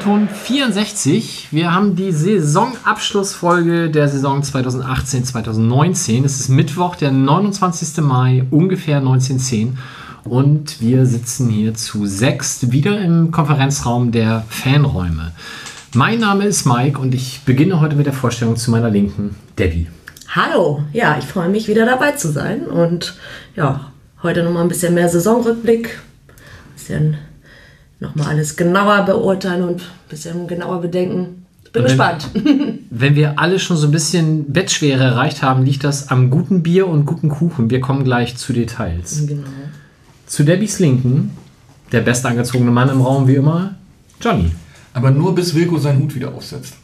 Millanton 64. Wir haben die Saisonabschlussfolge der Saison 2018-2019. Es ist Mittwoch, der 29. Mai, ungefähr 1910. Und wir sitzen hier zu sechst wieder im Konferenzraum der Fanräume. Mein Name ist Mike und ich beginne heute mit der Vorstellung zu meiner Linken, Debbie. Hallo, ja, ich freue mich wieder dabei zu sein und ja, heute nochmal ein bisschen mehr Saisonrückblick, ein bisschen nochmal alles genauer beurteilen und ein bisschen genauer bedenken. Bin wenn, gespannt. Wenn wir alle schon so ein bisschen Bettschwere erreicht haben, liegt das am guten Bier und guten Kuchen. Wir kommen gleich zu Details. Genau. Zu Debbies Linken, der bestangezogene Mann im Raum wie immer, Johnny. Aber nur bis Wilko seinen Hut wieder aufsetzt.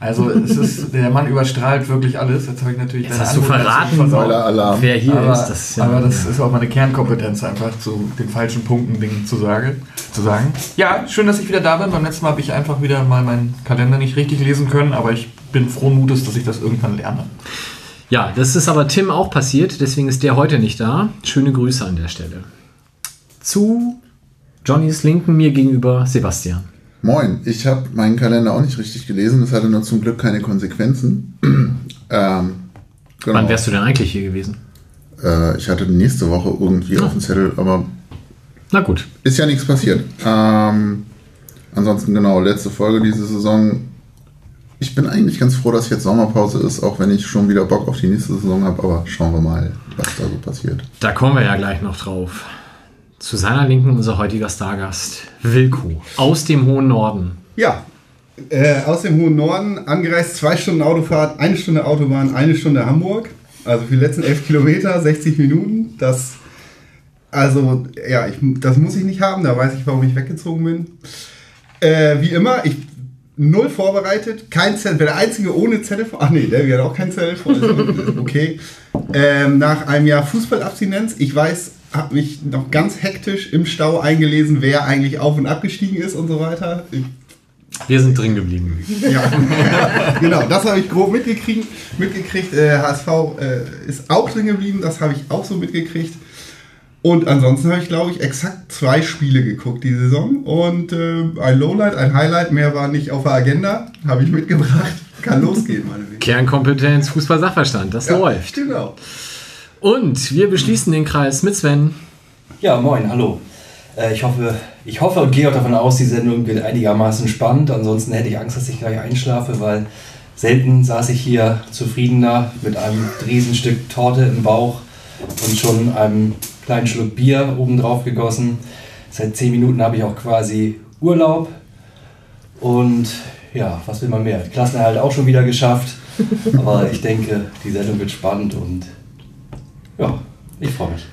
Also es ist, der Mann überstrahlt wirklich alles. Jetzt habe ich natürlich Jetzt hast du verraten, wer hier aber, ist. Das ist ja aber das ist auch meine Kernkompetenz, einfach zu den falschen Punkten Dingen zu, sage, zu sagen. Ja, schön, dass ich wieder da bin. Beim letzten Mal habe ich einfach wieder mal meinen Kalender nicht richtig lesen können, aber ich bin frohen Mutes, dass ich das irgendwann lerne. Ja, das ist aber Tim auch passiert, deswegen ist der heute nicht da. Schöne Grüße an der Stelle. Zu Johnnys Linken mir gegenüber Sebastian. Moin, ich habe meinen Kalender auch nicht richtig gelesen. Das hatte nur zum Glück keine Konsequenzen. ähm, genau. Wann wärst du denn eigentlich hier gewesen? Äh, ich hatte nächste Woche irgendwie ja. auf dem Zettel, aber. Na gut. Ist ja nichts passiert. Ähm, ansonsten, genau, letzte Folge diese Saison. Ich bin eigentlich ganz froh, dass jetzt Sommerpause ist, auch wenn ich schon wieder Bock auf die nächste Saison habe. Aber schauen wir mal, was da so passiert. Da kommen wir ja gleich noch drauf. Zu seiner Linken unser heutiger Stargast, Wilko, aus dem hohen Norden. Ja, äh, aus dem hohen Norden, angereist zwei Stunden Autofahrt, eine Stunde Autobahn, eine Stunde Hamburg. Also für die letzten elf Kilometer, 60 Minuten. Das, also, ja, ich, das muss ich nicht haben, da weiß ich, warum ich weggezogen bin. Äh, wie immer, ich null vorbereitet, kein Zettel, der einzige ohne Zettel. Ach nee, der hat auch kein Zettel. Okay. Ähm, nach einem Jahr Fußballabstinenz, ich weiß habe mich noch ganz hektisch im Stau eingelesen, wer eigentlich auf und abgestiegen ist und so weiter. Wir sind drin geblieben. Ja, genau, das habe ich grob mitgekriegt. mitgekriegt. Äh, HSV äh, ist auch drin geblieben, das habe ich auch so mitgekriegt. Und ansonsten habe ich, glaube ich, exakt zwei Spiele geguckt die Saison. Und äh, ein Lowlight, ein Highlight, mehr war nicht auf der Agenda. Habe ich mitgebracht. Kann losgehen, meine Lieben. Kernkompetenz, Fußball-Sachverstand, das ja, läuft. Genau. Und wir beschließen den Kreis mit Sven. Ja, moin, hallo. Äh, ich hoffe, ich hoffe und gehe auch davon aus, die Sendung wird einigermaßen spannend. Ansonsten hätte ich Angst, dass ich gleich einschlafe, weil selten saß ich hier zufriedener mit einem Riesenstück Torte im Bauch und schon einem kleinen Schluck Bier obendrauf gegossen. Seit zehn Minuten habe ich auch quasi Urlaub. Und ja, was will man mehr? Klassenerhalt auch schon wieder geschafft. Aber ich denke, die Sendung wird spannend und ja, ich freue mich.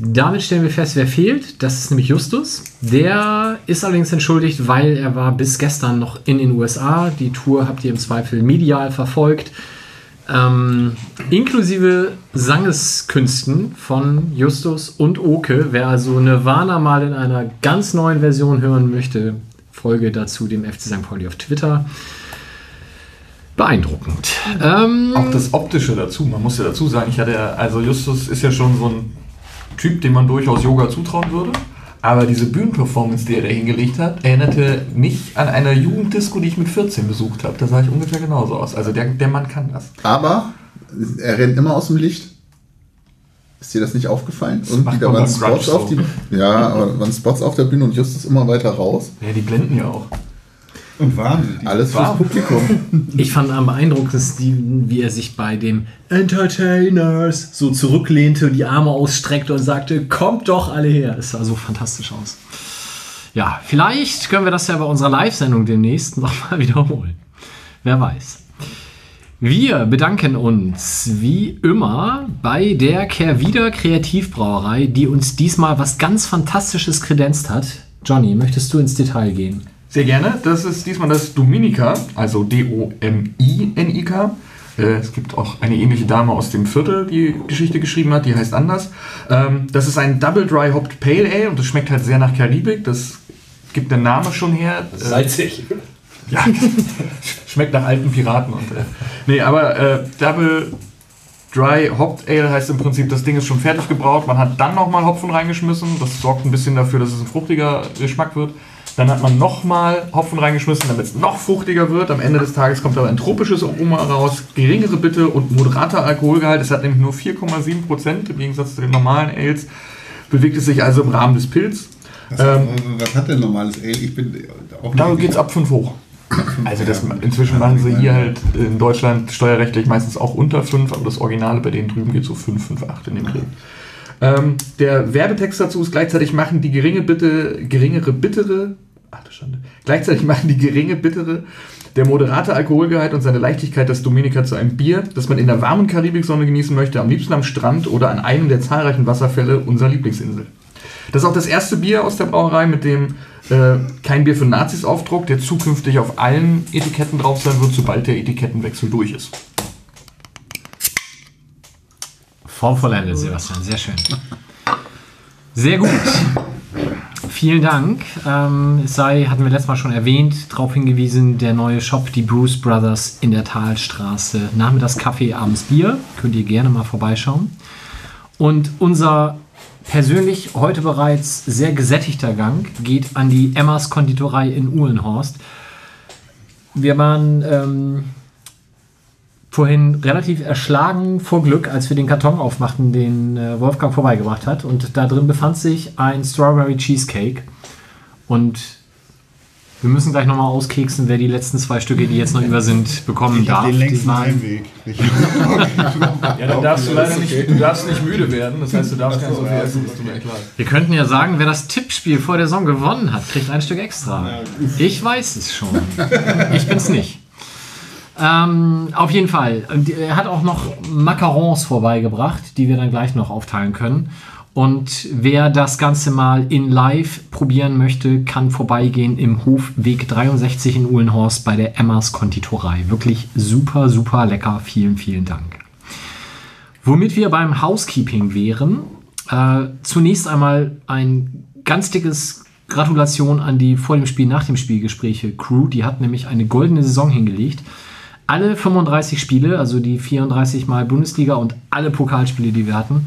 Damit stellen wir fest, wer fehlt. Das ist nämlich Justus. Der ist allerdings entschuldigt, weil er war bis gestern noch in den USA. Die Tour habt ihr im Zweifel medial verfolgt. Ähm, inklusive Sangeskünsten von Justus und Oke. Wer also Nirvana mal in einer ganz neuen Version hören möchte, folge dazu dem FC St. Pauli auf Twitter beeindruckend. Ähm, auch das Optische dazu, man muss ja dazu sagen, ich hatte also Justus ist ja schon so ein Typ, dem man durchaus Yoga zutrauen würde. Aber diese Bühnenperformance, die er da hingelegt hat, erinnerte mich an eine Jugenddisco, die ich mit 14 besucht habe. Da sah ich ungefähr genauso aus. Also der, der Mann kann das. Aber er rennt immer aus dem Licht. Ist dir das nicht aufgefallen? Irgendwie da waren Spots auf die, ja, aber waren Spots auf der Bühne und Justus immer weiter raus. Ja, die blenden ja auch. Und warm. Alles fürs warm. Publikum. Ich fand am beeindruckendsten, wie er sich bei dem Entertainers so zurücklehnte, die Arme ausstreckte und sagte, kommt doch alle her. Es sah so fantastisch aus. Ja, vielleicht können wir das ja bei unserer Live-Sendung demnächst nochmal wiederholen. Wer weiß. Wir bedanken uns wie immer bei der Kehrwieder Kreativbrauerei, die uns diesmal was ganz Fantastisches kredenzt hat. Johnny, möchtest du ins Detail gehen? Sehr gerne. Das ist diesmal das Dominica, also D-O-M-I-N-I-K. Äh, es gibt auch eine ähnliche Dame aus dem Viertel, die Geschichte geschrieben hat, die heißt anders. Ähm, das ist ein Double Dry Hopped Pale Ale und das schmeckt halt sehr nach Karibik. Das gibt der Name schon her. Salzig. Ja, Schmeckt nach alten Piraten. Und, äh, nee, aber äh, Double Dry Hopped Ale heißt im Prinzip, das Ding ist schon fertig gebraut. Man hat dann nochmal Hopfen reingeschmissen. Das sorgt ein bisschen dafür, dass es ein fruchtiger Geschmack wird. Dann hat man nochmal Hopfen reingeschmissen, damit es noch fruchtiger wird. Am Ende des Tages kommt aber ein tropisches Aroma raus, geringere Bitte und moderater Alkoholgehalt. Es hat nämlich nur 4,7 Prozent im Gegensatz zu den normalen Ales. Bewegt es sich also im Rahmen des Pilz. Was, Ähm, was hat denn normales Ale? Ich bin auch Da nicht- geht es ab 5 hoch. Also das, inzwischen machen sie hier halt in Deutschland steuerrechtlich meistens auch unter 5, aber das Originale bei denen drüben geht so 5, 5, 8 in dem Dreh. Ähm, der Werbetext dazu ist gleichzeitig machen die geringe Bitte, geringere bittere, ach du Schande, gleichzeitig machen die geringe bittere, der moderate Alkoholgehalt und seine Leichtigkeit das Dominica zu einem Bier, das man in der warmen Karibiksonne genießen möchte, am liebsten am Strand oder an einem der zahlreichen Wasserfälle unserer Lieblingsinsel. Das ist auch das erste Bier aus der Brauerei mit dem äh, Kein Bier für Nazis Aufdruck, der zukünftig auf allen Etiketten drauf sein wird, sobald der Etikettenwechsel durch ist. Formvollendet, Sebastian, sehr schön. Sehr gut. Vielen Dank. Ähm, es sei, hatten wir letztes Mal schon erwähnt, darauf hingewiesen, der neue Shop, die Bruce Brothers in der Talstraße. Nachmittags Kaffee, abends Bier. Könnt ihr gerne mal vorbeischauen. Und unser persönlich heute bereits sehr gesättigter Gang geht an die Emmas Konditorei in Uhlenhorst. Wir waren ähm, vorhin relativ erschlagen vor Glück, als wir den Karton aufmachten, den äh, Wolfgang vorbeigebracht hat. Und da drin befand sich ein Strawberry Cheesecake. Und wir müssen gleich nochmal auskeksen, wer die letzten zwei Stücke, die jetzt noch über sind, bekommen Ich darf. den Die längsten Heimweg. Ja, dann darfst du leider nicht, du darfst nicht müde werden. Das heißt, du darfst gar nicht so viel essen, das tut mir echt leid. Wir könnten ja sagen, wer das Tippspiel vor der Saison gewonnen hat, kriegt ein Stück extra. Ich weiß es schon. Ich bin's nicht. Ähm, auf jeden Fall. Und Er hat auch noch Macarons vorbeigebracht, die wir dann gleich noch aufteilen können. Und wer das Ganze mal in live probieren möchte, kann vorbeigehen im Hofweg 63 in Uhlenhorst bei der Emmas Konditorei. Wirklich super, super lecker. Vielen, vielen Dank. Womit wir beim Housekeeping wären, äh, zunächst einmal ein ganz dickes Gratulation an die vor dem Spiel, nach dem Spiel Gespräche Crew. Die hat nämlich eine goldene Saison hingelegt. Alle 35 Spiele, also die 34 Mal Bundesliga und alle Pokalspiele, die wir hatten,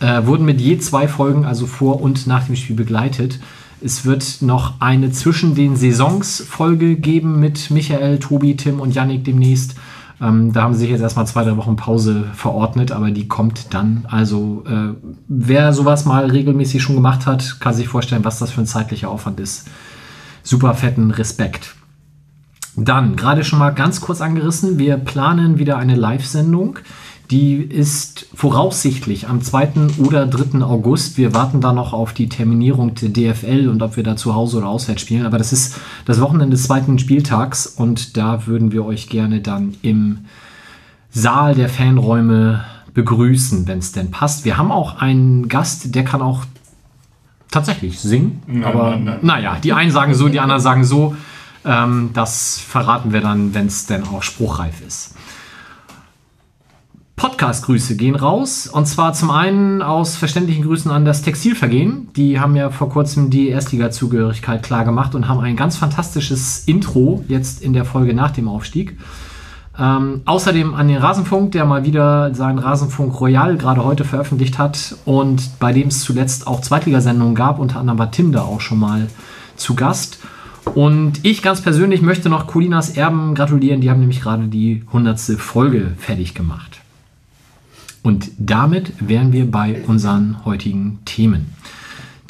äh, wurden mit je zwei Folgen, also vor und nach dem Spiel begleitet. Es wird noch eine zwischen den Saisons Folge geben mit Michael, Tobi, Tim und Yannick demnächst. Ähm, da haben sie sich jetzt erstmal zwei, drei Wochen Pause verordnet, aber die kommt dann. Also äh, wer sowas mal regelmäßig schon gemacht hat, kann sich vorstellen, was das für ein zeitlicher Aufwand ist. Super fetten Respekt. Dann, gerade schon mal ganz kurz angerissen, wir planen wieder eine Live-Sendung. Die ist voraussichtlich am 2. oder 3. August. Wir warten da noch auf die Terminierung der DFL und ob wir da zu Hause oder auswärts spielen. Aber das ist das Wochenende des zweiten Spieltags und da würden wir euch gerne dann im Saal der Fanräume begrüßen, wenn es denn passt. Wir haben auch einen Gast, der kann auch tatsächlich singen. aber naja, die einen sagen so, die anderen sagen so. Ähm, das verraten wir dann, wenn es denn auch spruchreif ist. Podcast-Grüße gehen raus. Und zwar zum einen aus verständlichen Grüßen an das Textilvergehen. Die haben ja vor kurzem die Erstliga-Zugehörigkeit klar gemacht und haben ein ganz fantastisches Intro jetzt in der Folge nach dem Aufstieg. Ähm, außerdem an den Rasenfunk, der mal wieder seinen Rasenfunk Royal gerade heute veröffentlicht hat und bei dem es zuletzt auch Zweitligasendungen gab. Unter anderem war Tim da auch schon mal zu Gast. Und ich ganz persönlich möchte noch Colinas Erben gratulieren. Die haben nämlich gerade die 100. Folge fertig gemacht. Und damit wären wir bei unseren heutigen Themen.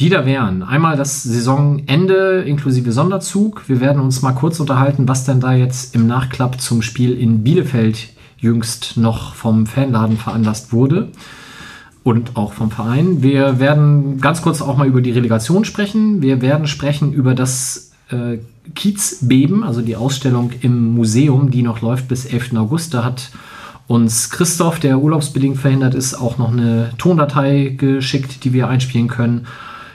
Die da wären einmal das Saisonende inklusive Sonderzug. Wir werden uns mal kurz unterhalten, was denn da jetzt im Nachklapp zum Spiel in Bielefeld jüngst noch vom Fanladen veranlasst wurde und auch vom Verein. Wir werden ganz kurz auch mal über die Relegation sprechen. Wir werden sprechen über das äh, Kiezbeben, also die Ausstellung im Museum, die noch läuft bis 11. August. Da hat uns Christoph, der urlaubsbedingt verhindert ist, auch noch eine Tondatei geschickt, die wir einspielen können.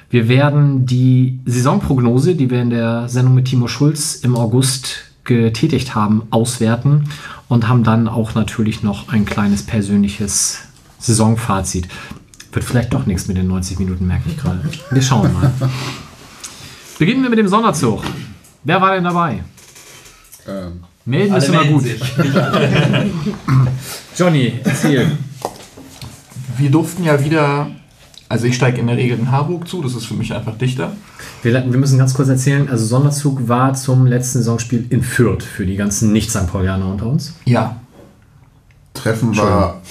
Wir werden die Saisonprognose, die wir in der Sendung mit Timo Schulz im August getätigt haben, auswerten und haben dann auch natürlich noch ein kleines persönliches Saisonfazit. Wird vielleicht doch nichts mit den 90 Minuten, merke ich gerade. Wir schauen mal. Beginnen wir mit dem Sonderzug. Wer war denn dabei? Ähm, Melden ist immer gut. Johnny, erzähl. Wir durften ja wieder, also ich steige in der Regel in Harburg zu, das ist für mich einfach dichter. Wir, wir müssen ganz kurz erzählen, also Sonderzug war zum letzten Saisonspiel in Fürth für die ganzen Nicht-St. Paulianer unter uns. Ja, Treffen war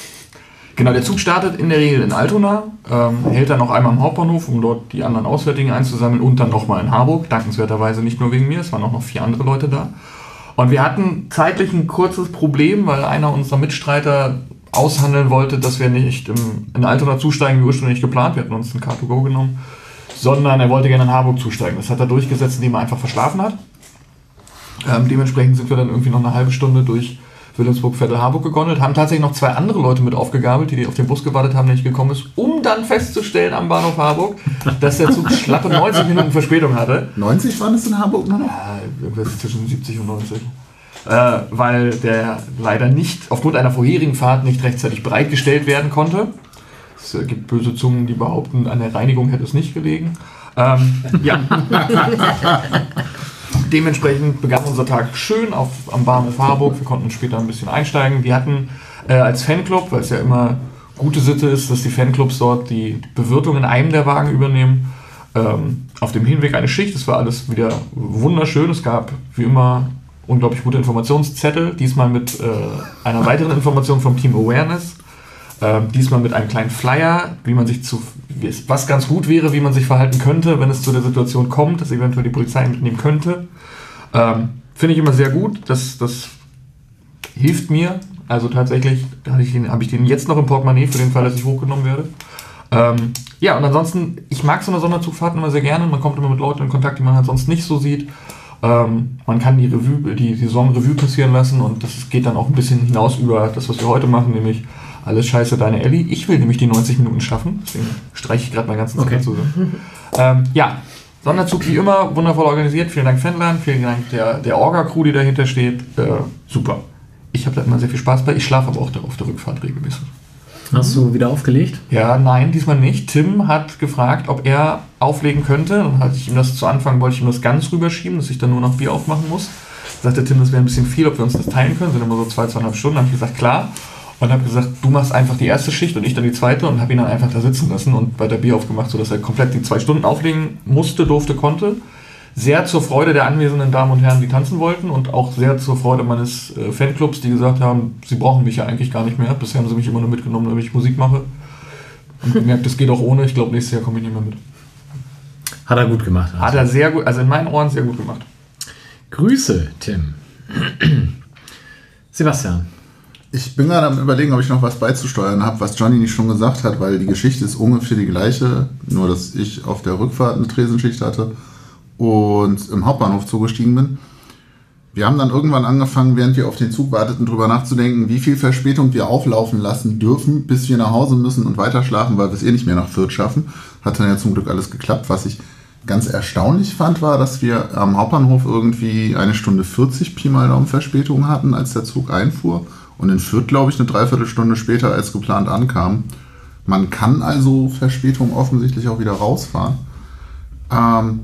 Genau, der Zug startet in der Regel in Altona, ähm, hält dann noch einmal am Hauptbahnhof, um dort die anderen Auswärtigen einzusammeln und dann nochmal in Harburg. Dankenswerterweise nicht nur wegen mir, es waren auch noch vier andere Leute da. Und wir hatten zeitlich ein kurzes Problem, weil einer unserer Mitstreiter aushandeln wollte, dass wir nicht im, in Altona zusteigen, wie ursprünglich geplant. Wir hatten uns ein Car2Go genommen, sondern er wollte gerne in Harburg zusteigen. Das hat er durchgesetzt, indem er einfach verschlafen hat. Ähm, dementsprechend sind wir dann irgendwie noch eine halbe Stunde durch Wilhelmsburg, Vettel, Harburg gegondelt, haben tatsächlich noch zwei andere Leute mit aufgegabelt, die, auf den Bus gewartet haben, der nicht gekommen ist, um dann festzustellen am Bahnhof Harburg, dass der Zug schlappe 90 Minuten Verspätung hatte. 90 waren es in Hamburg nur noch? Ja, irgendwas zwischen 70 und 90. Äh, weil der leider nicht, aufgrund einer vorherigen Fahrt, nicht rechtzeitig bereitgestellt werden konnte. Es gibt böse Zungen, die behaupten, an der Reinigung hätte es nicht gelegen. Ähm, ja. Dementsprechend begann unser Tag schön auf, am Bahnhof Harburg. Wir konnten später ein bisschen einsteigen. Wir hatten äh, als Fanclub, weil es ja immer gute Sitte ist, dass die Fanclubs dort die Bewirtung in einem der Wagen übernehmen, ähm, auf dem Hinweg eine Schicht. Es war alles wieder wunderschön. Es gab wie immer unglaublich gute Informationszettel. Diesmal mit äh, einer weiteren Information vom Team Awareness. Ähm, diesmal mit einem kleinen Flyer, wie man sich zu, was ganz gut wäre, wie man sich verhalten könnte, wenn es zu der Situation kommt, dass eventuell die Polizei mitnehmen könnte. Ähm, Finde ich immer sehr gut. Das, das hilft mir. Also tatsächlich habe ich, den- habe ich den jetzt noch im Portemonnaie für den Fall, dass ich hochgenommen werde. Ähm, ja, und ansonsten, ich mag so eine Sonderzugfahrt immer sehr gerne. Man kommt immer mit Leuten in Kontakt, die man halt sonst nicht so sieht. Ähm, man kann die Revue, die Saison Revue passieren lassen und das geht dann auch ein bisschen hinaus über das, was wir heute machen, nämlich alles scheiße deine Ellie. Ich will nämlich die 90 Minuten schaffen, deswegen streiche ich gerade meinen ganzen Okay. Zusammen. ähm, ja, Sonderzug wie immer, wundervoll organisiert. Vielen Dank Fanland, vielen Dank der, der Orga-Crew, die dahinter steht. Äh, super. Ich habe da immer sehr viel Spaß bei. Ich schlafe aber auch da auf der Rückfahrt regelmäßig. Hast du wieder aufgelegt? Ja, nein, diesmal nicht. Tim hat gefragt, ob er auflegen könnte. Dann hatte ich ihm das zu Anfang, wollte ich ihm das ganz rüberschieben, dass ich dann nur noch Bier aufmachen muss. Sagte Tim, das wäre ein bisschen viel, ob wir uns das teilen können. Sind immer so zwei, zweieinhalb Stunden. Dann habe ich gesagt, klar. Und habe gesagt, du machst einfach die erste Schicht und ich dann die zweite und habe ihn dann einfach da sitzen lassen und weiter Bier aufgemacht, sodass er komplett die zwei Stunden auflegen musste, durfte, konnte. Sehr zur Freude der anwesenden Damen und Herren, die tanzen wollten und auch sehr zur Freude meines äh, Fanclubs, die gesagt haben, sie brauchen mich ja eigentlich gar nicht mehr. Bisher haben sie mich immer nur mitgenommen, damit ich Musik mache. Und gemerkt, das geht auch ohne. Ich glaube, nächstes Jahr komme ich nicht mehr mit. Hat er gut gemacht. Hat er sehr gut, also in meinen Ohren sehr gut gemacht. Grüße, Tim. Sebastian. Ich bin gerade am überlegen, ob ich noch was beizusteuern habe, was Johnny nicht schon gesagt hat, weil die Geschichte ist ungefähr die gleiche, nur dass ich auf der Rückfahrt eine Tresenschicht hatte und im Hauptbahnhof zugestiegen bin. Wir haben dann irgendwann angefangen, während wir auf den Zug warteten, drüber nachzudenken, wie viel Verspätung wir auflaufen lassen dürfen, bis wir nach Hause müssen und weiter schlafen, weil wir es eh nicht mehr nach Fürth schaffen. Hat dann ja zum Glück alles geklappt. Was ich ganz erstaunlich fand, war, dass wir am Hauptbahnhof irgendwie eine Stunde 40 Pi mal Daumen Verspätung hatten, als der Zug einfuhr. Und in Fürth, glaube ich, eine Dreiviertelstunde später als geplant ankam. Man kann also Verspätung offensichtlich auch wieder rausfahren. Ähm,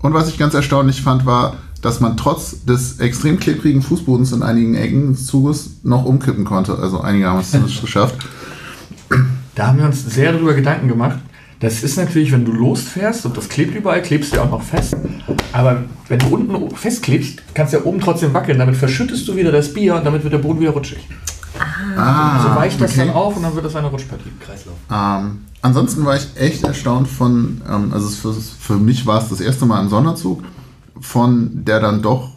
und was ich ganz erstaunlich fand, war, dass man trotz des extrem klebrigen Fußbodens in einigen Ecken des Zuges noch umkippen konnte. Also einige haben es geschafft. Da haben wir uns sehr darüber Gedanken gemacht. Das ist natürlich, wenn du losfährst und das klebt überall, klebst du ja auch noch fest. Aber wenn du unten festklebst, kannst du ja oben trotzdem wackeln. Damit verschüttest du wieder das Bier und damit wird der Boden wieder rutschig. Ah, so weicht das okay. dann auf und dann wird das eine Rutschpartie. Kreislauf. Ähm, ansonsten war ich echt erstaunt von, ähm, also für, für mich war es das erste Mal im Sonderzug, von der dann doch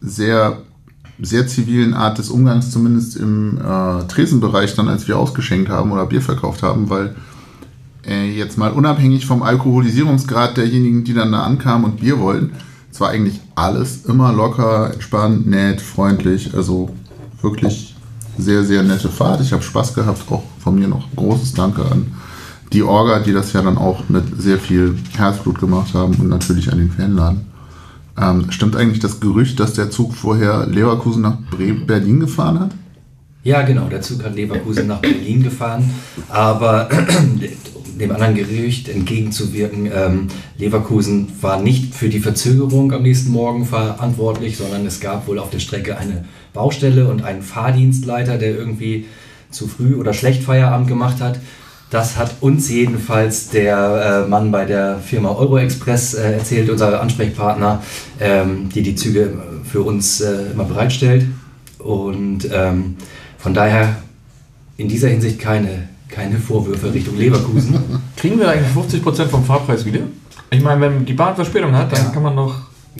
sehr, sehr zivilen Art des Umgangs, zumindest im äh, Tresenbereich, dann als wir ausgeschenkt haben oder Bier verkauft haben, weil äh, jetzt mal unabhängig vom Alkoholisierungsgrad derjenigen, die dann da ankamen und Bier wollten, es war eigentlich alles immer locker, entspannt, nett, freundlich, also wirklich sehr, sehr nette Fahrt. Ich habe Spaß gehabt, auch von mir noch großes Danke an die Orga, die das ja dann auch mit sehr viel Herzblut gemacht haben und natürlich an den Fanladen. Ähm, stimmt eigentlich das Gerücht, dass der Zug vorher Leverkusen nach Bre Berlin gefahren hat? Ja, genau. Der Zug hat Leverkusen nach Berlin gefahren. Aber dem anderen Gerücht entgegenzuwirken. Ähm, Leverkusen war nicht für die Verzögerung am nächsten Morgen verantwortlich, sondern es gab wohl auf der Strecke eine Baustelle und einen Fahrdienstleiter, der irgendwie zu früh oder schlecht Feierabend gemacht hat. Das hat uns jedenfalls der äh, Mann bei der Firma Euroexpress äh, erzählt, unser Ansprechpartner, ähm, die die Züge für uns äh, immer bereitstellt. Und ähm, von daher in dieser Hinsicht keine, keine Vorwürfe Richtung Leverkusen. Kriegen wir eigentlich 50% vom Fahrpreis wieder? Ich meine, wenn die Bahn Verspätung hat, dann Ja. kann man noch.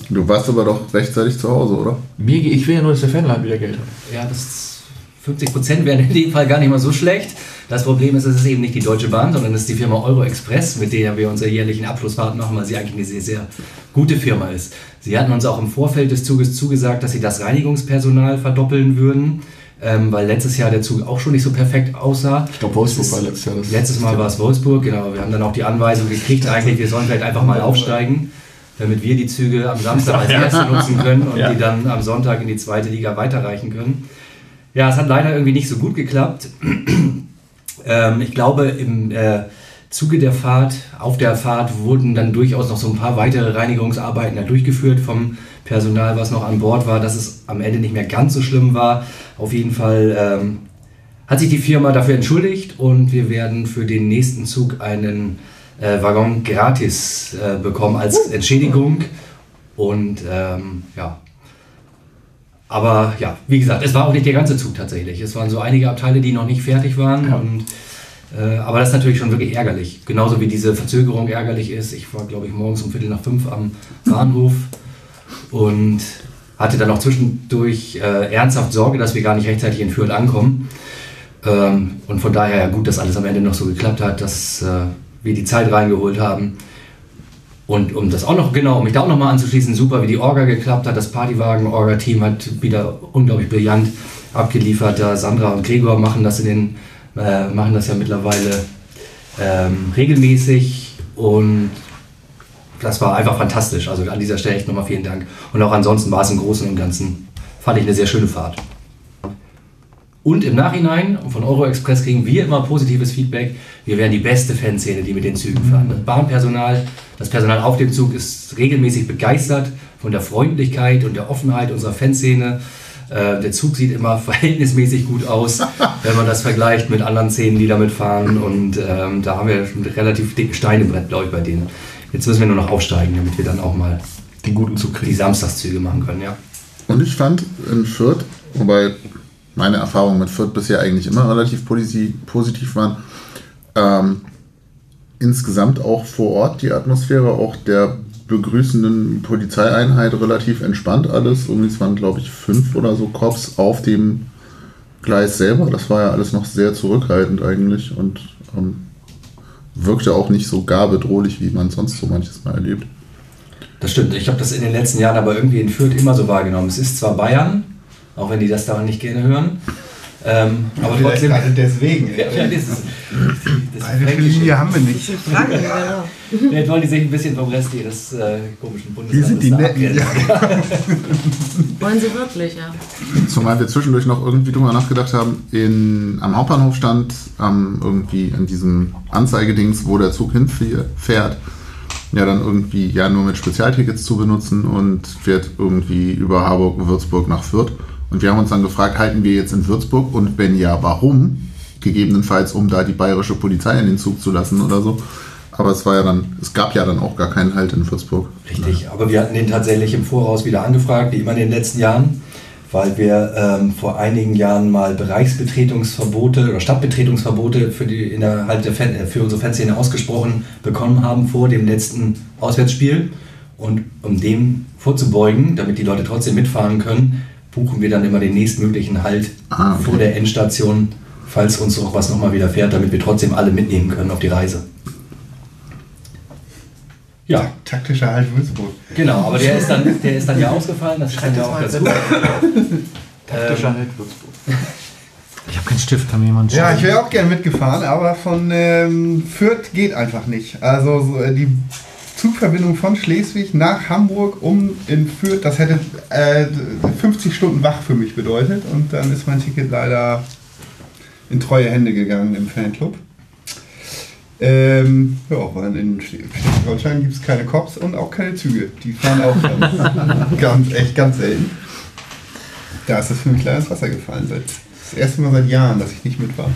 Du warst aber doch rechtzeitig zu Hause, oder? Mir, ich will ja nur, dass der Fanladen wieder Geld hat. Ja, das 50 Prozent wären in dem Fall gar nicht mal so schlecht. Das Problem ist, es ist eben nicht die Deutsche Bahn, sondern es ist die Firma Euroexpress, mit der wir unsere jährlichen Abschlussfahrt machen, weil sie eigentlich eine sehr, sehr gute Firma ist. Sie hatten uns auch im Vorfeld des Zuges zugesagt, dass sie das Reinigungspersonal verdoppeln würden, ähm, weil letztes Jahr der Zug auch schon nicht so perfekt aussah. Ich glaube, Wolfsburg war letztes Jahr das. Letztes Mal war es Wolfsburg, genau. Wir haben dann auch die Anweisung gekriegt, eigentlich, wir sollen vielleicht einfach mal aufsteigen, damit wir die Züge am Samstag als erste nutzen können und Ja. die dann am Sonntag in die zweite Liga weiterreichen können. Ja, es hat leider irgendwie nicht so gut geklappt. ähm, ich glaube, im äh, Zuge der Fahrt, auf der Fahrt wurden dann durchaus noch so ein paar weitere Reinigungsarbeiten durchgeführt vom Personal, was noch an Bord war, dass es am Ende nicht mehr ganz so schlimm war. Auf jeden Fall ähm, hat sich die Firma dafür entschuldigt und wir werden für den nächsten Zug einen äh, Waggon gratis äh, bekommen als Entschädigung. Und ähm, ja. Aber ja, wie gesagt, es war auch nicht der ganze Zug tatsächlich. Es waren so einige Abteile, die noch nicht fertig waren. Und, äh, aber das ist natürlich schon wirklich ärgerlich. Genauso wie diese Verzögerung ärgerlich ist. Ich war, glaube ich, morgens um Viertel nach fünf am Bahnhof und hatte dann auch zwischendurch äh, ernsthaft Sorge, dass wir gar nicht rechtzeitig in Fürth ankommen. Ähm, und von daher gut, dass alles am Ende noch so geklappt hat, dass äh, wir die Zeit reingeholt haben. Und um das auch noch, genau, um mich da auch nochmal anzuschließen, super, wie die Orga geklappt hat. Das Partywagen-Orga-Team hat wieder unglaublich brillant abgeliefert. Da Sandra und Gregor machen das in den, äh, machen das ja mittlerweile ähm, regelmäßig und das war einfach fantastisch. Also an dieser Stelle echt nochmal vielen Dank. Und auch ansonsten war es im Großen und Ganzen, fand ich eine sehr schöne Fahrt. Und im Nachhinein von Euroexpress kriegen wir immer positives Feedback. Wir wären die beste Fanszene, die mit den Zügen fahren. Das Bahnpersonal, das Personal auf dem Zug ist regelmäßig begeistert von der Freundlichkeit und der Offenheit unserer Fanszene. Äh, der Zug sieht immer verhältnismäßig gut aus, wenn man das vergleicht mit anderen Szenen, die damit fahren. Und ähm, da haben wir schon relativ dicken Steinebrett, glaube ich, bei denen. Jetzt müssen wir nur noch aufsteigen, damit wir dann auch mal Den guten Zug die kriegen. Samstagszüge machen können. Ja. Und ich fand in Fürth, wobei meine Erfahrungen mit Fürth bisher eigentlich immer relativ posi- positiv waren, ähm, insgesamt auch vor Ort die Atmosphäre auch der begrüßenden Polizeieinheit relativ entspannt alles. Irgendwie es waren, glaube ich, fünf oder so Cops auf dem Gleis selber. Das war ja alles noch sehr zurückhaltend eigentlich und ähm, wirkte auch nicht so gar bedrohlich, wie man sonst so manches Mal erlebt. Das stimmt. Ich habe das in den letzten Jahren aber irgendwie in Fürth immer so wahrgenommen. Es ist zwar Bayern, auch wenn die das da nicht gerne hören, ähm, aber Vielleicht trotzdem. gerade deswegen. Ja, vielleicht ist es. Das Eine Fränkische. Linie haben wir nicht. Franken, genau. Jetzt wollen die sich ein bisschen vom Rest ihres äh, komischen Wir Bundeslandes sind die Netten. abgrenzen. Wollen sie wirklich, ja. Zumal wir zwischendurch noch irgendwie drüber nachgedacht haben, in, am Hauptbahnhof stand ähm, irgendwie an diesem Anzeigedings, wo der Zug hinfährt, ja dann irgendwie ja nur mit Spezialtickets zu benutzen und fährt irgendwie über Harburg, Würzburg nach Fürth. Und wir haben uns dann gefragt, halten wir jetzt in Würzburg und wenn ja, warum? Gegebenenfalls, um da die bayerische Polizei in den Zug zu lassen oder so. Aber es war ja dann, es gab ja dann auch gar keinen Halt in Würzburg. Richtig, aber wir hatten den tatsächlich im Voraus wieder angefragt, wie immer in den letzten Jahren, weil wir ähm, vor einigen Jahren mal Bereichsbetretungsverbote oder Stadtbetretungsverbote für, die, innerhalb der Fan, äh, für unsere Fanszene ausgesprochen bekommen haben vor dem letzten Auswärtsspiel. Und um dem vorzubeugen, damit die Leute trotzdem mitfahren können, buchen wir dann immer den nächstmöglichen Halt Ah, okay. vor der Endstation, falls uns auch was nochmal widerfährt, damit wir trotzdem alle mitnehmen können auf die Reise. Ja, Taktischer Halt Würzburg. Genau, aber der ist dann, der ist dann ja ausgefallen, das stand ja auch dazu. Taktischer Ähm, Halt Würzburg. Ich habe keinen Stift, kann mir jemand Ja, ich schreiben? wäre auch gern mitgefahren, aber von ähm, Fürth geht einfach nicht. Also so, äh, die Zugverbindung von Schleswig nach Hamburg um in Fürth, das hätte äh, 50 Stunden wach für mich bedeutet und dann ist mein Ticket leider in treue Hände gegangen im Fanclub. Ähm, ja, weil in Schleswig-Holstein gibt es keine Cops und auch keine Züge. Die fahren auch ganz, ganz, echt ganz selten. Da ist das für mich leider ins Wasser gefallen. Seit, das erste Mal seit Jahren, dass ich nicht mit war.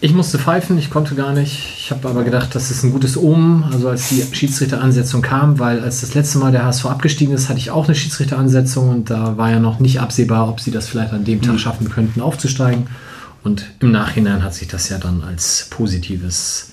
Ich musste pfeifen, ich konnte gar nicht. Ich habe aber gedacht, das ist ein gutes Omen, also als die Schiedsrichteransetzung kam, weil als das letzte Mal der HSV abgestiegen ist, hatte ich auch eine Schiedsrichteransetzung und da war ja noch nicht absehbar, ob sie das vielleicht an dem Tag schaffen könnten, aufzusteigen. Und im Nachhinein hat sich das ja dann als positives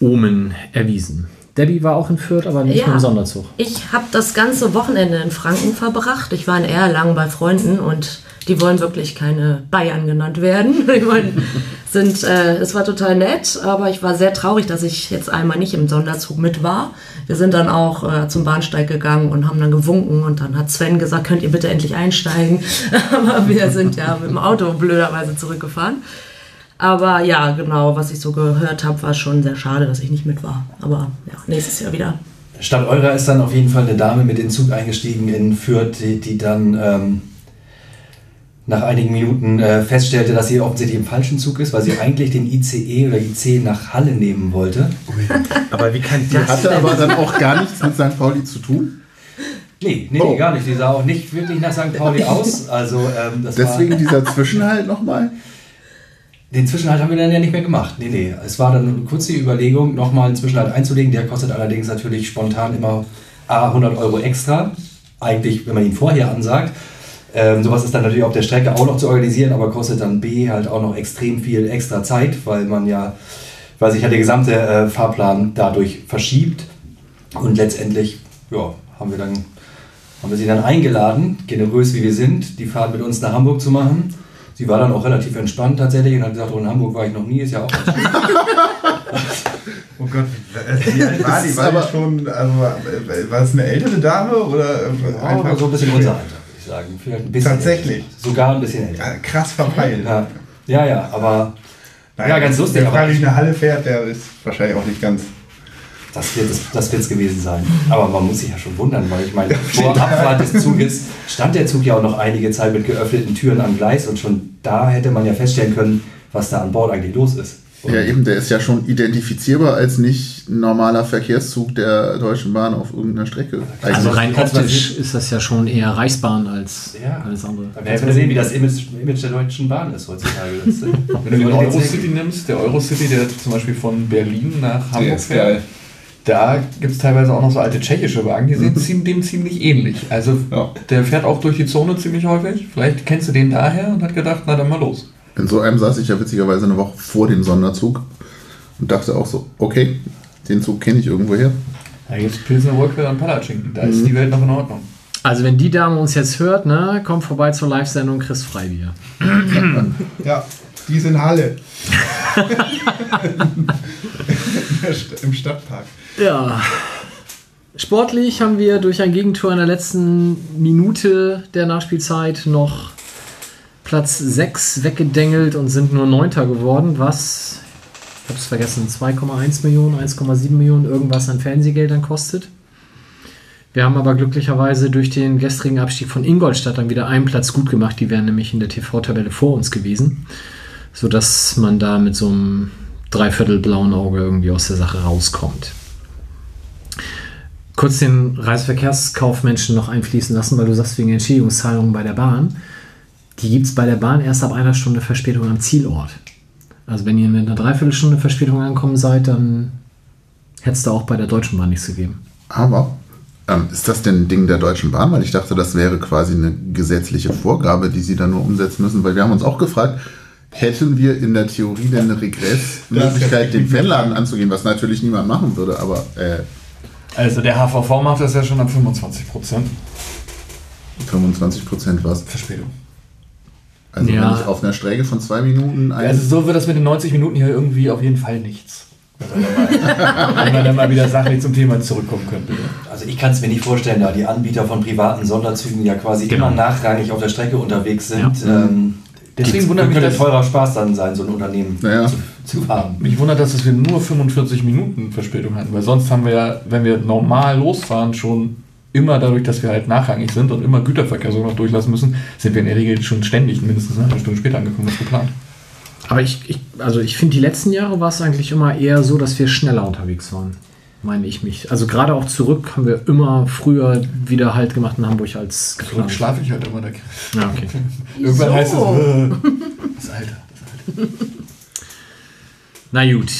Omen erwiesen. Debbie war auch in Fürth, aber nicht Ja. nur im Sonderzug. Ich habe das ganze Wochenende in Franken verbracht. Ich war in Erlangen bei Freunden und die wollen wirklich keine Bayern genannt werden. Die wollen, sind, äh, es war total nett, aber ich war sehr traurig, dass ich jetzt einmal nicht im Sonderzug mit war. Wir sind dann auch äh, zum Bahnsteig gegangen und haben dann gewunken und dann hat Sven gesagt, könnt ihr bitte endlich einsteigen. aber wir sind ja mit dem Auto blöderweise zurückgefahren. Aber ja, genau, was ich so gehört habe, war schon sehr schade, dass ich nicht mit war. Aber ja, nächstes Jahr wieder. Statt eurer ist dann auf jeden Fall eine Dame mit den Zug eingestiegen in Fürth, die, die dann ähm, nach einigen Minuten äh, feststellte, dass sie offensichtlich im falschen Zug ist, weil sie eigentlich den ICE oder IC nach Halle nehmen wollte. Aber wie kann Die hatte aber dann auch gar nichts mit St. Pauli zu tun. Nee, nee, Oh. nee, gar nicht. Die sah auch nicht wirklich nach St. Pauli aus. Also ähm, das Deswegen war, dieser Zwischenhalt nochmal. den Zwischenhalt haben wir dann ja nicht mehr gemacht. Nee, nee. Es war dann kurz die Überlegung, nochmal einen Zwischenhalt einzulegen. Der kostet allerdings natürlich spontan immer A, 100 Euro extra. Eigentlich, wenn man ihn vorher ansagt. Ähm, sowas ist dann natürlich auf der Strecke auch noch zu organisieren, aber kostet dann B halt auch noch extrem viel extra Zeit, weil man ja, weil sich ja der gesamte äh, Fahrplan dadurch verschiebt. Und letztendlich, ja, haben wir dann, haben wir sie dann eingeladen, generös wie wir sind, die Fahrt mit uns nach Hamburg zu machen. Sie war dann auch relativ entspannt tatsächlich und hat gesagt, oh, in Hamburg war ich noch nie, ist ja auch. Oh Gott, wie alt war die? War die aber- schon, also war, es eine ältere Dame oder Ja, aber so ein bisschen unser Alter, ich sagen. Vielleicht ein bisschen Tatsächlich? älter. Sogar ein bisschen älter. Ja, krass verpeilt. Ja, ja, ja aber Nein, Ja, ganz lustig, Wer freiwillig eine Halle fährt, der ist wahrscheinlich auch nicht ganz. das wird es das wird's gewesen sein. Aber man muss sich ja schon wundern, weil ich meine, vor Abfahrt des Zuges stand der Zug ja auch noch einige Zeit mit geöffneten Türen am Gleis und schon da hätte man ja feststellen können, was da an Bord eigentlich los ist. Und Ja, eben, der ist ja schon identifizierbar als nicht normaler Verkehrszug der Deutschen Bahn auf irgendeiner Strecke. Also Eigentlich. rein kannst du optisch ist das ja schon eher Reichsbahn als Ja. alles andere. Da du mal sehen, wie das Image, Image der Deutschen Bahn ist heutzutage. Das, äh, Wenn du den Eurocity nimmst, der Eurocity, der zum Beispiel von Berlin nach Hamburg ist geil. fährt, da gibt es teilweise auch noch so alte tschechische Wagen, die sehen ziem- dem ziemlich ähnlich. Also Ja. der fährt auch durch die Zone ziemlich häufig. Vielleicht kennst du den daher und hat gedacht, na dann mal los. In so einem saß ich ja witzigerweise eine Woche vor dem Sonderzug und dachte auch so, okay, den Zug kenne ich irgendwoher. Da gibt es Pilsner Urquell und Palatschinken. Da ist die Welt noch in Ordnung. Also wenn die Dame uns jetzt hört, ne, kommt vorbei zur Live-Sendung Chris Freibier. Ja, die ist in Halle. Im Stadtpark. Ja. Sportlich haben wir durch ein Gegentor in der letzten Minute der Nachspielzeit noch Platz 6 weggedengelt und sind nur Neunter geworden, was, ich habe es vergessen, 2,1 Millionen, 1,7 Millionen irgendwas an Fernsehgeldern kostet. Wir haben aber glücklicherweise durch den gestrigen Abstieg von Ingolstadt dann wieder einen Platz gut gemacht. Die wären nämlich in der TV-Tabelle vor uns gewesen, sodass man da mit so einem Dreiviertel blauen Auge irgendwie aus der Sache rauskommt kurz den Reiseverkehrskaufmenschen noch einfließen lassen, weil du sagst, wegen Entschädigungszahlungen bei der Bahn. Die gibt es bei der Bahn erst ab einer Stunde Verspätung am Zielort. Also wenn ihr mit einer Dreiviertelstunde Verspätung angekommen seid, dann hätte es da auch bei der Deutschen Bahn nichts gegeben. Aber ähm, ist das denn ein Ding der Deutschen Bahn? Weil ich dachte, das wäre quasi eine gesetzliche Vorgabe, die sie dann nur umsetzen müssen. Weil wir haben uns auch gefragt, hätten wir in der Theorie denn eine Regressmöglichkeit, den Fanladen anzugehen, was natürlich niemand machen würde, aber äh, Also der HVV macht das ja schon ab 25 Prozent 25 Prozent was. Verspätung. Also Ja. wenn ich auf einer Strecke von zwei Minuten ein Also so wird das mit den 90 Minuten hier irgendwie auf jeden Fall nichts. Wenn man dann mal wieder sachlich zum Thema zurückkommen könnte. Also ich kann es mir nicht vorstellen, da die Anbieter von privaten Sonderzügen ja quasi Genau. immer nachrangig auf der Strecke unterwegs sind. Ja. Ähm, Deswegen wundert mich könnte das- teurer Spaß dann sein, so ein Unternehmen Naja. zu, zu haben. Mich wundert, das, dass wir nur 45 Minuten Verspätung hatten, weil sonst haben wir ja, wenn wir normal losfahren, schon immer dadurch, dass wir halt nachrangig sind und immer Güterverkehr so noch durchlassen müssen, sind wir in der Regel schon ständig mindestens eine halbe Stunde später angekommen als geplant. Aber ich, ich also ich finde, die letzten Jahre war es eigentlich immer eher so, dass wir schneller unterwegs waren. Meine ich mich. Also gerade auch zurück haben wir immer früher wieder halt gemacht in Hamburg als Zurück geplant. schlafe ich halt immer da. Ja, okay. Irgendwann Wieso? heißt es, äh, das Alter, das Alter. Na gut.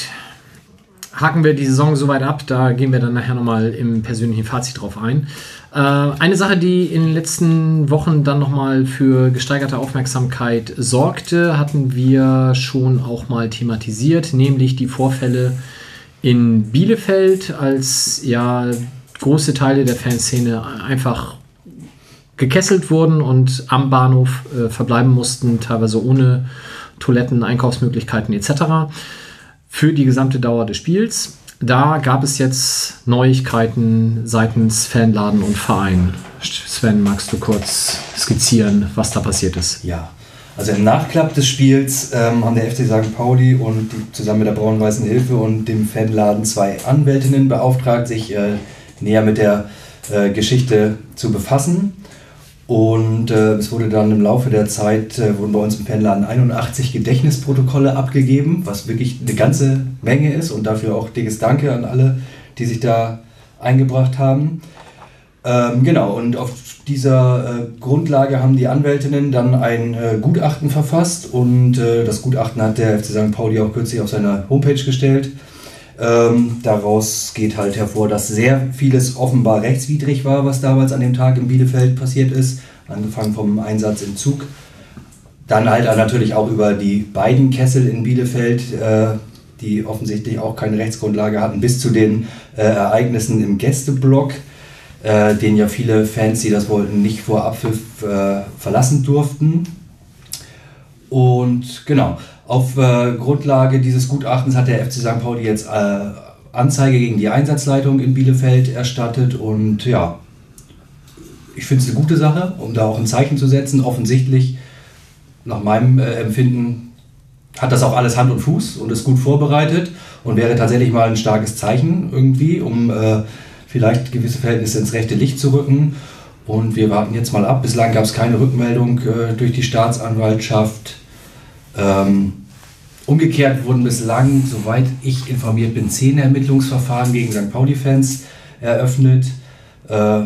Haken wir die Saison soweit ab, da gehen wir dann nachher nochmal im persönlichen Fazit drauf ein. Äh, eine Sache, die in den letzten Wochen dann nochmal für gesteigerte Aufmerksamkeit sorgte, hatten wir schon auch mal thematisiert, nämlich die Vorfälle in Bielefeld, als ja große Teile der Fanszene einfach gekesselt wurden und am Bahnhof äh, verbleiben mussten, teilweise ohne Toiletten, Einkaufsmöglichkeiten etc. für die gesamte Dauer des Spiels. Da gab es jetzt Neuigkeiten seitens Fanladen und Verein. Sven, magst du kurz skizzieren, was da passiert ist? Ja, also im Nachklapp des Spiels ähm, haben der FC St. Pauli und die, zusammen mit der Braun-Weißen Hilfe und dem Fanladen zwei Anwältinnen beauftragt, sich äh, näher mit der äh, Geschichte zu befassen. Und äh, es wurde dann im Laufe der Zeit, äh, wurden bei uns im Fanladen 81 Gedächtnisprotokolle abgegeben, was wirklich eine ganze Menge ist und dafür auch dickes Danke an alle, die sich da eingebracht haben. Ähm, genau, und auf dieser äh, Grundlage haben die Anwältinnen dann ein äh, Gutachten verfasst und äh, das Gutachten hat der FC St. Pauli auch kürzlich auf seiner Homepage gestellt. Ähm, daraus geht halt hervor, dass sehr vieles offenbar rechtswidrig war, was damals an dem Tag in Bielefeld passiert ist, angefangen vom Einsatz im Zug. Dann halt natürlich auch über die beiden Kessel in Bielefeld, äh, die offensichtlich auch keine Rechtsgrundlage hatten, bis zu den äh, Ereignissen im Gästeblock, äh, den ja viele Fans, die das wollten, nicht vor Abpfiff äh, verlassen durften. Und genau, auf äh, Grundlage dieses Gutachtens hat der FC St. Pauli jetzt äh, Anzeige gegen die Einsatzleitung in Bielefeld erstattet und ja, ich finde es eine gute Sache, um da auch ein Zeichen zu setzen. Offensichtlich, nach meinem äh, Empfinden, hat das auch alles Hand und Fuß und ist gut vorbereitet und wäre tatsächlich mal ein starkes Zeichen irgendwie, um äh, vielleicht gewisse Verhältnisse ins rechte Licht zu rücken. Und wir warten jetzt mal ab. Bislang gab es keine Rückmeldung äh, durch die Staatsanwaltschaft. Ähm, umgekehrt wurden bislang, soweit ich informiert bin, zehn Ermittlungsverfahren gegen St. Pauli-Fans eröffnet, äh,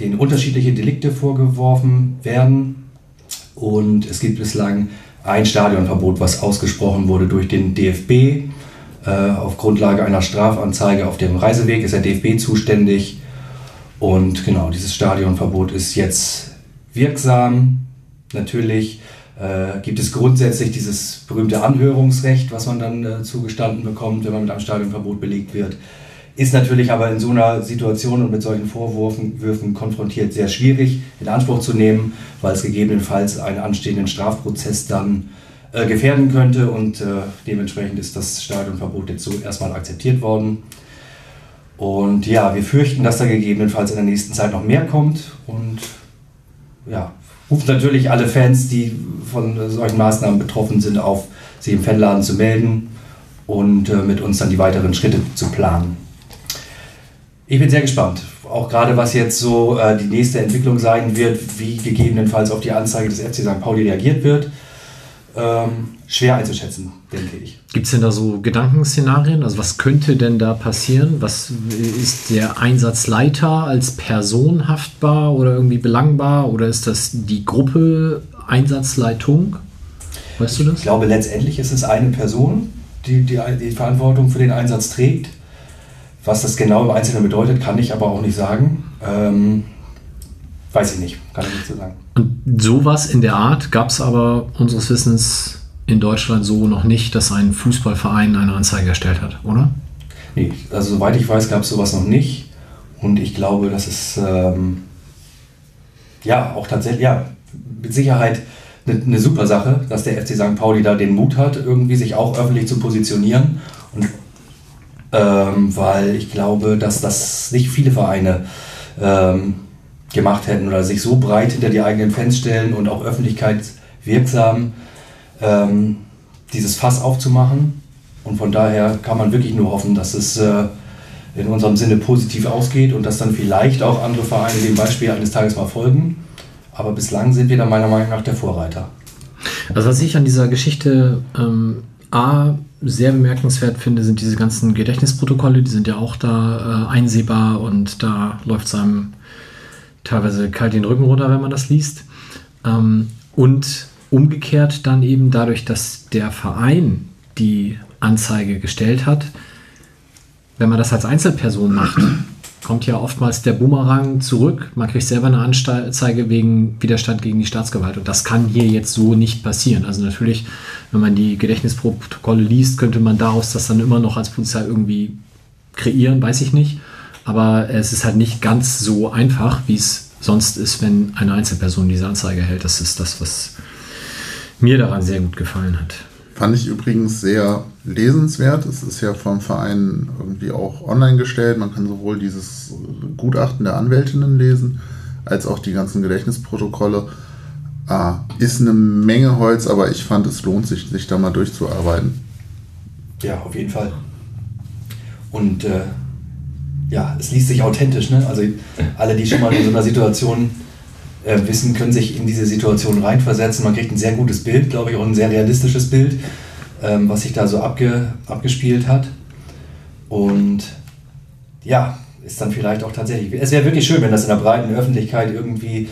denen unterschiedliche Delikte vorgeworfen werden. Und es gibt bislang ein Stadionverbot, was ausgesprochen wurde durch den DFB. Äh, auf Grundlage einer Strafanzeige auf dem Reiseweg ist der DFB zuständig. Und genau, dieses Stadionverbot ist jetzt wirksam. Natürlich äh, gibt es grundsätzlich dieses berühmte Anhörungsrecht, was man dann äh, zugestanden bekommt, wenn man mit einem Stadionverbot belegt wird. Ist natürlich aber in so einer Situation und mit solchen Vorwürfen Würfen konfrontiert sehr schwierig in Anspruch zu nehmen, weil es gegebenenfalls einen anstehenden Strafprozess dann äh, gefährden könnte und äh, dementsprechend ist das Stadionverbot jetzt so erstmal akzeptiert worden. Und ja, wir fürchten, dass da gegebenenfalls in der nächsten Zeit noch mehr kommt und ja, rufen natürlich alle Fans, die von solchen Maßnahmen betroffen sind, auf, sich im Fanladen zu melden und äh, mit uns dann die weiteren Schritte zu planen. Ich bin sehr gespannt, auch gerade was jetzt so äh, die nächste Entwicklung sein wird, wie gegebenenfalls auf die Anzeige des FC St. Pauli reagiert wird. Ähm, schwer einzuschätzen, denke ich. Gibt es denn da so Gedankenszenarien? Also was könnte denn da passieren? Was ist der Einsatzleiter als Person haftbar oder irgendwie belangbar? Oder ist das die Gruppe Einsatzleitung? Weißt du Ich das? glaube, letztendlich ist es eine Person, die, die die Verantwortung für den Einsatz trägt. Was das genau im Einzelnen bedeutet, kann ich aber auch nicht sagen. Ähm, weiß ich nicht, kann ich nicht so sagen. Und sowas in der Art gab es aber unseres Wissens in Deutschland so noch nicht, dass ein Fußballverein eine Anzeige erstellt hat, oder? Nee, also soweit ich weiß, gab es sowas noch nicht. Und ich glaube, das ist ähm, ja auch tatsächlich, ja, mit Sicherheit eine, eine super Sache, dass der FC St. Pauli da den Mut hat, irgendwie sich auch öffentlich zu positionieren. Und ähm, weil ich glaube, dass das nicht viele Vereine ähm, gemacht hätten oder sich so breit hinter die eigenen Fans stellen und auch öffentlichkeitswirksam ähm, dieses Fass aufzumachen. Und von daher kann man wirklich nur hoffen, dass es äh, in unserem Sinne positiv ausgeht und dass dann vielleicht auch andere Vereine dem Beispiel eines Tages mal folgen. Aber bislang sind wir da meiner Meinung nach der Vorreiter. Also was ich an dieser Geschichte ähm, A sehr bemerkenswert finde, sind diese ganzen Gedächtnisprotokolle, die sind ja auch da äh, einsehbar und da läuft es einem teilweise kalt den Rücken runter, wenn man das liest. Ähm, und umgekehrt dann eben dadurch, dass der Verein die Anzeige gestellt hat, wenn man das als Einzelperson macht, kommt ja oftmals der Boomerang zurück. Man kriegt selber eine Anzeige wegen Widerstand gegen die Staatsgewalt. Und das kann hier jetzt so nicht passieren. Also natürlich, wenn man die Gedächtnisprotokolle liest, könnte man daraus das dann immer noch als Polizei irgendwie kreieren, weiß ich nicht. Aber es ist halt nicht ganz so einfach, wie es sonst ist, wenn eine Einzelperson diese Anzeige hält. Das ist das, was mir daran sehr gut gefallen hat. Fand ich übrigens sehr lesenswert. Es ist ja vom Verein irgendwie auch online gestellt. Man kann sowohl dieses Gutachten der Anwältinnen lesen, als auch die ganzen Gedächtnisprotokolle. Ah, ist eine Menge Holz, aber ich fand, es lohnt sich, sich da mal durchzuarbeiten. Ja, auf jeden Fall. Und äh, ja, es liest sich authentisch. Ne? Also alle, die schon mal in so einer Situation äh, wissen, können sich in diese Situation reinversetzen. Man kriegt ein sehr gutes Bild, glaube ich, auch ein sehr realistisches Bild, ähm, was sich da so abge, abgespielt hat. Und ja, ist dann vielleicht auch tatsächlich. Es wäre wirklich schön, wenn das in der breiten Öffentlichkeit irgendwie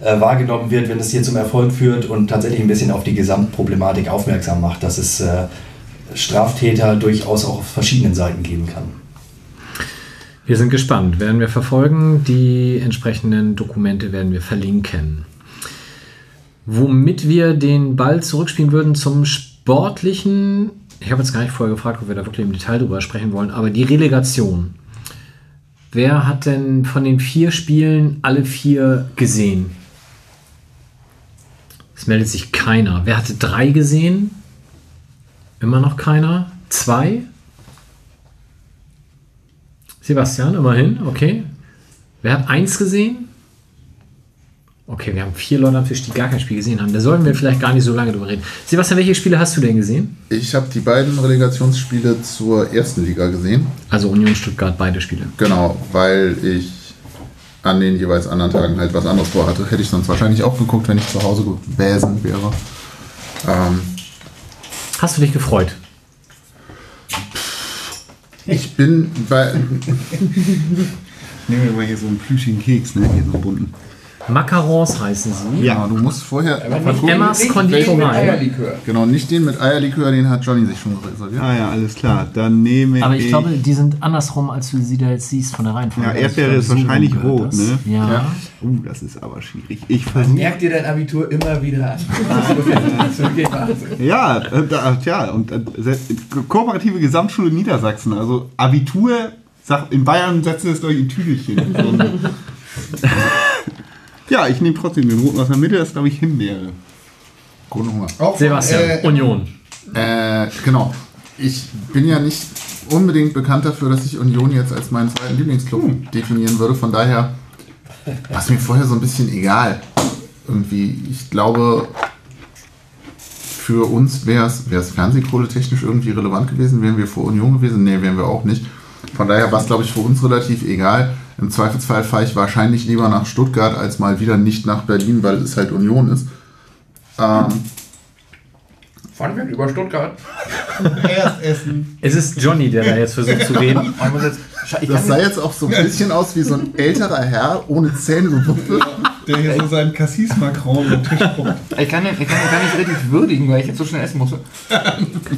äh, wahrgenommen wird, wenn es hier zum Erfolg führt und tatsächlich ein bisschen auf die Gesamtproblematik aufmerksam macht, dass es äh, Straftäter durchaus auch auf verschiedenen Seiten geben kann. Wir sind gespannt, werden wir verfolgen. Die entsprechenden Dokumente werden wir verlinken. Womit wir den Ball zurückspielen würden zum sportlichen. Ich habe jetzt gar nicht vorher gefragt, ob wir da wirklich im Detail drüber sprechen wollen, aber die Relegation. Wer hat denn von den vier Spielen alle vier gesehen? Es meldet sich keiner. Wer hatte drei gesehen? Immer noch keiner. Zwei? Sebastian, immerhin, okay. Wer hat eins gesehen? Okay, wir haben vier Leute am Tisch, die gar kein Spiel gesehen haben. Da sollten wir vielleicht gar nicht so lange drüber reden. Sebastian, welche Spiele hast du denn gesehen? Ich habe die beiden Relegationsspiele zur ersten Liga gesehen. Also Union Stuttgart, beide Spiele. Genau, weil ich an den jeweils anderen Tagen halt was anderes vorhatte. Hätte ich sonst wahrscheinlich auch geguckt, wenn ich zu Hause gewesen wäre. Ähm, Hast du dich gefreut? Ich bin bei. Nehmen wir mal hier so einen plüschigen Keks, ne? Hier so einen bunten. Macarons heißen sie. Ja, du musst vorher. Emmas Konditorei. Eierlikör. Genau, nicht den mit Eierlikör, den hat Johnny sich schon reserviert. Ah ja, alles klar. Dann nehme Aber ich glaube, die sind andersrum, als du sie da jetzt siehst von der Reihenfolge. Ja, Also ich Erdbeere glaube, ist wahrscheinlich rot, das. ne? Ja. Ja. Uh, das ist aber schwierig. Ich versuche. Merk dir dein Abitur immer wieder an. Ja, äh, da, tja, und äh, kooperative Gesamtschule Niedersachsen, also Abitur, sag, in Bayern setzen wir es durch in Tüdelchen. Ja, ich nehme trotzdem den roten aus der Mitte, das ist, glaube ich Himbeere. Guten Hunger. Auch Sebastian, äh, Union. Äh, genau. Ich bin ja nicht unbedingt bekannt dafür, dass ich Union jetzt als meinen zweiten Lieblingsclub definieren würde. Von daher war es mir vorher so ein bisschen egal. Irgendwie, ich glaube, für uns wäre es Fernsehkohle technisch irgendwie relevant gewesen. Wären wir vor Union gewesen? Nee, wären wir auch nicht. Von daher war es, glaube ich, für uns relativ egal. Im Zweifelsfall fahre ich wahrscheinlich lieber nach Stuttgart als mal wieder nicht nach Berlin, weil es halt Union ist. Ähm, Funfact über Stuttgart. Erst essen. Es ist Johnny, der da jetzt versucht zu reden. Das sah jetzt auch so ein bisschen aus wie so ein älterer Herr ohne Zähne. So Der hier so seinen Cassis-Macron über den Tisch guckt. ich, kann, kann gar nicht richtig würdigen, weil ich jetzt so schnell essen musste.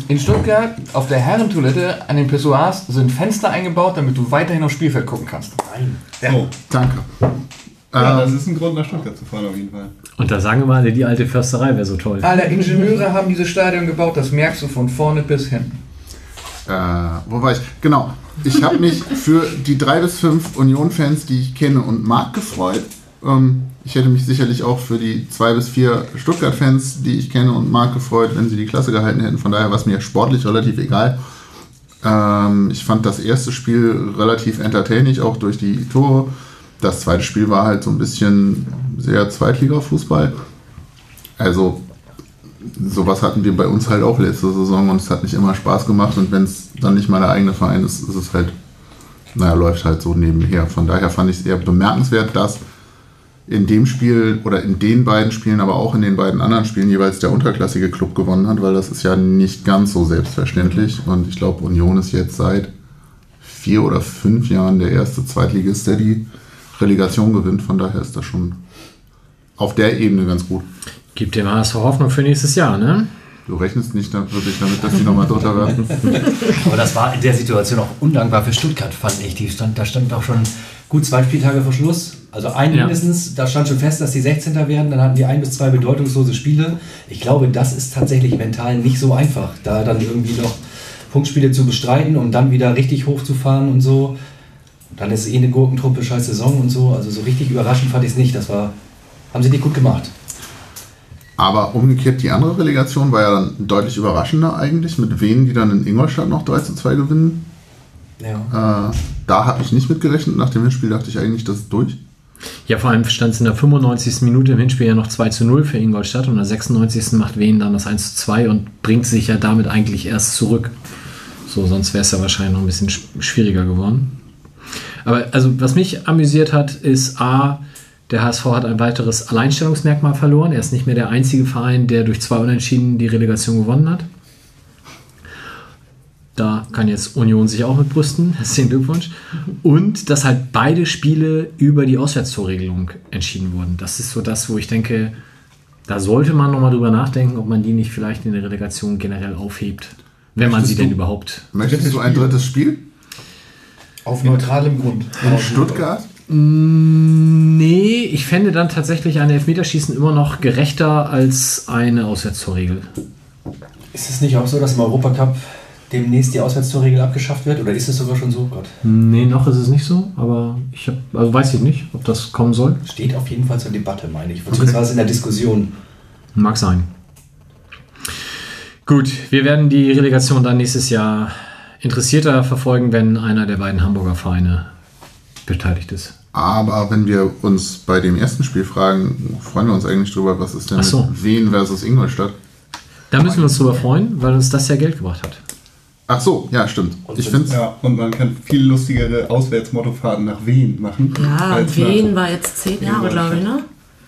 In Stuttgart auf der Herrentoilette an den Pissoirs sind Fenster eingebaut, damit du weiterhin aufs Spielfeld gucken kannst. Nein. So, Danke. ja, das Ähm, ist ein Grund, nach Stuttgart zu fahren, auf jeden Fall. Und da sagen wir alle, die alte Försterei wäre so toll. Alle Ingenieure haben dieses Stadion gebaut, das merkst du von vorne bis hinten. äh, wo war ich? Genau. Ich habe mich für die drei bis fünf Union-Fans, die ich kenne und mag, gefreut. Ähm, ich hätte mich sicherlich auch für die zwei bis vier Stuttgart-Fans, die ich kenne und mag, gefreut, wenn sie die Klasse gehalten hätten. Von daher war es mir sportlich relativ egal. Ähm, ich fand das erste Spiel relativ entertaining, auch durch die Tore. Das zweite Spiel war halt so ein bisschen sehr Zweitliga-Fußball. Also sowas hatten wir bei uns halt auch letzte Saison und es hat nicht immer Spaß gemacht und wenn es dann nicht mal der eigene Verein ist, ist es halt, naja, läuft halt so nebenher. Von daher fand ich es eher bemerkenswert, dass in dem Spiel oder in den beiden Spielen, aber auch in den beiden anderen Spielen jeweils der unterklassige Club gewonnen hat, weil das ist ja nicht ganz so selbstverständlich. Und ich glaube, Union ist jetzt seit vier oder fünf Jahren der erste Zweitligist, der die Relegation gewinnt. Von daher ist das schon auf der Ebene ganz gut. Gibt dem HSV Hoffnung für nächstes Jahr, ne? Du rechnest nicht wirklich damit, dass die nochmal Dritter werden. Aber das war in der Situation auch undankbar für Stuttgart, fand ich. Die stand, da stand auch schon gut zwei Spieltage vor Schluss. Also ein Ja. mindestens, da stand schon fest, dass die 16. werden. Dann hatten die ein bis zwei bedeutungslose Spiele. Ich glaube, das ist tatsächlich mental nicht so einfach, da dann irgendwie noch Punktspiele zu bestreiten, um dann wieder richtig hochzufahren und so. Dann ist es eh eine Gurkentruppe, scheiß Saison und so. Also so richtig überraschend fand ich es nicht. Das war, haben sie nicht gut gemacht. Aber umgekehrt, die andere Relegation war ja dann deutlich überraschender eigentlich, mit Wien, die dann in Ingolstadt noch 3 zu 2 gewinnen. Ja. Äh, da habe ich nicht mit gerechnet. Nach dem Hinspiel dachte ich eigentlich, das ist durch. Ja, vor allem stand es in der 95. Minute im Hinspiel ja noch 2 zu 0 für Ingolstadt und in der 96. macht Wien dann das 1 zu 2 und bringt sich ja damit eigentlich erst zurück. So, sonst wäre es ja wahrscheinlich noch ein bisschen sch- schwieriger geworden. Aber also, was mich amüsiert hat, ist A, der HSV hat ein weiteres Alleinstellungsmerkmal verloren. Er ist nicht mehr der einzige Verein, der durch zwei Unentschieden die Relegation gewonnen hat. Da kann jetzt Union sich auch mit brüsten. Herzlichen Glückwunsch. Und dass halt beide Spiele über die Auswärtstorregelung entschieden wurden. Das ist so das, wo ich denke, da sollte man nochmal drüber nachdenken, ob man die nicht vielleicht in der Relegation generell aufhebt. Wenn man sie Möchtest denn du- überhaupt. Möchtest du ein drittes Spiel Auf neutralem Grund. in Stuttgart? Nee, ich fände dann tatsächlich ein Elfmeterschießen immer noch gerechter als eine Auswärtstorregel. Ist es nicht auch so, dass im Europacup demnächst die Auswärtstorregel abgeschafft wird? Oder ist es sogar schon so? Gott. Nee, noch ist es nicht so, aber ich habe, also weiß ich nicht, ob das kommen soll. Steht auf jeden Fall zur Debatte, meine ich. Beziehungsweise in der Diskussion. Mag sein. Gut, wir werden die Relegation dann nächstes Jahr interessierter verfolgen, wenn einer der beiden Hamburger Vereine beteiligt ist. Aber wenn wir uns bei dem ersten Spiel fragen, freuen wir uns eigentlich drüber, was ist denn Ach so. mit Wien versus Ingolstadt? Da müssen wir uns drüber freuen, weil uns das ja Geld gebracht hat. Ach so, ja, stimmt. Ich finde Ja, und man kann viel lustigere Auswärtsmottofahrten nach Wien machen. Ja, Wien war jetzt zehn Jahre, glaube ich, ne?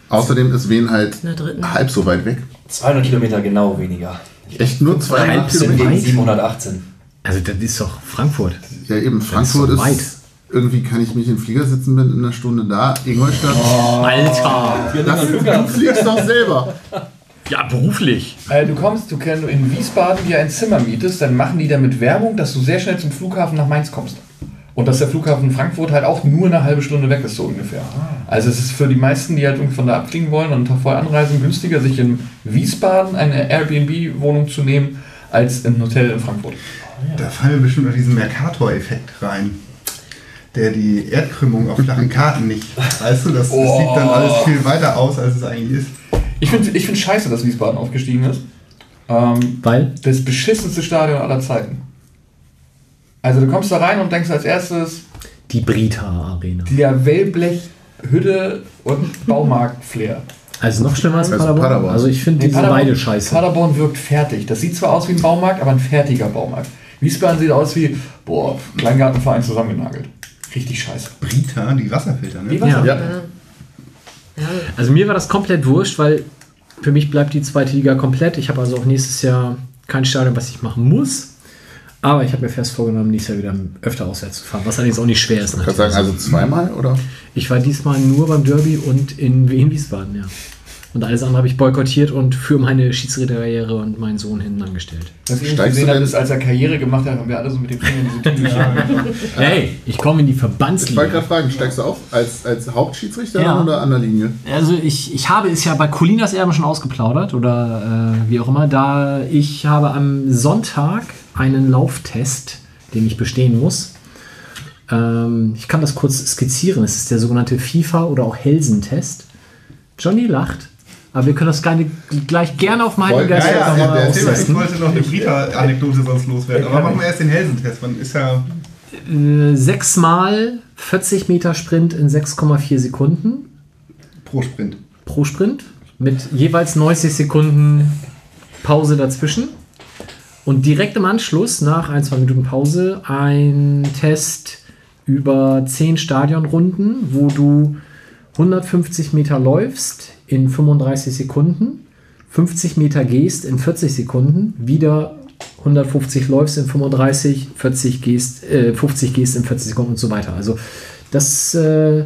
außerdem ist Wien halt halb so weit weg. 200 Kilometer genau weniger. Echt nur zweieinhalb Halb so Kilometer? weit? Gegen 718. Also das ist doch Frankfurt. Ja, eben, Frankfurt so ist, weit. irgendwie kann ich mich in den Flieger sitzen, bin in einer Stunde da. Ingolstadt, Alter! das, du fliegst doch selber. Ja, beruflich. Äh, du kommst, du wenn du in Wiesbaden dir ein Zimmer mietest, dann machen die damit Werbung, dass du sehr schnell zum Flughafen nach Mainz kommst. Und dass der Flughafen Frankfurt halt auch nur eine halbe Stunde weg ist, so ungefähr. Also es ist für die meisten, die halt irgendwie von da abfliegen wollen und vorher anreisen, günstiger, sich in Wiesbaden eine Airbnb-Wohnung zu nehmen, als im Hotel in Frankfurt. Da fallen wir bestimmt noch diesen Mercator-Effekt rein. Der die Erdkrümmung auf flachen Karten nicht. Weißt du, das, das sieht dann alles viel weiter aus, als es eigentlich ist. Ich finde ich find scheiße, dass Wiesbaden aufgestiegen ist. Ähm, Weil? das beschissenste Stadion aller Zeiten. Also du kommst da rein und denkst als erstes, Die Brita Arena. der Wellblech, Hütte und Baumarkt-Flair. Also noch schlimmer als Also Paderborn. Paderborn. Also ich finde Nee, diese Paderborn- beide scheiße. Paderborn wirkt fertig. Das sieht zwar aus wie ein Baumarkt, aber ein fertiger Baumarkt. Wiesbaden sieht aus wie, boah, Kleingartenverein zusammengenagelt. Richtig scheiße. Brita, die Wasserfilter, ne? Die Wasser- Ja. Also mir war das komplett wurscht, weil für mich bleibt die zweite Liga komplett. Ich habe also auch nächstes Jahr kein Stadion, was ich machen muss. Aber ich habe mir fest vorgenommen, nächstes Jahr wieder öfter auswärts zu fahren, was allerdings auch nicht schwer ist. Ich kann sagen, also zweimal, oder? Ich war diesmal nur beim Derby und in Wien Wiesbaden, ja. Und alles andere habe ich boykottiert und für meine Schiedsrichterkarriere und meinen Sohn hinten angestellt. Was ich Steigst du gesehen habe, denn- ist, als er Karriere gemacht hat, haben wir alle so mit dem Finger in diese Tüte Hey, ich komme in die Ich wollte Verbandsliga. gerade fragen, steigst du auf als, als Hauptschiedsrichter Ja. oder an der Linie? Also ich, ich habe es ja bei Colinas Erben schon ausgeplaudert oder äh, wie auch immer, da ich habe am Sonntag einen Lauftest, den ich bestehen muss. Ähm, ich kann das kurz skizzieren. Es ist der sogenannte FIFA oder auch Helsen-Test. Johnny lacht, aber wir können das gerne, gleich gerne auf meinen Voll- Geist ja, ja, ja, ich wollte noch eine Brita-Anekdote sonst loswerden. Aber machen wir erst den Helsentest. Man ist ja Äh, Sechsmal 40 Meter Sprint in 6,4 Sekunden. pro Sprint. pro Sprint mit jeweils 90 Sekunden Pause dazwischen. Und direkt im Anschluss, nach ein, zwei Minuten Pause, ein Test über 10 Stadionrunden, wo du 150 Meter läufst in 35 Sekunden, 50 Meter gehst in 40 Sekunden, wieder 150 läufst in 35, 40 gehst, äh, 50 gehst in 40 Sekunden und so weiter. Also das, äh,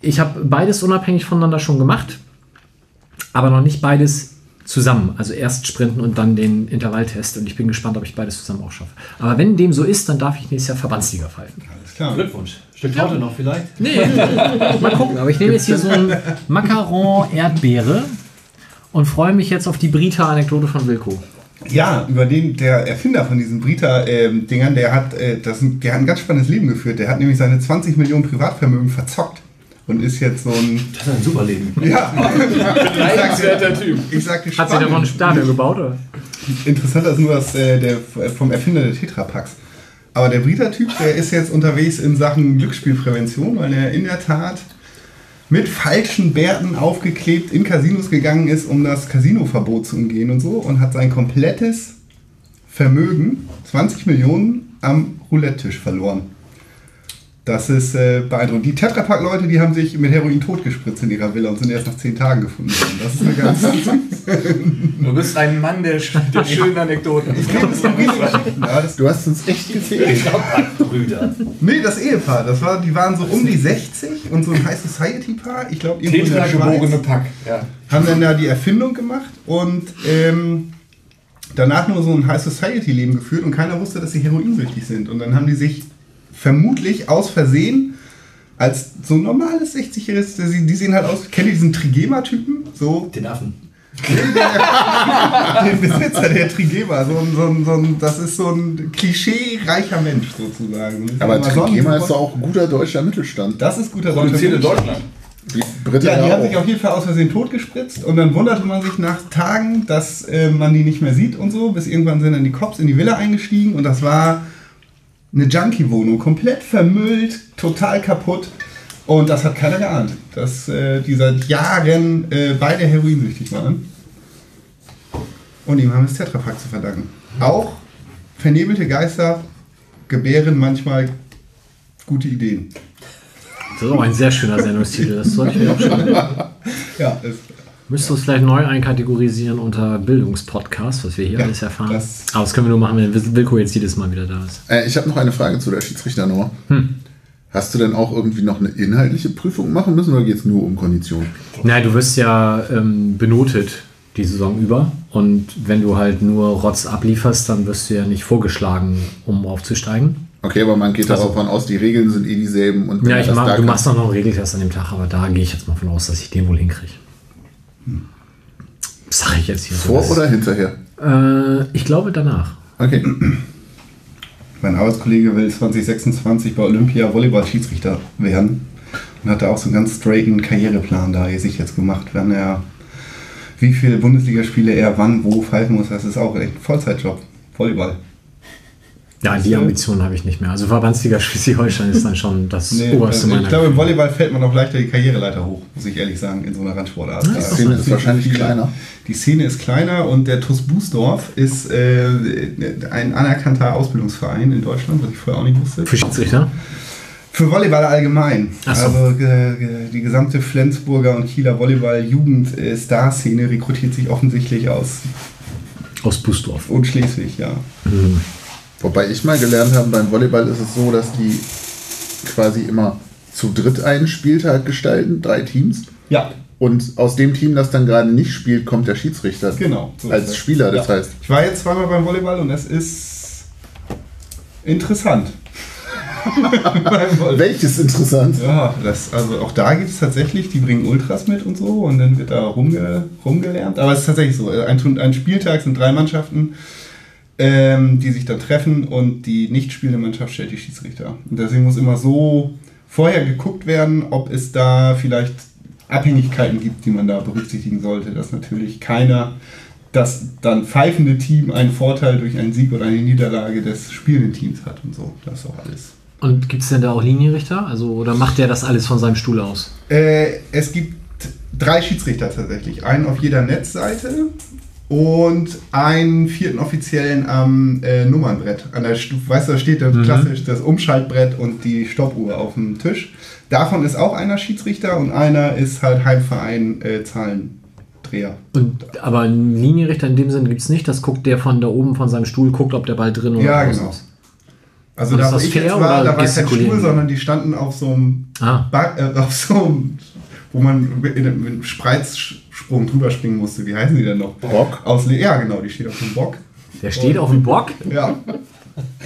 ich habe beides unabhängig voneinander schon gemacht, aber noch nicht beides zusammen. Also erst Sprinten und dann den Intervalltest und ich bin gespannt, ob ich beides zusammen auch schaffe. Aber wenn dem so ist, dann darf ich nächstes Jahr Verbandsliga pfeifen. Alles klar. Glückwunsch. Stück Torte noch vielleicht? Nee, mal gucken. Aber ich nehme jetzt hier so ein Macaron Erdbeere und freue mich jetzt auf die Brita-Anekdote von Wilko. Ja, über den, der Erfinder von diesen Brita-Dingern, der, hat, äh, das, der hat ein ganz spannendes Leben geführt. Der hat nämlich seine 20 Millionen Privatvermögen verzockt und ist jetzt so ein. Das ist ein super Leben. Ja, Beneidenswerter Typ. ich sagte Hat sich davon ein. Stadion gebaut, oder? Interessanter ist nur das, äh, der, vom Erfinder der Tetrapacks. Aber der Brita-Typ, der ist jetzt unterwegs in Sachen Glücksspielprävention, weil er in der Tat mit falschen Bärten aufgeklebt in Casinos gegangen ist, um das Casinoverbot zu umgehen und so und hat sein komplettes Vermögen, 20 Millionen, am Roulette-Tisch verloren. Das ist äh, beeindruckend. Die Tetrapack-Leute, die haben sich mit Heroin totgespritzt in ihrer Villa und sind erst nach 10 Tagen gefunden worden. Das ist eine ganz Du bist ein Mann der, der schönen Anekdoten. ja, das, Du hast uns echt gezählt. Brüder. Nee, das Ehepaar, das war, die waren so um die 60 und so ein High Society-Paar, ich glaube, irgendwo in der Tetra-geborene Schweiz, Pack. Ja. haben dann da die Erfindung gemacht und ähm, danach nur so ein High Society-Leben geführt und keiner wusste, dass sie heroinsüchtig sind. Und dann haben die sich vermutlich aus Versehen als so normales 60-jähriges, die sehen halt aus, kennt ihr diesen Trigema-Typen? So Den Affen. den Besitzer der Trigema, so ein, so ein, so ein, das ist so ein klischee-reicher Mensch sozusagen. Aber Trigema ist doch auch guter deutscher Mittelstand. Das ist guter Produziert in Mittelstand. Deutschland. Die Briten Ja, die ja haben sich auch. auf jeden Fall aus Versehen totgespritzt und dann wunderte man sich nach Tagen, dass äh, man die nicht mehr sieht und so, bis irgendwann sind dann die Cops in die Villa eingestiegen und das war eine Junkie-Wohnung, komplett vermüllt, total kaputt und das hat keiner geahnt, dass äh, die seit Jahren äh, beide heroinsüchtig waren und ihm haben es Tetrapack zu verdanken. Auch vernebelte Geister gebären manchmal gute Ideen. Das ist auch ein sehr schöner Sendungstitel. Das sollte ich mir aufschreiben. Ja, es, Müsstest du es vielleicht neu einkategorisieren unter Bildungspodcast, was wir hier Ja, alles erfahren. das- Aber das können wir nur machen, wenn Wilko jetzt jedes Mal wieder da ist. Äh, ich habe noch eine Frage zu der Schiedsrichternummer. Hm. Hast du denn auch irgendwie noch eine inhaltliche Prüfung machen müssen oder geht es nur um Kondition? Na, du wirst ja ähm, benotet die Saison über. Und wenn du halt nur Rotz ablieferst, dann wirst du ja nicht vorgeschlagen, um aufzusteigen. Okay, aber man geht Also- davon aus, die Regeln sind eh dieselben. Und Ja, ich mach, du kann- machst doch noch einen Regeltest an dem Tag, aber da gehe ich jetzt mal von aus, dass ich den wohl hinkriege. Sag ich jetzt hier so. Vor Das- oder hinterher? Äh, ich glaube danach. Okay. Mein Arbeitskollege will 2026 bei Olympia Volleyball-Schiedsrichter werden und hat da auch so einen ganz straighten Karriereplan da sich jetzt gemacht, wenn er wie viele Bundesligaspiele er wann wo pfeifen muss. Das ist auch echt ein Vollzeitjob. Volleyball. Ja, die Ambition habe ich nicht mehr. Also Verbandsliga Schleswig-Holstein ist dann schon das Nee, oberste also meiner ich glaube, im Volleyball fällt man auch leichter die Karriereleiter hoch, muss ich ehrlich sagen, in so einer Randsportart. Die Szene ist wahrscheinlich viel- kleiner. Die Szene ist kleiner und der TuS Bußdorf ist äh, ein anerkannter Ausbildungsverein in Deutschland, was ich vorher auch nicht wusste. Für Schiedsrichter? Für Volleyball allgemein. Ach so. Also äh, äh, die gesamte Flensburger und Kieler Volleyball-Jugend-Star-Szene rekrutiert sich offensichtlich aus Aus Busdorf. und Schleswig, ja. Wobei ich mal gelernt habe, beim Volleyball ist es so, dass die quasi immer zu dritt einen Spieltag gestalten, drei Teams. Ja, Und aus dem Team, das dann gerade nicht spielt, kommt der Schiedsrichter. genau. so Als es. Spieler, das Ja. heißt. Ich war jetzt zweimal beim Volleyball und es ist interessant. Welches interessant? Ja, das, also auch da gibt es tatsächlich, die bringen Ultras mit und so und dann wird da rumge, rumgelernt. Aber es ist tatsächlich so, ein, Turn- ein Spieltag sind drei Mannschaften, ähm, die sich dann treffen und die nicht spielende Mannschaft stellt die Schiedsrichter. Und deswegen muss immer so vorher geguckt werden, ob es da vielleicht Abhängigkeiten gibt, die man da berücksichtigen sollte, dass natürlich keiner das dann pfeifende Team einen Vorteil durch einen Sieg oder eine Niederlage des spielenden Teams hat und so. Das ist auch alles. Und gibt es denn da auch Linienrichter? Also, oder macht der das alles von seinem Stuhl aus? Äh, es gibt drei Schiedsrichter tatsächlich. Einen auf jeder Netzseite und einen vierten offiziellen am äh, Nummernbrett. An der, weißt du, da steht da klassisch das Umschaltbrett und die Stoppuhr auf dem Tisch. Davon ist auch einer Schiedsrichter und einer ist halt Heimverein äh, Zahlendreher. Und, aber einen Linienrichter in dem Sinne gibt es nicht. Das guckt der von da oben von seinem Stuhl, guckt, ob der Ball drin oder Ja, genau. ist. Also Und da wo ich jetzt war, da war kein Stuhl, sondern die standen auf so einem, Ah. äh, auf so einem wo man mit, mit einem Spreizsprung drüber springen musste. Wie heißen die denn noch? Bock? Aus Le ja, genau, die steht auf dem Bock. Der steht auf dem Bock. Ja.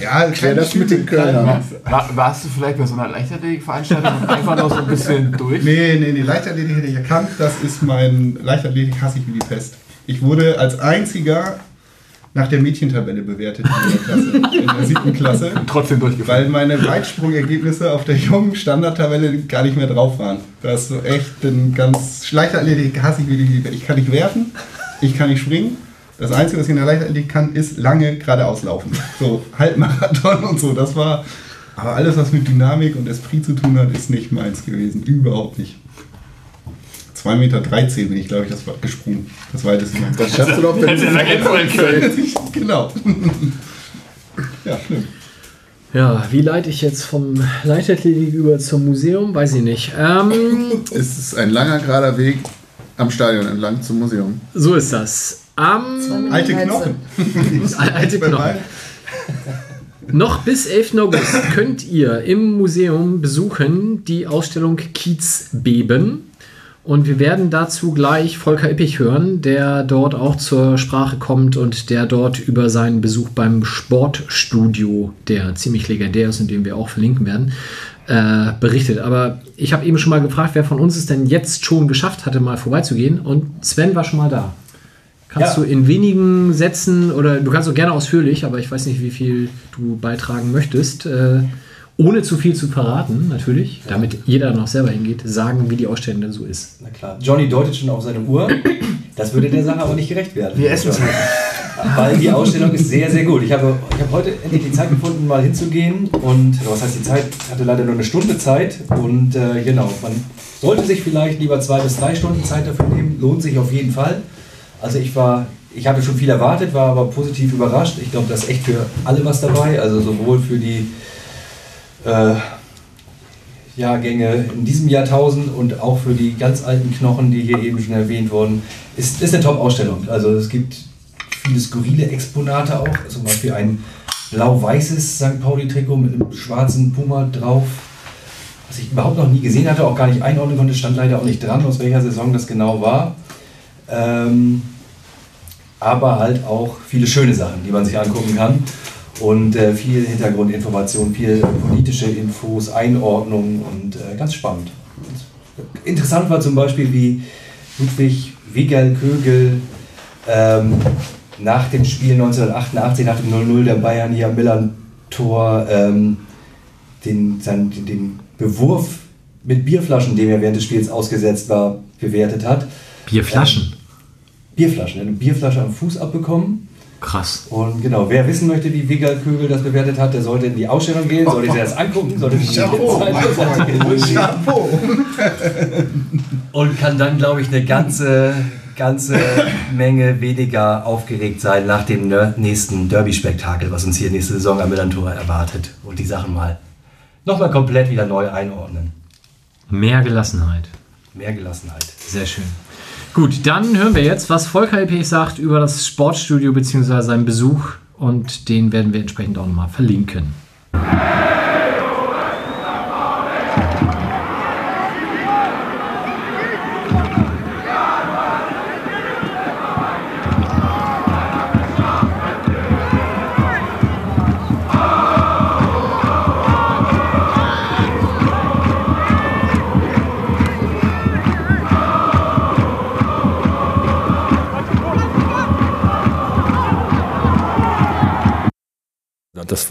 Ja, Klär das mit den Kölnern. War, warst du vielleicht bei so einer Leichtathletikveranstaltung und einfach noch so ein bisschen durch? Nee, nee, nee, Leichtathletik hätte ich erkannt. Das ist mein Leichtathletik hasse ich wie die Pest. Ich wurde als einziger nach der Mädchentabelle bewertet in der Klasse, in der siebten Klasse, Trotzdem durchgefallen. weil meine Weitsprungergebnisse auf der jungen Standardtabelle gar nicht mehr drauf waren. Das ist so echt ein ganz Leichtathletik hasse ich wie die. Ich kann nicht werfen, ich kann nicht springen. Das Einzige, was ich in der Leichtathletik kann, ist lange geradeaus laufen. So Halbmarathon und so. Das war. Aber alles, was mit Dynamik und Esprit zu tun hat, ist nicht meins gewesen. Überhaupt nicht. 2,13 Meter bin ich, glaube ich, das war gesprungen. Das weiteste. Das schaffst du doch, wenn er einfallen können. genau. ja, schlimm. Ja, wie leite ich jetzt vom Leichtathletik über zum Museum? Weiß ich nicht. Ähm, Es ist ein langer, gerader Weg am Stadion entlang zum Museum. so ist das. Am Alte Knochen. Alte Knochen. Noch bis 11. August könnt ihr im Museum besuchen die Ausstellung Kiezbeben. Und wir werden dazu gleich Volker Ippich hören, der dort auch zur Sprache kommt und der dort über seinen Besuch beim Sportstudio, der ziemlich legendär ist und den wir auch verlinken werden, äh, berichtet. Aber ich habe eben schon mal gefragt, wer von uns es denn jetzt schon geschafft hatte, mal vorbeizugehen. Und Sven war schon mal da. Kannst Ja. du in wenigen Sätzen oder du kannst auch gerne ausführlich, aber ich weiß nicht, wie viel du beitragen möchtest, äh, ohne zu viel zu verraten, natürlich, damit jeder noch selber hingeht, sagen, wie die Ausstellung denn so ist. Na klar. Johnny deutet schon auf seine Uhr. Das würde der Sache aber nicht gerecht werden. Wir essen Weil die Ausstellung ist sehr, sehr gut. Ich habe, ich habe heute endlich die Zeit gefunden, mal hinzugehen. Und was heißt die Zeit? Ich hatte leider nur eine Stunde Zeit. Und äh, genau, man sollte sich vielleicht lieber zwei bis drei Stunden Zeit dafür nehmen. Lohnt sich auf jeden Fall. Also ich war, ich hatte schon viel erwartet, war aber positiv überrascht. Ich glaube, da ist echt für alle was dabei. Also sowohl für die äh, Jahrgänge in diesem Jahrtausend und auch für die ganz alten Knochen, die hier eben schon erwähnt wurden, ist, ist eine Top-Ausstellung. Also es gibt viele skurrile Exponate auch, zum Beispiel ein blau-weißes St. Pauli-Trikot mit einem schwarzen Puma drauf, was ich überhaupt noch nie gesehen hatte, auch gar nicht einordnen konnte, stand leider auch nicht dran, aus welcher Saison das genau war. Ähm, aber halt auch viele schöne Sachen, die man sich angucken kann. Und äh, viel Hintergrundinformation, viel politische Infos, Einordnungen und äh, ganz spannend. Und interessant war zum Beispiel, wie Ludwig Wigel Kögel ähm, nach dem Spiel 1988, nach dem 0-0 der Bayern hier am Milan-Tor, ähm, den, den, den Bewurf mit Bierflaschen, dem er während des Spiels ausgesetzt war, bewertet hat. Bierflaschen. Bierflaschen, er hat eine Bierflasche am Fuß abbekommen. Krass. Und genau, wer wissen möchte, wie Wiggal Kögel das bewertet hat, der sollte in die Ausstellung gehen, sollte sich das angucken, sollte sich die und kann dann, glaube ich, eine ganze, ganze Menge weniger aufgeregt sein nach dem ne- nächsten Derby-Spektakel, was uns hier nächste Saison am Millantor erwartet. Und die Sachen mal nochmal komplett wieder neu einordnen. Mehr Gelassenheit. Mehr Gelassenheit. Sehr schön. Gut, dann hören wir jetzt, was Volker Ippich sagt über das Sportstudio bzw. seinen Besuch und den werden wir entsprechend auch nochmal verlinken.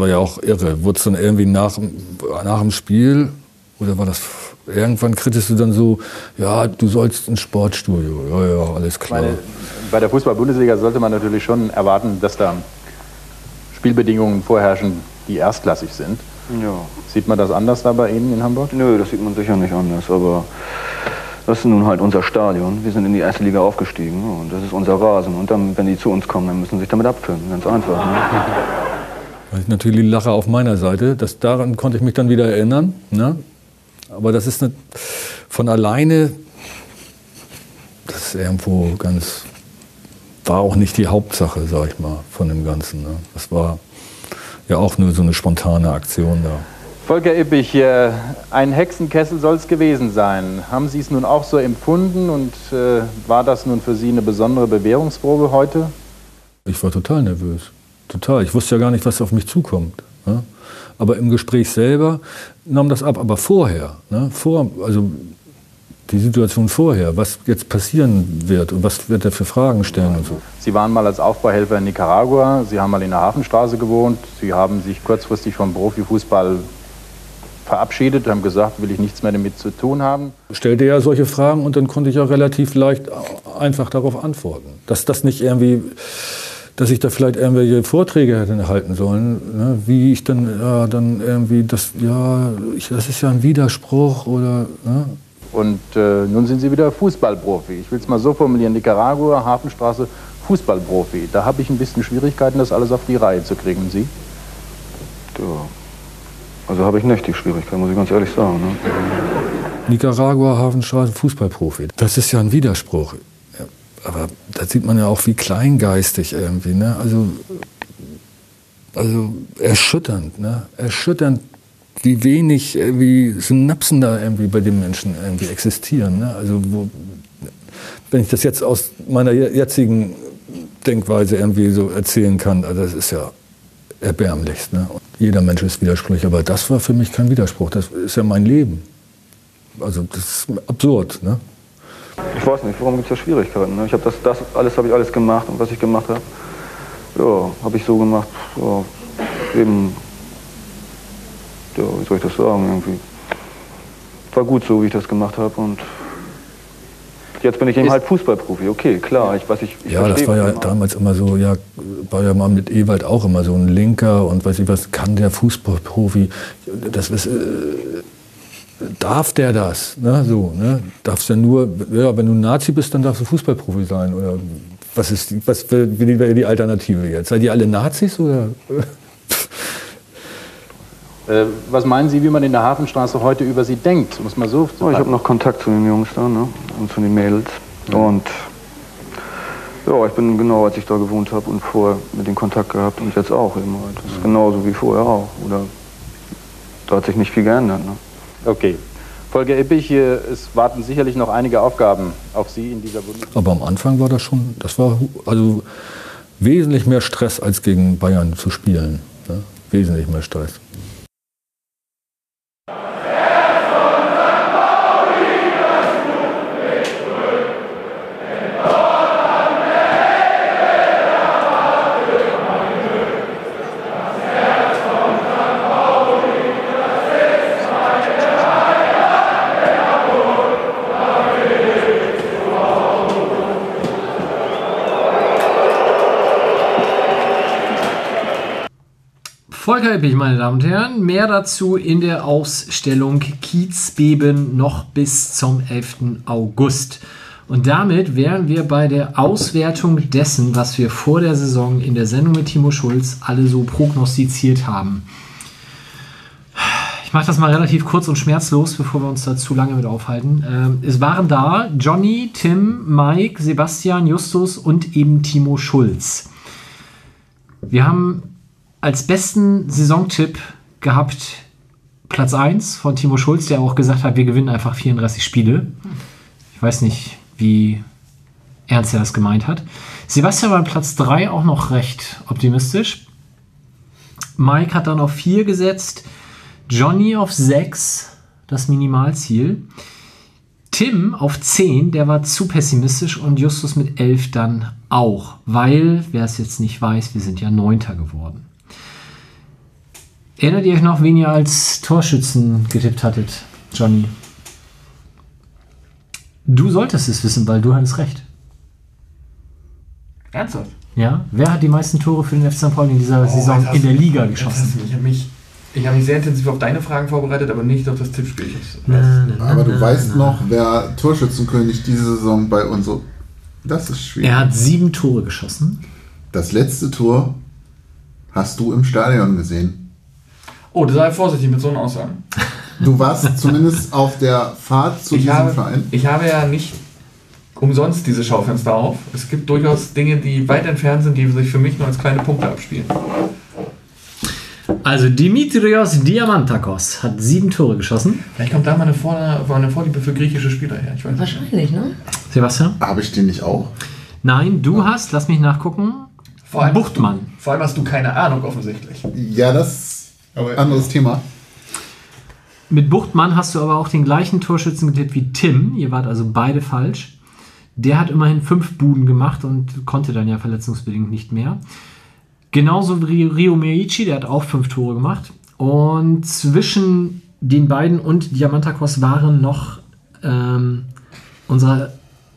War ja auch irre. Wurde es dann irgendwie nach, dem- nach dem Spiel oder war das irgendwann kritisst du dann so, ja, du sollst ins Sportstudio. Ja, ja, alles klar. meine, bei der Fußball-Bundesliga sollte man natürlich schon erwarten, dass da Spielbedingungen vorherrschen, die erstklassig sind. Ja. Sieht man das anders da bei Ihnen in Hamburg? Nö, das sieht man sicher nicht anders, aber das ist nun halt unser Stadion. Wir sind in die erste Liga aufgestiegen und das ist unser Rasen. Und dann, wenn die zu uns kommen, dann müssen sie sich damit abfinden. Ganz einfach. Ne? Das ist natürlich die Lache auf meiner Seite. Das, daran konnte ich mich dann wieder erinnern. Ne? Aber das ist nicht von alleine, das ist irgendwo ganz, war auch nicht die Hauptsache, sag ich mal, von dem Ganzen. Ne? Das war ja auch nur so eine spontane Aktion da. Volker Ippich, ein Hexenkessel soll es gewesen sein. Haben Sie es nun auch so empfunden und äh, war das nun für Sie eine besondere Bewährungsprobe heute? Ich war total nervös. Total. Ich wusste ja gar nicht, was auf mich zukommt. Ne? Aber im Gespräch selber nahm das ab. Aber vorher, ne? Vor, also die Situation vorher, was jetzt passieren wird und was wird er für Fragen stellen und so. Sie waren mal als Aufbauhelfer in Nicaragua, Sie haben mal in der Hafenstraße gewohnt, Sie haben sich kurzfristig vom Profifußball verabschiedet, haben gesagt, will ich nichts mehr damit zu tun haben. Stellte ja solche Fragen und dann konnte ich ja relativ leicht einfach darauf antworten. Dass das nicht irgendwie, dass ich da vielleicht irgendwelche Vorträge hätte halten sollen, ne? wie ich dann, ja, dann irgendwie, das, ja, ich, das ist ja ein Widerspruch oder, ne? Und äh, nun sind Sie wieder Fußballprofi. Ich will es mal so formulieren, Nicaragua, Hafenstraße, Fußballprofi. Da habe ich ein bisschen Schwierigkeiten, das alles auf die Reihe zu kriegen. Sie? Ja. Also habe ich nicht die Schwierigkeiten, muss ich ganz ehrlich sagen. Ne? Nicaragua, Hafenstraße, Fußballprofi. Das ist ja ein Widerspruch. Aber da sieht man ja auch, wie kleingeistig irgendwie. Ne? Also, also erschütternd. Ne? Erschütternd, wie wenig wie Synapsen da irgendwie bei den Menschen irgendwie existieren. Ne? Also wo, wenn ich das jetzt aus meiner jetzigen Denkweise irgendwie so erzählen kann, also das ist ja erbärmlichst. Ne? Jeder Mensch ist widersprüchlich, aber das war für mich kein Widerspruch. Das ist ja mein Leben. Also das ist absurd. Ne? Ich weiß nicht, warum gibt es da Schwierigkeiten? Ne? Ich habe das, das alles habe ich alles gemacht und was ich gemacht habe, ja, habe ich so gemacht. Ja, eben, ja, wie soll ich das sagen irgendwie? War gut so, wie ich das gemacht habe und Jetzt bin ich eben halt Fußballprofi, okay, klar. Ich, was ich, ich ja, das war ja damals immer so, ja, war ja mal mit Ewald auch immer so ein Linker und weiß ich was, kann der Fußballprofi, das ist, äh, darf der das, ne, so, ne, darfst ja nur, ja, wenn du ein Nazi bist, dann darfst du Fußballprofi sein oder was ist, was wäre die Alternative jetzt? Seid ihr alle Nazis oder? Äh, was meinen Sie, wie man in der Hafenstraße heute über Sie denkt? Muss man so. Oh, ich habe noch Kontakt zu den Jungs da ne? und zu den Mädels. Ja. Und ja, ich bin genau, als ich da gewohnt habe und vorher mit den Kontakt gehabt und jetzt auch immer. Das ist genauso wie vorher auch. Oder da hat sich nicht viel geändert. Ne? Okay. Volker Ippich, es warten sicherlich noch einige Aufgaben auf Sie in dieser Bundesliga. Aber am Anfang war das schon, das war also wesentlich mehr Stress als gegen Bayern zu spielen. Ne? Wesentlich mehr Stress. Eppich, meine Damen und Herren. Mehr dazu in der Ausstellung Kiezbeben noch bis zum 11. August. Und damit wären wir bei der Auswertung dessen, was wir vor der Saison in der Sendung mit Timo Schulz alle so prognostiziert haben. Ich mache das mal relativ kurz und schmerzlos, bevor wir uns da zu lange mit aufhalten. Ähm, es waren da Johnny, Tim, Mike, Sebastian, Justus und eben Timo Schulz. Wir haben als besten Saisontipp gehabt Platz 1 von Timo Schulz, der auch gesagt hat, wir gewinnen einfach 34 Spiele. Ich weiß nicht, wie ernst er das gemeint hat. Sebastian war Platz 3 auch noch recht optimistisch. Mike hat dann auf 4 gesetzt. Johnny auf 6, das Minimalziel. Tim auf 10, der war zu pessimistisch und Justus mit 11 dann auch, weil, wer es jetzt nicht weiß, wir sind ja Neunter geworden. Erinnert ihr euch noch, wen ihr als Torschützen getippt hattet, Johnny? Du solltest es wissen, weil du hattest recht. Ernsthaft? Ja? Wer hat die meisten Tore für den FC St. Pauli in dieser Oh, Saison in der Liga geschossen? Ich habe mich, ich hab mich sehr intensiv auf deine Fragen vorbereitet, aber nicht auf das Tippspiel. Na, na, Aber du na, weißt na. noch, wer Torschützenkönig diese Saison bei uns so. Das ist schwierig. Er hat sieben Tore geschossen. Das letzte Tor hast du im Stadion gesehen. Oh, sei vorsichtig mit so einer Aussagen. Du warst zumindest auf der Fahrt zu Ich diesem habe, Verein. ich habe ja nicht umsonst diese Schaufenster auf. Es gibt durchaus Dinge, die weit entfernt sind, die sich für mich nur als kleine Punkte abspielen. Also Dimitrios Diamantakos hat sieben Tore geschossen. Vielleicht kommt da mal eine, Vor eine Vorliebe für griechische Spieler her. Ich weiß nicht. Wahrscheinlich, ne? Sebastian? Habe ich den nicht auch? Nein, du hast, lass mich nachgucken, Vor allem, Buchtmann. vor allem hast du keine Ahnung offensichtlich. Ja, das Aber anderes Thema. Mit Buchtmann hast du aber auch den gleichen Torschützen getippt wie Tim. Ihr wart also beide falsch. Der hat immerhin fünf Buden gemacht und konnte dann ja verletzungsbedingt nicht mehr. Genauso wie Rio Meichi, der hat auch fünf Tore gemacht. Und zwischen den beiden und Diamantakos waren noch ähm, unsere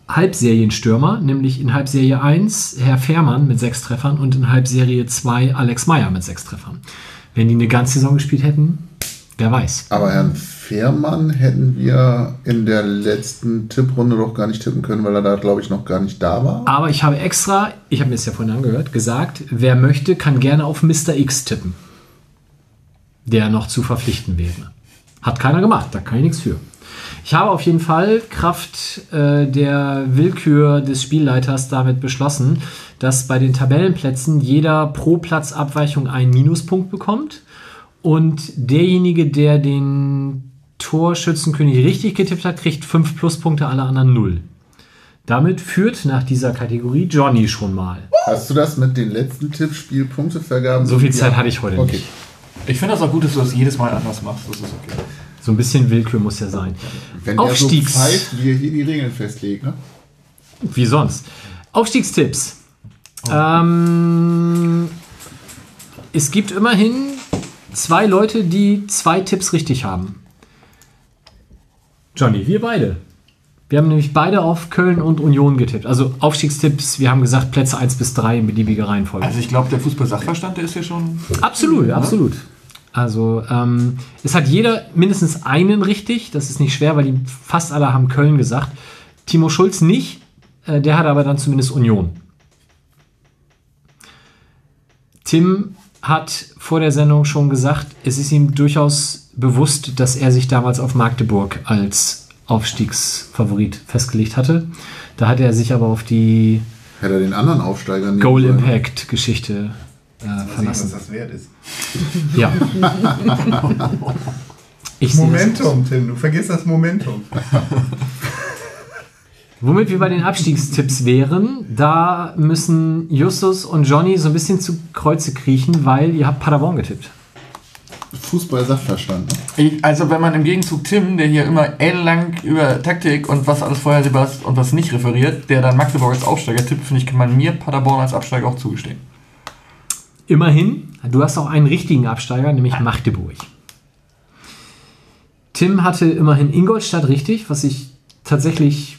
Halbserienstürmer, nämlich in Halbserie 1 Herr Fährmann mit sechs Treffern und in Halbserie 2 Alex Meyer mit sechs Treffern. Wenn die eine ganze Saison gespielt hätten, wer weiß. Aber Herrn Fährmann hätten wir in der letzten Tipprunde doch gar nicht tippen können, weil er da, glaube ich, noch gar nicht da war. Aber ich habe extra, ich habe mir das ja vorhin angehört, gesagt, wer möchte, kann gerne auf Mr. X tippen. Der noch zu verpflichten wäre. Hat keiner gemacht, da kann ich nichts für. Ich habe auf jeden Fall Kraft äh, der Willkür des Spielleiters damit beschlossen, dass bei den Tabellenplätzen jeder pro Platzabweichung einen Minuspunkt bekommt und derjenige, der den Torschützenkönig richtig getippt hat, kriegt fünf Pluspunkte, alle anderen null. Damit führt nach dieser Kategorie Johnny schon mal. Hast du das mit den letzten Tippspiel-Punktevergaben? So viel Zeit hatte ich heute Okay. nicht. Ich finde das auch gut, dass du das jedes Mal anders machst. Das ist okay. So ein bisschen Willkür muss ja sein. Wenn der so Aufstiegs. pfeift, wie er hier die Regeln festlegt, ne? Wie sonst. Aufstiegstipps. Ähm, es gibt immerhin zwei Leute, die zwei Tipps richtig haben. Johnny, wir beide. Wir haben nämlich beide auf Köln und Union getippt. Also Aufstiegstipps, wir haben gesagt Plätze 1 bis 3 in beliebiger Reihenfolge. Also ich glaube, der Fußball-Sachverstand, der ist ja schon... Absolut, absolut. Also ähm, es hat jeder mindestens einen richtig. Das ist nicht schwer, weil die fast alle haben Köln gesagt. Timo Schulz nicht. Äh, der hat aber dann zumindest Union. Tim hat vor der Sendung schon gesagt, es ist ihm durchaus bewusst, dass er sich damals auf Magdeburg als Aufstiegsfavorit festgelegt hatte. Da hat er sich aber auf die Hätte er den anderen Aufsteiger Goal. Impact Geschichte äh, Mal sehen, was verlassen. das wert ist. Ja. Ich sehe das Momentum, Tim, du vergisst das Momentum. Womit wir bei den Abstiegstipps wären, da müssen Justus und Johnny so ein bisschen zu Kreuze kriechen, weil ihr habt Paderborn getippt. Fußball-Sachverstand. also wenn man im Gegenzug Tim, der hier immer ellenlang über Taktik und was alles vorhersehbar ist und was nicht referiert, der dann Magdeburg als Aufsteiger tippt, finde ich, kann man mir Paderborn als Absteiger auch zugestehen. Immerhin, du hast auch einen richtigen Absteiger, nämlich Magdeburg. Tim hatte immerhin Ingolstadt richtig, was ich tatsächlich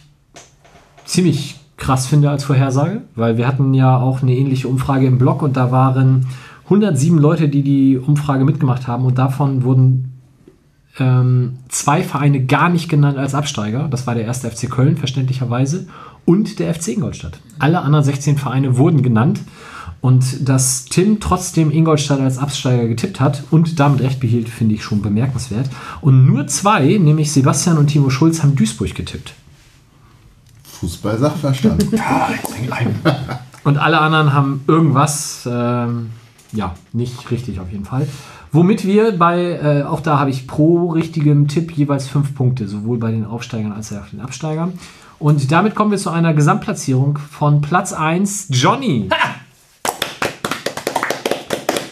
ziemlich krass finde als Vorhersage, weil wir hatten ja auch eine ähnliche Umfrage im Blog und da waren 107 Leute, die die Umfrage mitgemacht haben und davon wurden ähm, zwei Vereine gar nicht genannt als Absteiger. Das war der erste FC Köln, verständlicherweise, und der FC Ingolstadt. Alle anderen 16 Vereine wurden genannt. Und dass Tim trotzdem Ingolstadt als Absteiger getippt hat und damit recht behielt, finde ich schon bemerkenswert. Und nur zwei, nämlich Sebastian und Timo Schulz, haben Duisburg getippt. Fußball-Sachverstand. Und alle anderen haben irgendwas, ähm, ja, nicht richtig auf jeden Fall. Womit wir bei, äh, auch da habe ich pro richtigem Tipp jeweils fünf Punkte, sowohl bei den Aufsteigern als auch den Absteigern. Und damit kommen wir zu einer Gesamtplatzierung von Platz 1, Johnny.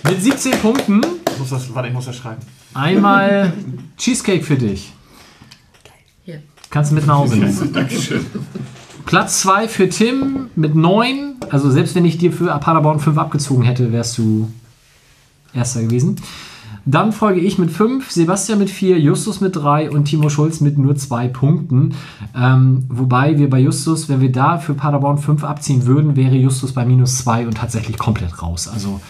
Mit 17 Punkten. Ich muss das, warte, ich muss das schreiben. Einmal Cheesecake für dich. Hier. Kannst du mit nach Hause nehmen. Dankeschön. Platz 2 für Tim mit 9. Also selbst wenn ich dir für Paderborn 5 abgezogen hätte, wärst du erster gewesen. Dann folge ich mit 5, Sebastian mit 4, Justus mit 3 und Timo Schulz mit nur 2 Punkten. Ähm, wobei wir bei Justus, wenn wir da für Paderborn 5 abziehen würden, wäre Justus bei minus 2 und tatsächlich komplett raus. Also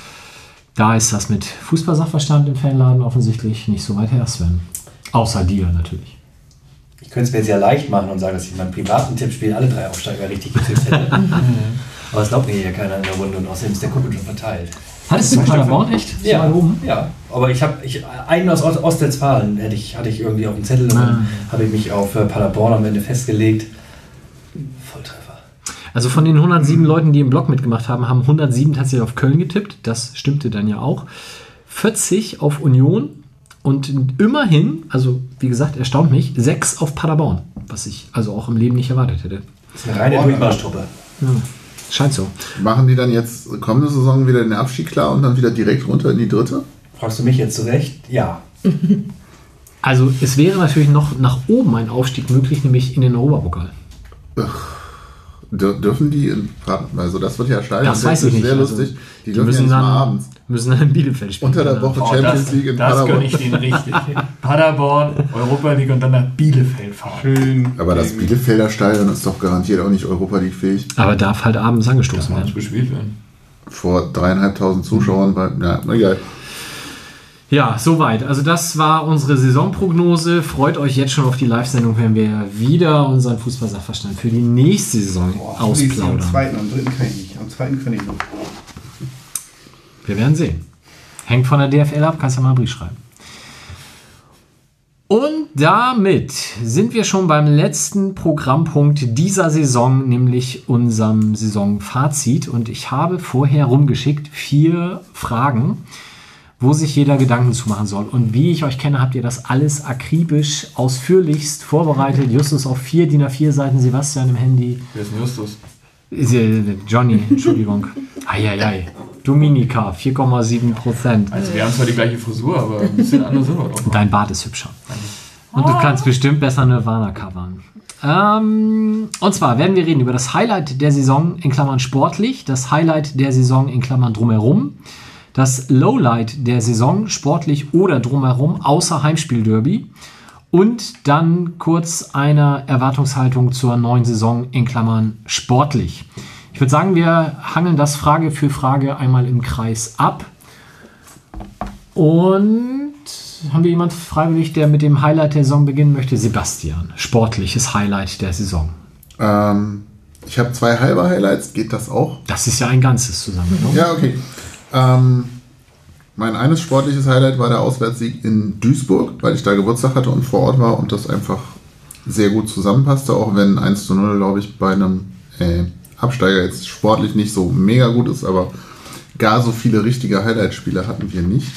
da ist das mit Fußballsachverstand im Fanladen offensichtlich nicht so weit her, Sven. Außer dir natürlich. Ich könnte es mir sehr leicht machen und sagen, dass ich in meinem privaten Tippspiel alle drei Aufsteiger richtig getippt hätte. Aber es glaubt mir hier keiner in der Runde und außerdem ist der Kuppel schon verteilt. Hattest du Paderborn echt? Ja, oben? ja. Aber ich habe ich, einen aus Ost- Ostwestfalen hätte ich, hatte ich irgendwie auf dem Zettel und Ah. habe ich mich auf äh, Paderborn am Ende festgelegt. Also von den 107 Leuten, die im Blog mitgemacht haben, haben 107 tatsächlich auf Köln getippt. Das stimmte dann ja auch. 40 auf Union und immerhin, also wie gesagt, erstaunt mich, 6 auf Paderborn. Was ich also auch im Leben nicht erwartet hätte. Das ist eine reine Durchmarschtruppe. Ja, scheint so. Machen die dann jetzt kommende Saison wieder den Abstieg klar und dann wieder direkt runter in die dritte? Fragst du mich jetzt zurecht? Ja. Also es wäre natürlich noch nach oben ein Aufstieg möglich, nämlich in den Europapokal. Dür dürfen die in Paderborn, also das wird ja steil. Das weiß ich nicht. Sehr Also, lustig. Die, die dürfen müssen ja nicht dann, mal abends. müssen dann in Bielefeld spielen. Unter der Woche Oh, Champions das League in das Paderborn. gönne ich denen richtig. Paderborn, Europa League und dann nach Bielefeld fahren. Schön. Aber das Bielefelder Stadion ist doch garantiert auch nicht Europa League fähig. Aber darf halt abends angestoßen werden. gespielt werden. Vor dreieinhalbtausend Zuschauern, bei, ja, egal. Ja, soweit. Also das war unsere Saisonprognose. Freut euch jetzt schon auf die Live-Sendung, wenn wir wieder unseren Fußballsachverstand für die nächste Saison Boah, am ausplaudern. zweiten, am dritten kann ich nicht. Am zweiten kann ich noch. Wir werden sehen. Hängt von der DFL ab, kannst ja mal einen Brief schreiben. Und damit sind wir schon beim letzten Programmpunkt dieser Saison, nämlich unserem Saisonfazit. Und ich habe vorher rumgeschickt vier Fragen, wo sich jeder Gedanken zu machen soll. Und wie ich euch kenne, habt ihr das alles akribisch, ausführlichst vorbereitet. Justus auf vier DIN A4 Seiten, Sebastian im Handy. Wer ist denn Justus? Äh, Johnny, Entschuldigung. Eieiei. Dominika, 4,7 Prozent. Also wir haben zwar die gleiche Frisur, aber ein bisschen anders sind wir doch. Dein Bart ist hübscher. Und du kannst bestimmt besser Nirvana covern. Ähm, und zwar werden wir reden über das Highlight der Saison in Klammern sportlich, das Highlight der Saison in Klammern drumherum, das Lowlight der Saison sportlich oder drumherum außer Heimspielderby und dann kurz eine Erwartungshaltung zur neuen Saison in Klammern sportlich. Ich würde sagen, wir hangeln das Frage für Frage einmal im Kreis ab. Und haben wir jemand freiwillig, der mit dem Highlight der Saison beginnen möchte? Sebastian, sportliches Highlight der Saison. Ähm, ich habe zwei halbe Highlights. Geht das auch? Das ist ja ein ganzes zusammengenommen. Ja, okay. Ähm, mein eines sportliches Highlight war der Auswärtssieg in Duisburg, weil ich da Geburtstag hatte und vor Ort war und das einfach sehr gut zusammenpasste, auch wenn 1 zu 0, glaube ich, bei einem äh, Absteiger jetzt sportlich nicht so mega gut ist, aber gar so viele richtige Highlight-Spiele hatten wir nicht.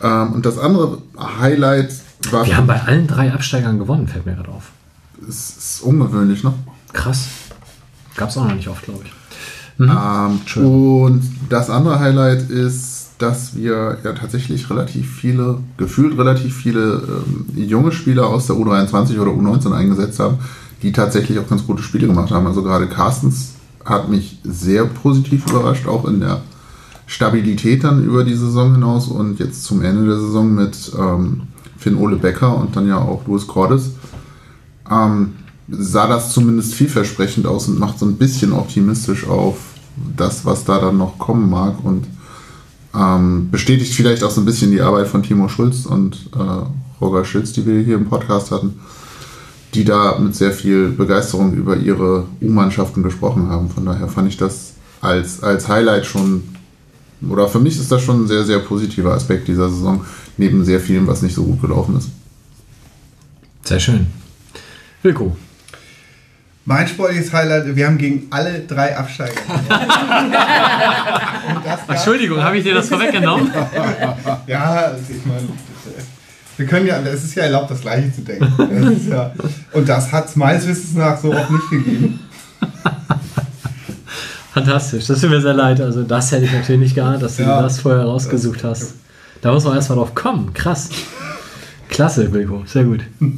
Ähm, und das andere Highlight war Wir haben bei allen drei Absteigern gewonnen, fällt mir gerade auf. ist, ist ungewöhnlich, ne? Krass. Gab es auch noch nicht oft, glaube ich. Ähm, und das andere Highlight ist, dass wir ja tatsächlich relativ viele, gefühlt relativ viele ähm, junge Spieler aus der U23 oder U19 eingesetzt haben, die tatsächlich auch ganz gute Spiele gemacht haben. Also gerade Carstens hat mich sehr positiv überrascht, auch in der Stabilität dann über die Saison hinaus und jetzt zum Ende der Saison mit ähm, Finn Ole Becker und dann ja auch Louis Cordes. Ähm, sah das zumindest vielversprechend aus und macht so ein bisschen optimistisch auf das, was da dann noch kommen mag und ähm, bestätigt vielleicht auch so ein bisschen die Arbeit von Timo Schulz und äh, Roger Schütz, die wir hier im Podcast hatten, die da mit sehr viel Begeisterung über ihre U-Mannschaften gesprochen haben. Von daher fand ich das als, als Highlight schon, oder für mich ist das schon ein sehr, sehr positiver Aspekt dieser Saison, neben sehr vielem, was nicht so gut gelaufen ist. Sehr schön. Wilko. Mein sportliches Highlight, wir haben gegen alle drei Absteiger. Entschuldigung, habe ich dir das vorweggenommen? Ja, also ich meine, wir können ja, es ist ja erlaubt, das Gleiche zu denken. Das ja, und das hat es meines Wissens nach so auch nicht gegeben. Fantastisch, das tut mir sehr leid. Also das hätte ich natürlich nicht geahnt, dass du Ja. das vorher rausgesucht hast. Da muss man erstmal drauf kommen. Krass. Klasse, Wilko. Sehr gut.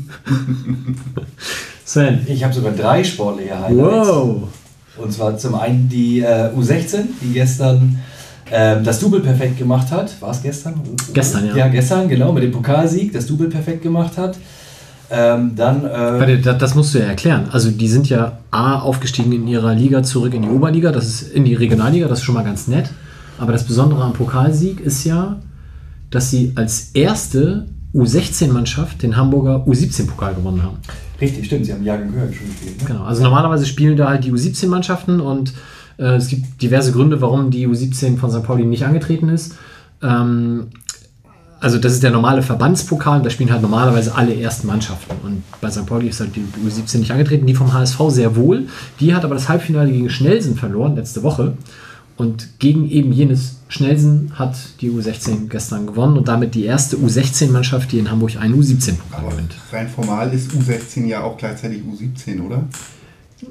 Sven. Ich habe sogar drei sportliche Highlights. Wow. Und zwar zum einen die äh, U16, die gestern ähm, das Double perfekt gemacht hat. War es gestern? Gestern, ja. Ja, gestern, genau, mit dem Pokalsieg das Double perfekt gemacht hat. Ähm, dann. Äh, Warte, das, das musst du ja erklären. Also die sind ja A aufgestiegen in ihrer Liga zurück in die Oberliga, das ist in die Regionalliga, das ist schon mal ganz nett. Aber das Besondere am Pokalsieg ist ja, dass sie als erste U16-Mannschaft den Hamburger U17-Pokal gewonnen haben. richtig, stimmt, sie haben Jahrgang höher schon gespielt. Ne? Genau. Also normalerweise spielen da halt die U17-Mannschaften und Äh, es gibt diverse Gründe, warum die U17 von St. Pauli nicht angetreten ist. Ähm, also das ist der normale Verbandspokal, da spielen halt normalerweise alle ersten Mannschaften. Und bei St. Pauli ist halt die U17 nicht angetreten, die vom HSV sehr wohl. Die hat aber das Halbfinale gegen Schnelsen verloren letzte Woche. Und gegen eben jenes Schnelsen hat die U16 gestern gewonnen und damit die erste U16-Mannschaft, die in Hamburg einen U17-Pokal gewinnt. Rein formal ist U16 ja auch gleichzeitig U17, oder?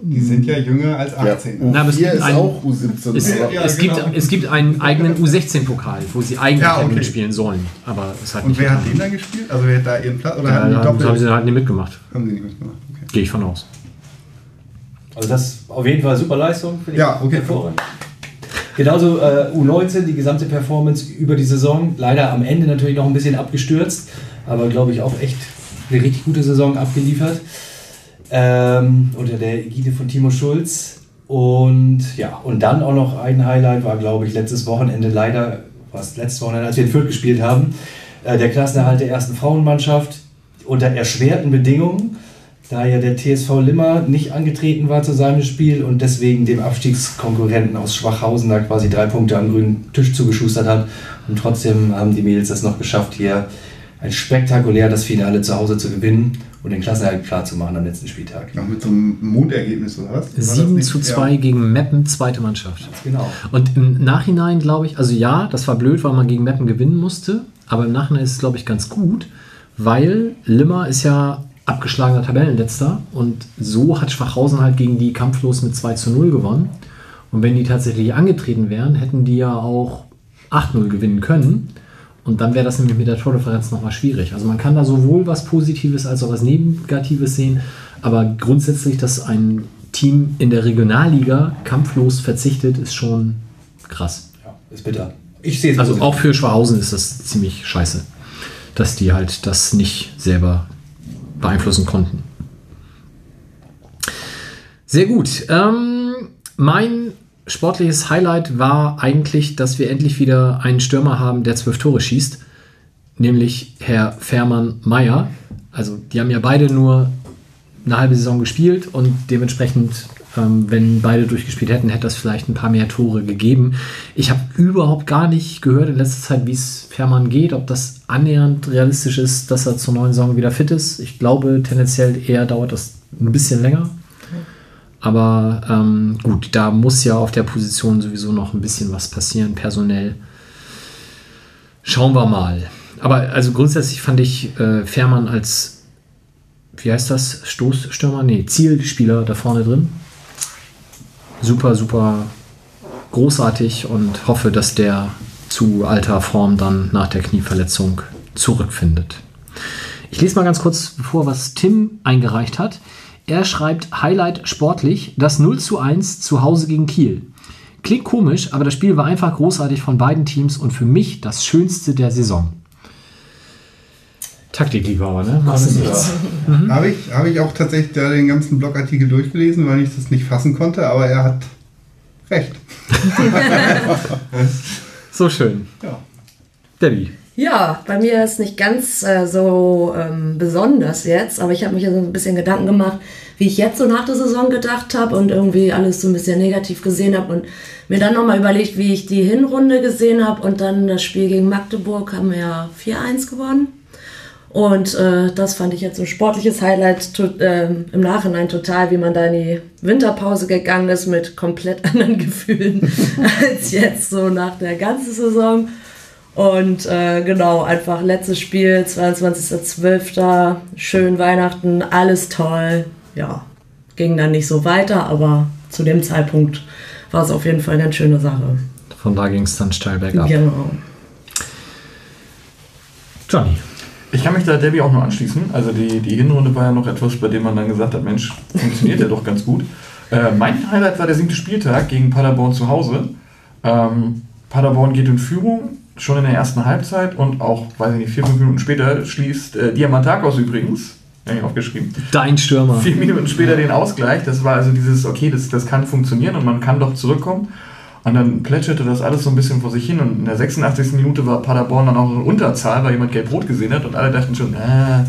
Die sind ja jünger als 18. Na, aber es U4 gibt ist einen- auch U17. Es, Ja, es, genau. gibt, es gibt einen eigenen U16-Pokal, wo sie eigentlich Ja, okay. mitspielen sollen. Aber es hat Und nicht wer hat getan. den dann gespielt? Also wer hat da ihren Platz? Oder Ja, haben die da doppelt? haben sie halt nicht mitgemacht. haben sie nicht mitgemacht. Okay. Gehe ich von aus. Also das ist auf jeden Fall super Leistung. finde ich Ja, okay. hervorragend. Genauso äh, U19, die gesamte Performance über die Saison. Leider am Ende natürlich noch ein bisschen abgestürzt, aber glaube ich auch echt eine richtig gute Saison abgeliefert. Ähm, unter der Ägide von Timo Schulz. Und ja, und dann auch noch ein Highlight war, glaube ich, letztes Wochenende leider, was letztes Wochenende, als wir in Fürth gespielt haben, äh, der Klassenerhalt der ersten Frauenmannschaft unter erschwerten Bedingungen, da ja der TSV Limmer nicht angetreten war zu seinem Spiel und deswegen dem Abstiegskonkurrenten aus Schwachhausen da quasi drei Punkte am grünen Tisch zugeschustert hat. Und trotzdem haben die Mädels das noch geschafft, hier ein spektakulär das Finale zu Hause zu gewinnen und den Klassenerhalt klar zu machen am letzten Spieltag. Noch mit so einem Mundergebnis oder was? War das 7 nicht? zu 2 Ja. gegen Meppen, zweite Mannschaft. Genau. Und im Nachhinein glaube ich, also ja, das war blöd, weil man gegen Meppen gewinnen musste, aber im Nachhinein ist es, glaube ich, ganz gut, weil Limmer ist ja abgeschlagener Tabellenletzter und so hat Schwachhausen halt gegen die kampflos mit 2 zu 0 gewonnen. Und wenn die tatsächlich angetreten wären, hätten die ja auch 8-0 gewinnen können. Und dann wäre das nämlich mit der Tordifferenz nochmal schwierig. Also man kann da sowohl was Positives als auch was Negatives sehen. Aber grundsätzlich, dass ein Team in der Regionalliga kampflos verzichtet, ist schon krass. Ja, ist bitter. Ich sehe es Also auch für Schwachhausen ist das ziemlich scheiße, dass die halt das nicht selber beeinflussen konnten. Sehr gut. Ähm, mein sportliches Highlight war eigentlich, dass wir endlich wieder einen Stürmer haben, der zwölf Tore schießt, nämlich Herr Fährmann Meyer. Also die haben ja beide nur eine halbe Saison gespielt und dementsprechend, ähm, wenn beide durchgespielt hätten, hätte das vielleicht ein paar mehr Tore gegeben. Ich habe überhaupt gar nicht gehört in letzter Zeit, wie es Fährmann geht, ob das annähernd realistisch ist, dass er zur neuen Saison wieder fit ist. Ich glaube, tendenziell eher dauert das ein bisschen länger. Aber ähm, gut, da muss ja auf der Position sowieso noch ein bisschen was passieren, personell. Schauen wir mal. Aber also grundsätzlich fand ich äh, Fährmann als, wie heißt das, Stoßstürmer? Nee, Zielspieler da vorne drin. Super, super großartig und hoffe, dass der zu alter Form dann nach der Knieverletzung zurückfindet. Ich lese mal ganz kurz vor, was Tim eingereicht hat. Er schreibt Highlight sportlich, das 0 zu 1 zu Hause gegen Kiel. Klingt komisch, aber das Spiel war einfach großartig von beiden Teams und für mich das schönste der Saison. Taktikliebhaber, ne? Machst du nichts. Habe ich, habe ich auch tatsächlich da den ganzen Blogartikel durchgelesen, weil ich das nicht fassen konnte, aber er hat recht. So schön. Ja. Debbie. Ja, bei mir ist nicht ganz äh, so ähm, besonders jetzt, aber ich habe mich ja so ein bisschen Gedanken gemacht, wie ich jetzt so nach der Saison gedacht habe und irgendwie alles so ein bisschen negativ gesehen habe und mir dann nochmal überlegt, wie ich die Hinrunde gesehen habe und dann das Spiel gegen Magdeburg haben wir ja 4-1 gewonnen. Und äh, das fand ich jetzt ein sportliches Highlight to, ähm, im Nachhinein total, wie man da in die Winterpause gegangen ist mit komplett anderen Gefühlen als jetzt so nach der ganzen Saison. Und äh, genau, einfach letztes Spiel, 22.12. Schön Weihnachten, alles toll. Ja, ging dann nicht so weiter, aber zu dem Zeitpunkt war es auf jeden Fall eine ganz schöne Sache. Von da ging es dann steil bergab. Genau. Johnny. Ich kann mich da Debbie auch nur anschließen. Also die, die Hinrunde war ja noch etwas, bei dem man dann gesagt hat, Mensch, funktioniert ja doch ganz gut. Äh, mein Highlight war der siebte Spieltag gegen Paderborn zu Hause. Ähm, Paderborn geht in Führung, schon in der ersten Halbzeit und auch, weiß ich nicht, vier, fünf Minuten später schließt äh, Diamantakos übrigens, habe ich aufgeschrieben, Dein Stürmer. vier Minuten später den Ausgleich. Das war also dieses, okay, das, das kann funktionieren und man kann doch zurückkommen. Und dann plätscherte das alles so ein bisschen vor sich hin. Und in der 86. Minute war Paderborn dann auch in Unterzahl, weil jemand gelb-rot gesehen hat. Und alle dachten schon, ah,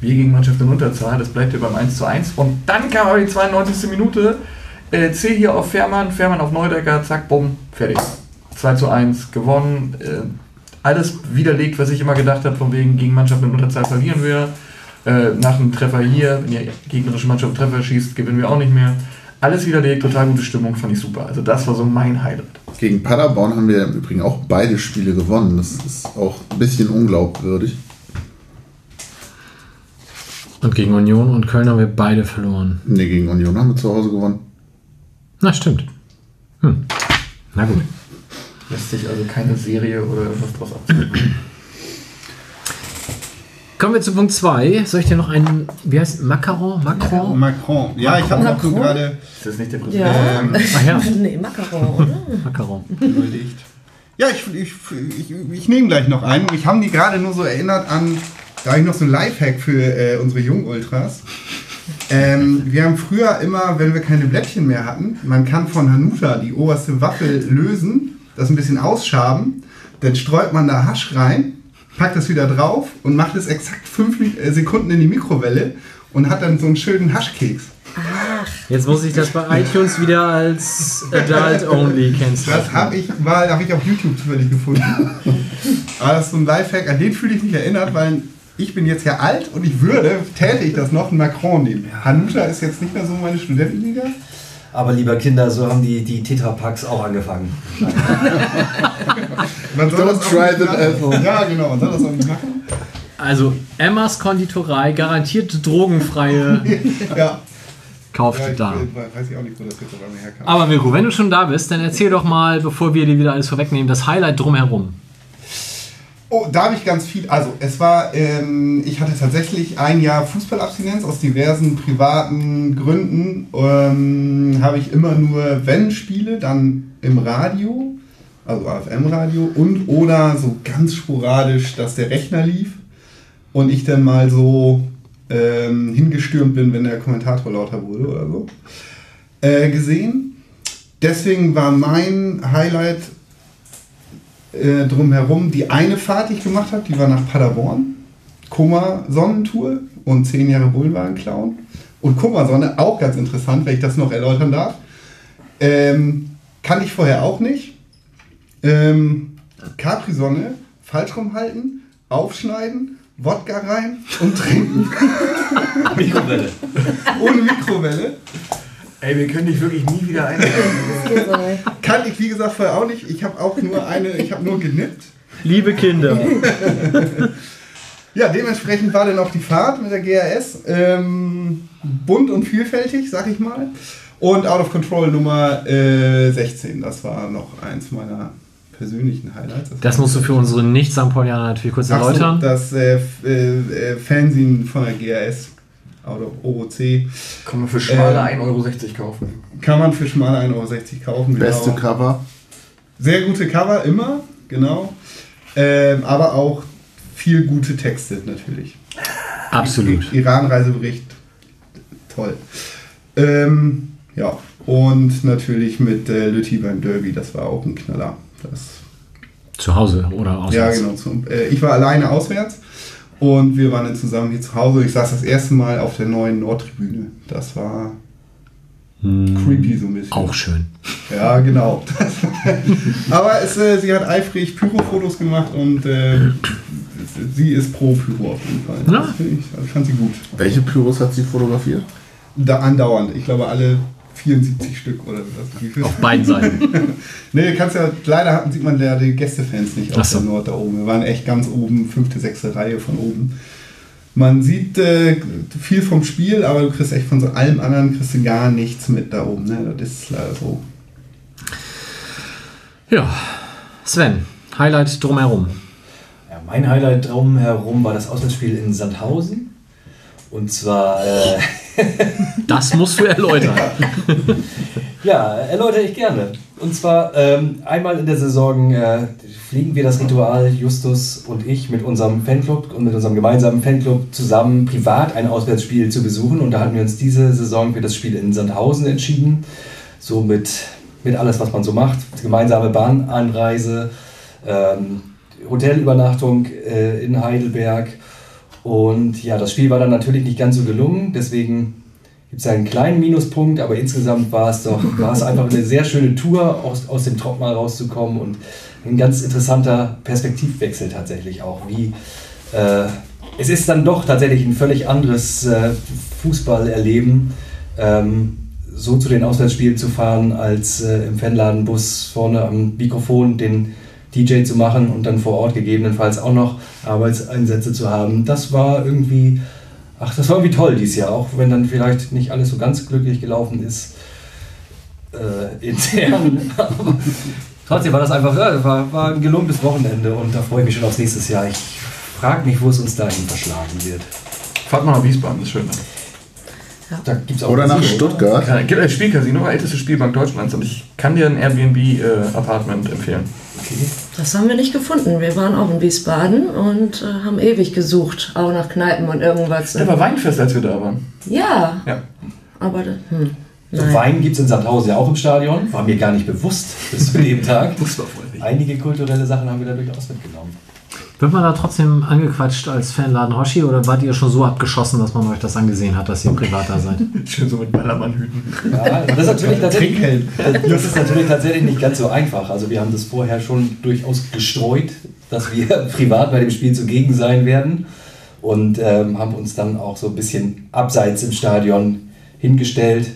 wir gegen Mannschaft in Unterzahl, das bleibt ja beim 1 zu 1. Und dann kam aber die 92. Minute. Äh, C hier auf Fährmann, Fährmann auf Neudecker, zack, bumm, fertig. 2 zu 1 gewonnen. Äh, alles widerlegt, was ich immer gedacht habe, von wegen gegen Mannschaft mit Unterzahl verlieren wir. Äh, nach einem Treffer hier, wenn die gegnerische Mannschaft Treffer schießt, gewinnen wir auch nicht mehr. Alles widerlegt, total gute Stimmung, fand ich super. Also das war so mein Highlight. Gegen Paderborn haben wir im Übrigen auch beide Spiele gewonnen. Das ist auch ein bisschen unglaubwürdig. Und gegen Union und Köln haben wir beide verloren. Ne, gegen Union haben wir zu Hause gewonnen. Na, stimmt. Hm. Na gut. Lässt sich also keine Serie oder irgendwas draus abziehen. Kommen wir zu Punkt 2. Soll ich dir noch einen, wie heißt Macaron? Macron? Macron. Ja, ich habe noch so Macron? gerade Ist das nicht der Präsident? Ja. ähm, Ach ja, nee, Macaron, oder? Macaron. überlegt. Ja, ich, ich, ich, ich nehme gleich noch einen. Ich habe die gerade nur so erinnert an, da habe ich noch so ein Lifehack für äh, unsere Jungultras. Ähm, wir haben früher immer, wenn wir keine Blättchen mehr hatten, man kann von Hanuta die oberste Waffel lösen, das ein bisschen ausschaben, dann streut man da Hasch rein, packt das wieder drauf und macht es exakt fünf äh, Sekunden in die Mikrowelle und hat dann so einen schönen Haschkeks. Jetzt muss ich das bei iTunes wieder als Adult Only Das kennzeichnen. habe ich mal, habe ich auf YouTube zufällig gefunden. Aber das ist so ein Lifehack, an den fühle ich mich erinnert, weil ich bin jetzt ja alt und ich würde, täte ich das noch, einen Macron nehmen. Hanuta ist jetzt nicht mehr so meine Studentenliga. Aber lieber Kinder, so haben die, die Tetrapacks auch angefangen. Man soll Don't das try that at home. Ja, genau, man soll das auch nicht machen. Also Emmas Konditorei, garantiert drogenfreie, Ja, kauft ja ich da. weiß ich auch nicht, wo das jetzt herkam. Aber Mirko, wenn du schon da bist, dann erzähl doch mal, bevor wir dir wieder alles vorwegnehmen, das Highlight drumherum. Oh, da habe ich ganz viel. Also, es war, ähm, ich hatte tatsächlich ein Jahr Fußballabstinenz aus diversen privaten Gründen. Ähm, habe ich immer nur, wenn Spiele, dann im Radio, also AFM-Radio und oder so ganz sporadisch, dass der Rechner lief und ich dann mal so ähm, hingestürmt bin, wenn der Kommentator lauter wurde oder so, äh, gesehen. Deswegen war mein Highlight äh, drumherum die eine Fahrt, die ich gemacht habe, die war nach Paderborn. Koma Sonnentour und 10 Jahre Bullenwagen klauen. Und Koma Sonne, auch ganz interessant, wenn ich das noch erläutern darf. Ähm, kannte ich vorher auch nicht. Ähm, Capri-Sonne, falsch rumhalten, aufschneiden, Wodka rein und trinken. Mikrowelle. Ohne Mikrowelle. Ey, wir können dich wirklich nie wieder einladen. Kannte ich, wie gesagt, vorher auch nicht. Ich habe auch nur eine, ich habe nur genippt. Liebe Kinder. Ja, dementsprechend war dann auch die Fahrt mit der GRS ähm, bunt und vielfältig, sag ich mal. Und Out of Control Nummer äh, 16, das war noch eins meiner persönlichen Highlights. Das musst du für unsere Nicht-St. Paulianer natürlich kurz Ach so, erläutern. das äh, äh, äh, Fernsehen von der GRS, Of OOC, Kann man für schmale Ähm, 1,60 Euro kaufen. kann man für schmale 1,60 Euro kaufen. Beste genau. Cover. Sehr gute Cover, immer, genau. Ähm, aber auch viel gute Texte natürlich. Absolut. Iran-Reisebericht, toll. Ähm, ja, und natürlich mit äh, Lütti beim Derby, das war auch ein Knaller. Das, Zu Hause oder auswärts. ja, genau. Zum, äh, ich war alleine auswärts und wir waren dann zusammen hier zu Hause. Ich saß das erste Mal auf der neuen Nordtribüne. Das war creepy so ein bisschen. Auch schön. Ja, genau. Aber es, äh, sie hat eifrig Pyro-Fotos gemacht und äh, sie ist pro Pyro auf jeden Fall. Ja. Das ich, also fand sie gut. Welche Pyros hat sie fotografiert? Da, andauernd. Ich glaube alle 74 Stück oder was. Wie viel? Auf beiden Seiten. nee, kannst ja, leider hatten, sieht man ja die Gästefans nicht auf so. der Nord da oben. Wir waren echt ganz oben, fünfte, sechste Reihe von oben. Man sieht äh, viel vom Spiel, aber du kriegst echt von so allem anderen kriegst du gar nichts mit da oben. Ne? Das ist leider so. Ja. Sven, Highlight drumherum. Ja, mein Highlight drumherum war das Auswärtsspiel in Sandhausen. Und zwar, äh, Das musst du erläutern. ja, erläutere ich gerne. Und zwar ähm, einmal in der Saison äh, fliegen wir das Ritual, Justus und ich, mit unserem Fanclub und mit unserem gemeinsamen Fanclub zusammen privat ein Auswärtsspiel zu besuchen. Und da hatten wir uns diese Saison für das Spiel in Sandhausen entschieden. So mit, mit alles, was man so macht. Gemeinsame Bahneinreise, ähm, Hotelübernachtung äh, in Heidelberg. Und ja, das Spiel war dann natürlich nicht ganz so gelungen. Deswegen gibt es einen kleinen Minuspunkt, aber insgesamt war es doch war es einfach eine sehr schöne Tour, aus, aus dem Trott mal rauszukommen und ein ganz interessanter Perspektivwechsel tatsächlich auch, wie äh, es ist dann doch tatsächlich ein völlig anderes äh, Fußballerleben, ähm, so zu den Auswärtsspielen zu fahren, als äh, im Fanladenbus vorne am Mikrofon den DJ zu machen und dann vor Ort gegebenenfalls auch noch Arbeitseinsätze zu haben. Das war irgendwie, ach, das war irgendwie toll dieses Jahr, auch wenn dann vielleicht nicht alles so ganz glücklich gelaufen ist äh, intern. Trotzdem war das einfach, ja, war, war ein gelungenes Wochenende und da freue ich mich schon aufs nächste Jahr. Ich frage mich, wo es uns dahin verschlagen wird. Fahrt mal nach Wiesbaden, das ist schön. Da gibt's auch Oder nach Stuttgart. Ja, gibt ein Spielcasino, älteste Spielbank Deutschlands und ich kann dir ein Airbnb-Apartment empfehlen. Das haben wir nicht gefunden. Wir waren auch in Wiesbaden und äh, haben ewig gesucht, auch nach Kneipen und irgendwas. Da war Weinfest, als wir da waren. Ja, Ja. aber hm, So nein. Wein gibt es in Sandhausen ja auch im Stadion. War mir gar nicht bewusst bis zu dem Tag. Einige kulturelle Sachen haben wir da durchaus mitgenommen. Wird man da trotzdem angequatscht als Fanladen Hoshi oder wart ihr schon so abgeschossen, dass man euch das angesehen hat, dass ihr privat da seid? Schön so mit Ballermannhüten. Ja, das ist natürlich tatsächlich, das ist natürlich tatsächlich nicht ganz so einfach. Also wir haben das vorher schon durchaus gestreut, dass wir privat bei dem Spiel zugegen sein werden und ähm, haben uns dann auch so ein bisschen abseits im Stadion hingestellt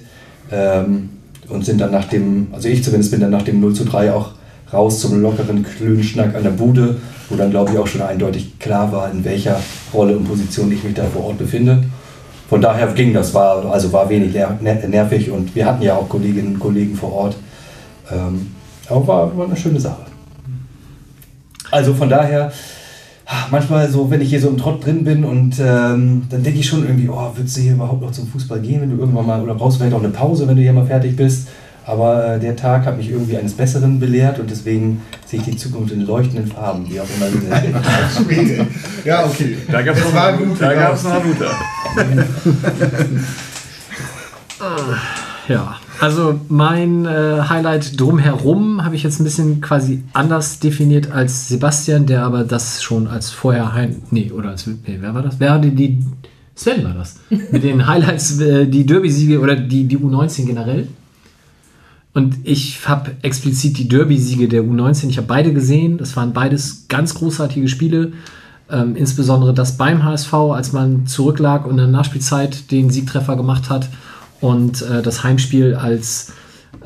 ähm, und sind dann nach dem, also ich zumindest bin dann nach dem 0 zu 3 auch raus zum lockeren Klönschnack an der Bude, wo dann glaube ich auch schon eindeutig klar war, in welcher Rolle und Position ich mich da vor Ort befinde. Von daher ging das, war, also war wenig ner ner- nervig und wir hatten ja auch Kolleginnen und Kollegen vor Ort. Ähm, aber war, war eine schöne Sache. Also von daher, ah, manchmal so, wenn ich hier so im Trott drin bin und ähm, dann denke ich schon irgendwie, oh, würdest du hier überhaupt noch zum Fußball gehen, wenn du irgendwann mal, oder brauchst du vielleicht auch eine Pause, wenn du hier mal fertig bist. Aber äh, der Tag hat mich irgendwie eines Besseren belehrt und deswegen sehe ich die Zukunft in leuchtenden Farben, wie auch immer sie sind. Schwede. Ja, okay. Da gab es Das noch, war gut, da ja. gab's noch Hanuta. Ja, also mein äh, Highlight drumherum habe ich jetzt ein bisschen quasi anders definiert als Sebastian, der aber das schon als vorher Hein nee, oder als nee, wer war das? Wer hatte die Sven war das. Mit den Highlights äh, die Derby-Siege oder die, die U19 generell. Und ich habe explizit die Derby-Siege der U19, ich habe beide gesehen. Das waren beides ganz großartige Spiele. Ähm, insbesondere das beim HSV, als man zurücklag und in der Nachspielzeit den Siegtreffer gemacht hat. Und äh, das Heimspiel, als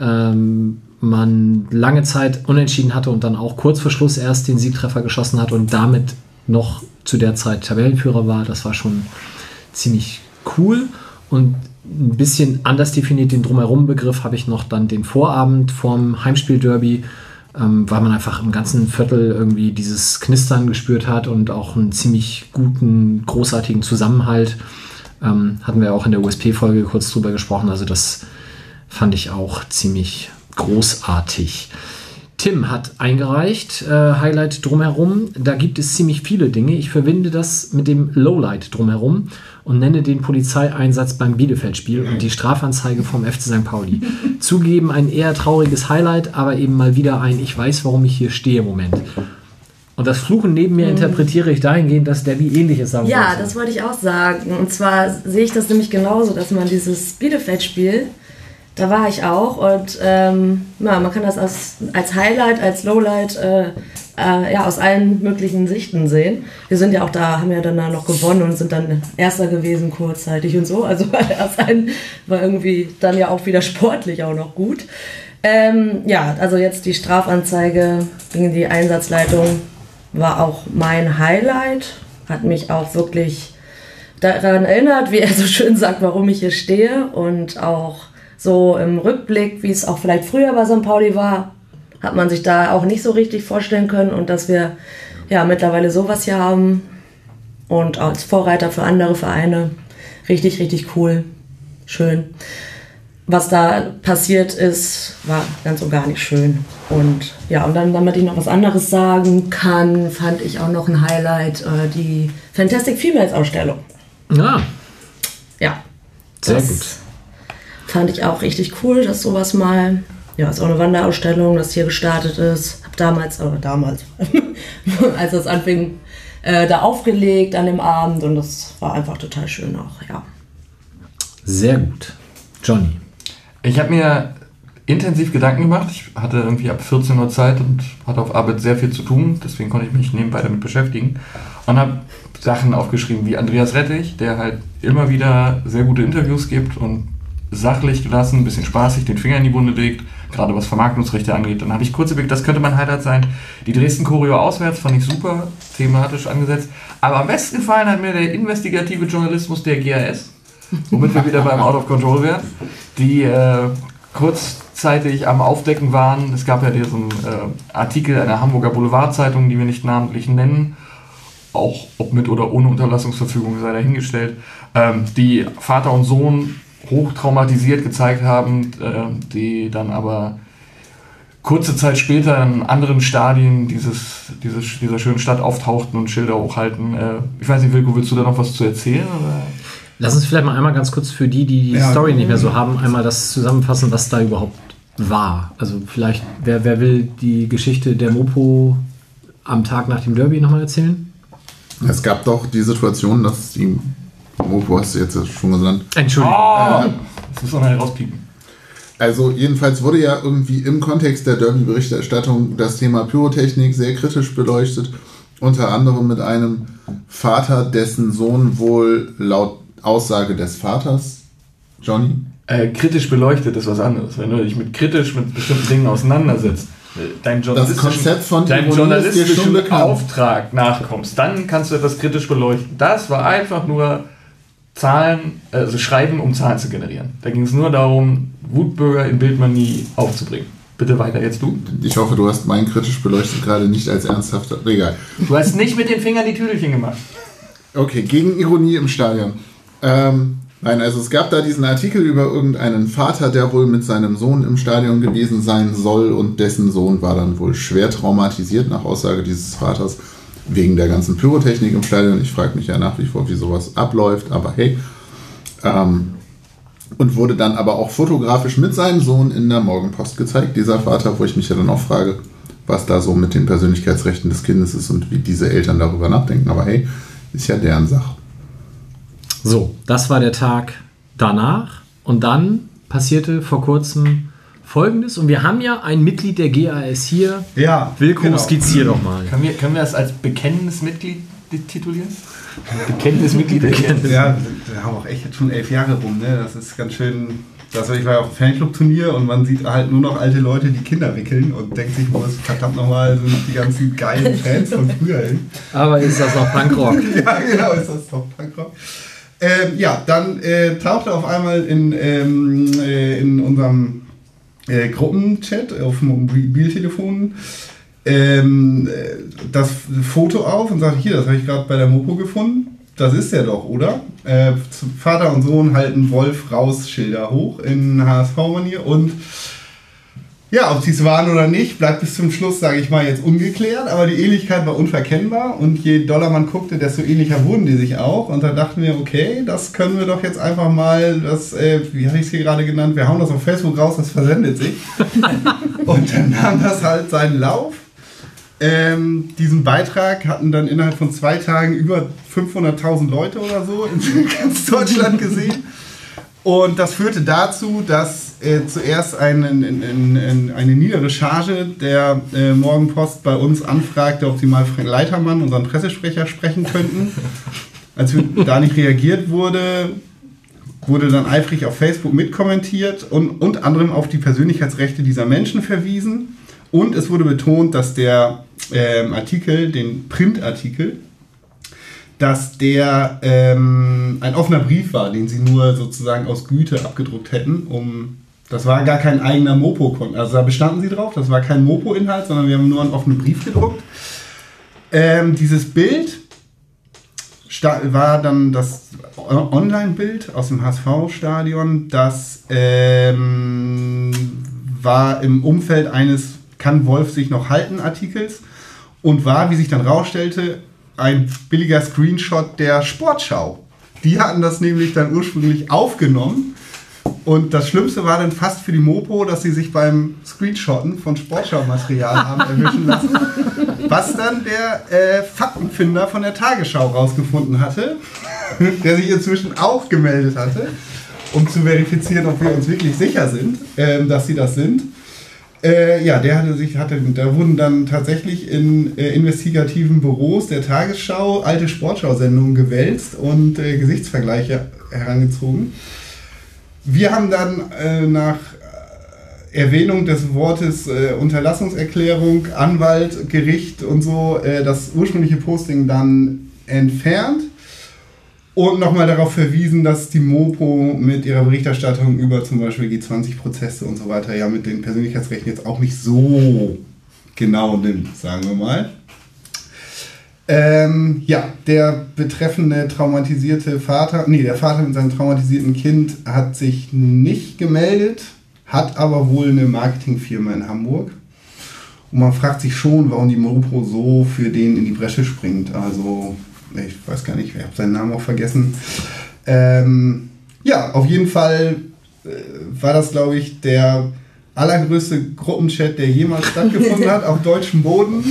ähm, man lange Zeit unentschieden hatte und dann auch kurz vor Schluss erst den Siegtreffer geschossen hat und damit noch zu der Zeit Tabellenführer war. Das war schon ziemlich cool. Und ein bisschen anders definiert den Drumherum-Begriff habe ich noch dann den Vorabend vorm Heimspiel-Derby, ähm, weil man einfach im ganzen Viertel irgendwie dieses Knistern gespürt hat und auch einen ziemlich guten, großartigen Zusammenhalt. Ähm, hatten wir auch in der USP-Folge kurz drüber gesprochen. Also das fand ich auch ziemlich großartig. Tim hat eingereicht, äh, Highlight drumherum. Da gibt es ziemlich viele Dinge. Ich verbinde das mit dem Lowlight drumherum und nenne den Polizeieinsatz beim Bielefeld-Spiel und die Strafanzeige vom FC St. Pauli. Zugeben ein eher trauriges Highlight, aber eben mal wieder ein Ich weiß, warum ich hier stehe Moment. Und das Fluchen neben mir interpretiere ich dahingehend, dass Debbie ähnliches sagen Ja, wollte. das wollte ich auch sagen. Und zwar sehe ich das nämlich genauso, dass man dieses Bielefeld-Spiel, da war ich auch und ähm, ja, man kann das als, als Highlight, als Lowlight äh, äh, ja, aus allen möglichen Sichten sehen. Wir sind ja auch da, haben ja dann da noch gewonnen und sind dann Erster gewesen kurzzeitig und so. Also das ein war irgendwie dann ja auch wieder sportlich auch noch gut. Ähm, ja, also jetzt die Strafanzeige gegen die Einsatzleitung war auch mein Highlight. Hat mich auch wirklich daran erinnert, wie er so schön sagt, warum ich hier stehe. Und auch so im Rückblick, wie es auch vielleicht früher bei St. Pauli war, hat man sich da auch nicht so richtig vorstellen können. Und dass wir ja mittlerweile sowas hier haben und als Vorreiter für andere Vereine. Richtig, richtig cool. Schön was da passiert ist, war ganz und gar nicht schön. Und ja, und dann, damit ich noch was anderes sagen kann, fand ich auch noch ein Highlight, äh, die Fantastic Females Ausstellung. Ja, Ja. Sehr gut. Fand ich auch richtig cool, dass sowas mal, ja, ist auch eine Wanderausstellung, das hier gestartet ist. Hab damals, aber damals, als das anfing, äh, da aufgelegt an dem Abend und das war einfach total schön auch, ja. Sehr gut. Johnny. Ich habe mir intensiv Gedanken gemacht. Ich hatte irgendwie ab 14 Uhr Zeit und hatte auf Arbeit sehr viel zu tun. Deswegen konnte ich mich nebenbei damit beschäftigen. Und habe Sachen aufgeschrieben wie Andreas Rettich, der halt immer wieder sehr gute Interviews gibt und sachlich gelassen, ein bisschen spaßig den Finger in die Wunde legt, gerade was Vermarktungsrechte angeht. Dann habe ich kurz überlegt, das könnte mein Highlight sein. Die Dresden Choreo auswärts fand ich super, thematisch angesetzt. Aber am besten gefallen hat mir der investigative Journalismus der GAS, womit wir wieder beim Out of Control wären, die äh, kurzzeitig am Aufdecken waren. Es gab ja diesen äh, Artikel einer Hamburger Boulevardzeitung, die wir nicht namentlich nennen, auch ob mit oder ohne Unterlassungsverfügung sei dahingestellt, ähm, die Vater und Sohn hoch traumatisiert gezeigt haben, äh, die dann aber kurze Zeit später in anderen Stadien dieses, dieses, dieser schönen Stadt auftauchten und Schilder hochhalten. Äh, ich weiß nicht, Wilko, willst du da noch was zu erzählen? Oder? Lass uns vielleicht mal einmal ganz kurz für die, die die Ja. Story nicht mehr so haben, einmal das zusammenfassen, was da überhaupt war. Also vielleicht, wer, wer will die Geschichte der Mopo am Tag nach dem Derby nochmal erzählen? Es gab doch die Situation, dass die Mopo hast du jetzt schon genannt. Entschuldigung. Oh, das muss man halt rauspiepen. Also jedenfalls wurde ja irgendwie im Kontext der Derby-Berichterstattung das Thema Pyrotechnik sehr kritisch beleuchtet. Unter anderem mit einem Vater, dessen Sohn wohl laut Aussage des Vaters, Johnny, Äh, kritisch beleuchtet ist was anderes. Wenn du dich mit kritisch mit bestimmten Dingen auseinandersetzt, äh, deinem journalistischen, Konzept von deinem Ironie ist dir schon journalistischen. Auftrag nachkommst, dann kannst du etwas kritisch beleuchten. Das war einfach nur Zahlen, also Schreiben, um Zahlen zu generieren. Da ging es nur darum, Wutbürger in Bildmanie aufzubringen. Bitte weiter, jetzt du. ich hoffe, du hast meinen kritisch beleuchtet gerade nicht als ernsthafter. Egal. Du hast nicht mit den Fingern die Tüdelchen gemacht. Okay, gegen Ironie im Stadion. Ähm, nein, also es gab da diesen Artikel über irgendeinen Vater, der wohl mit seinem Sohn im Stadion gewesen sein soll und dessen Sohn war dann wohl schwer traumatisiert nach Aussage dieses Vaters wegen der ganzen Pyrotechnik im Stadion. Ich frage mich ja nach wie vor, wie sowas abläuft, aber hey. Ähm, und wurde dann aber auch fotografisch mit seinem Sohn in der Morgenpost gezeigt, dieser Vater, wo ich mich ja dann auch frage, was da so mit den Persönlichkeitsrechten des Kindes ist und wie diese Eltern darüber nachdenken. Aber hey, ist ja deren Sache. So, das war der Tag danach. Und dann passierte vor kurzem Folgendes. Und wir haben ja ein Mitglied der GAS hier. Ja, Wilko, genau. skizzier doch mal. Können wir, können wir das als bekennendes Mitglied titulieren? Bekennendes Mitglied der Ja, wir haben auch echt jetzt schon elf Jahre rum, ne? Das ist ganz schön. Das, ich war ja auf dem Fanclub-Turnier und man sieht halt nur noch alte Leute, die Kinder wickeln und denkt sich, wo ist verdammt nochmal sind die ganzen geilen Fans von früher hin. Aber ist das noch Punkrock? ja, genau, ist das doch Punkrock. Ähm, ja, dann äh, tauchte auf einmal in, ähm, äh, in unserem äh, Gruppenchat auf dem Mobiltelefon ähm, äh, das Foto auf und sagte, hier, das habe ich gerade bei der Mopo gefunden. Das ist der doch, oder? Äh, Vater und Sohn halten Wolf raus Schilder hoch in HSV-Manier und ja, ob sie es waren oder nicht, bleibt bis zum Schluss, sage ich mal, jetzt ungeklärt, aber die Ähnlichkeit war unverkennbar und je doller man guckte, desto ähnlicher wurden die sich auch und da dachten wir, okay, das können wir doch jetzt einfach mal, das, äh, wie habe ich es hier gerade genannt, wir hauen das auf Facebook raus, das versendet sich. und dann nahm das halt seinen Lauf. Ähm, diesen Beitrag hatten dann innerhalb von zwei Tagen über 500.000 Leute oder so in ganz Deutschland gesehen. Und das führte dazu, dass äh, zuerst ein, ein, ein, eine niedere Charge der äh, Morgenpost bei uns anfragte, ob sie mal Frank Leitermann, unseren Pressesprecher, sprechen könnten. Als da nicht reagiert wurde, wurde dann eifrig auf Facebook mitkommentiert und unter anderem auf die Persönlichkeitsrechte dieser Menschen verwiesen. Und es wurde betont, dass der ähm, Artikel, den Printartikel, dass der ähm, ein offener Brief war, den sie nur sozusagen aus Güte abgedruckt hätten, um das war gar kein eigener Mopo, also da bestanden sie drauf, das war kein Mopo-Inhalt, sondern wir haben nur einen offenen Brief gedruckt. Ähm, dieses Bild war dann das Online-Bild aus dem HSV-Stadion, das ähm, war im Umfeld eines Kann Wolf sich noch halten Artikels und war, wie sich dann rausstellte, ein billiger Screenshot der Sportschau. Die hatten das nämlich dann ursprünglich aufgenommen. Und das Schlimmste war dann fast für die Mopo, dass sie sich beim Screenshotten von Sportschau-Material haben erwischen lassen. Was dann der äh, Faktenfinder von der Tagesschau rausgefunden hatte, der sich inzwischen auch gemeldet hatte. um zu verifizieren, ob wir uns wirklich sicher sind, ähm, dass sie das sind. Äh, ja, der hatte sich, hatte, da wurden dann tatsächlich in äh, investigativen Büros der Tagesschau alte Sportschau-Sendungen gewälzt und äh, Gesichtsvergleiche herangezogen. Wir haben dann äh, nach äh, Erwähnung des Wortes äh, Unterlassungserklärung, Anwalt, Gericht und so äh, das ursprüngliche Posting dann entfernt und nochmal darauf verwiesen, dass die Mopo mit ihrer Berichterstattung über zum Beispiel G20-Prozesse und so weiter ja mit den Persönlichkeitsrechten jetzt auch nicht so genau nimmt, sagen wir mal. Ähm, ja, der betreffende traumatisierte Vater, nee, der Vater mit seinem traumatisierten Kind hat sich nicht gemeldet, hat aber wohl eine Marketingfirma in Hamburg. Und man fragt sich schon, warum die Mopo so für den in die Bresche springt. Also, ich weiß gar nicht, ich habe seinen Namen auch vergessen. Ähm, ja, auf jeden Fall äh, war das, glaube ich, der allergrößte Gruppenchat, der jemals stattgefunden hat, auf deutschem Boden.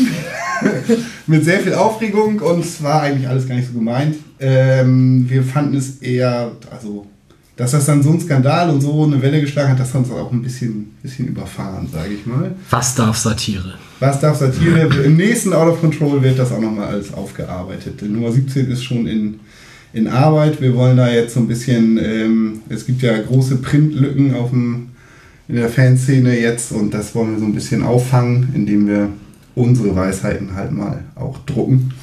Mit sehr viel Aufregung und es war eigentlich alles gar nicht so gemeint. Ähm, wir fanden es eher, also, dass das dann so ein Skandal und so eine Welle geschlagen hat, das hat uns auch ein bisschen, bisschen überfahren, sage ich mal. Was darf Satire? Was darf Satire? Im nächsten Out of Control wird das auch nochmal alles aufgearbeitet. Die Nummer 17 ist schon in, in Arbeit. Wir wollen da jetzt so ein bisschen, ähm, es gibt ja große Printlücken auf dem, in der Fanszene jetzt und das wollen wir so ein bisschen auffangen, indem wir unsere Weisheiten halt mal auch drucken.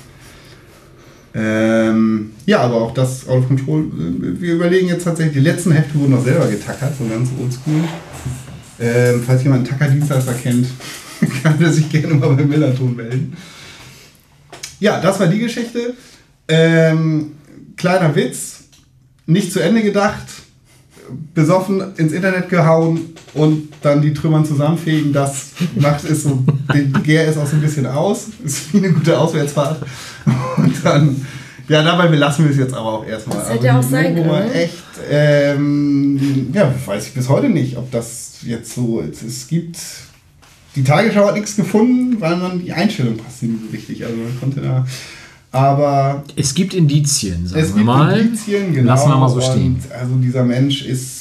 Ähm, ja, aber auch das Out of Control, wir überlegen jetzt tatsächlich, die letzten Hefte wurden noch selber getackert, so ganz oldschool. Ähm, falls jemand einen Tackerdienstleister kennt, kann er sich gerne mal bei Millerton melden. Ja, das war die Geschichte. Ähm, kleiner Witz, nicht zu Ende gedacht, besoffen ins Internet gehauen und dann die Trümmern zusammenfegen. Das macht es so, den Gär ist auch so ein bisschen aus. Ist wie eine gute Auswärtsfahrt. Und dann, ja, dabei belassen wir es jetzt aber auch erstmal. Das hätte auch die sein können. Echt, ähm, ja, weiß ich bis heute nicht, ob das jetzt so ist. Es gibt, die Tagesschau hat nichts gefunden, weil man die Einstellung passt nicht so richtig. Also man konnte da, aber Es gibt Indizien, sagen es wir gibt mal. Indizien, genau. Lassen wir mal so und stehen. Also dieser Mensch ist,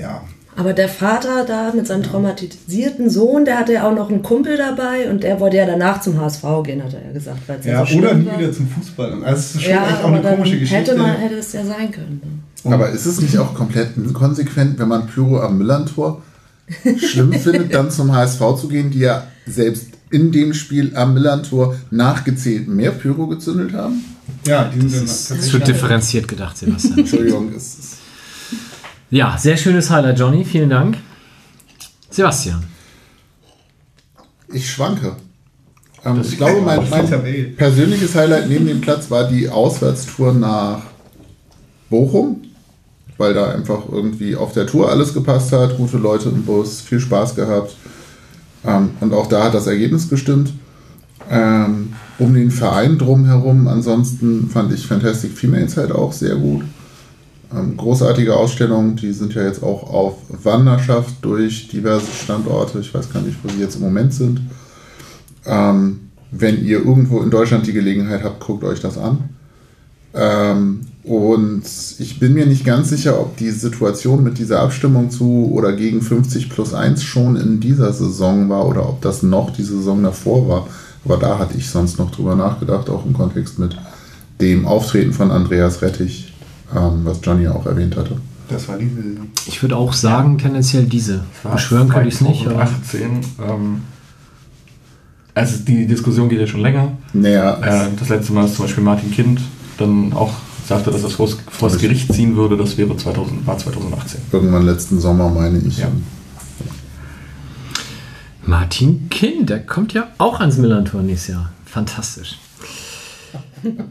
ja, Aber der Vater da mit seinem traumatisierten Sohn, der hatte ja auch noch einen Kumpel dabei und der wollte ja danach zum HSV gehen, hat er ja gesagt. weil's ja, so oder nie war. wieder zum Fußball. Also es ist schon Ja, echt auch aber eine dann komische Geschichte. hätte, man, hätte es ja sein können. ne? Aber ist es nicht auch komplett inkonsequent, wenn man Pyro am Millantor schlimm findet, dann zum HSV zu gehen, die ja selbst in dem Spiel am Millantor nachgezählt mehr Pyro gezündelt haben? Ja, die sind dann Es tatsächlich- wird differenziert gedacht, Sebastian. Entschuldigung, es ist ja, sehr schönes Highlight, Johnny. Vielen Dank. Sebastian. Ich schwanke. Ähm, ich glaube, mein, mein persönliches Highlight neben dem Platz war die Auswärtstour nach Bochum, weil da einfach irgendwie auf der Tour alles gepasst hat, gute Leute im Bus, viel Spaß gehabt. Ähm, und auch da hat das Ergebnis gestimmt. Ähm, um den Verein drumherum, ansonsten fand ich Fantastic Females halt auch sehr gut. Ähm, großartige Ausstellung, die sind ja jetzt auch auf Wanderschaft durch diverse Standorte. Ich weiß gar nicht, wo sie jetzt im Moment sind. Ähm, wenn ihr irgendwo in Deutschland die Gelegenheit habt, guckt euch das an. Ähm, und ich bin mir nicht ganz sicher, ob die Situation mit dieser Abstimmung zu oder gegen 50 plus 1 schon in dieser Saison war oder ob das noch die Saison davor war. Aber da hatte ich sonst noch drüber nachgedacht, auch im Kontext mit dem Auftreten von Andreas Rettich, ähm, was Johnny auch erwähnt hatte. Das war die Wilde. Ich würde auch sagen, tendenziell diese. Beschwören könnte ich es nicht, aber 2018, ähm, also die Diskussion geht ja schon länger. Naja, Äh, das letzte Mal ist zum Beispiel Martin Kind dann auch sagte, dass er es vor vor das Gericht ziehen würde. Das wäre 2000, war 2018. irgendwann letzten Sommer meine ich. Ja. Martin Kind, der kommt ja auch ans Millantor nächstes Jahr. Fantastisch.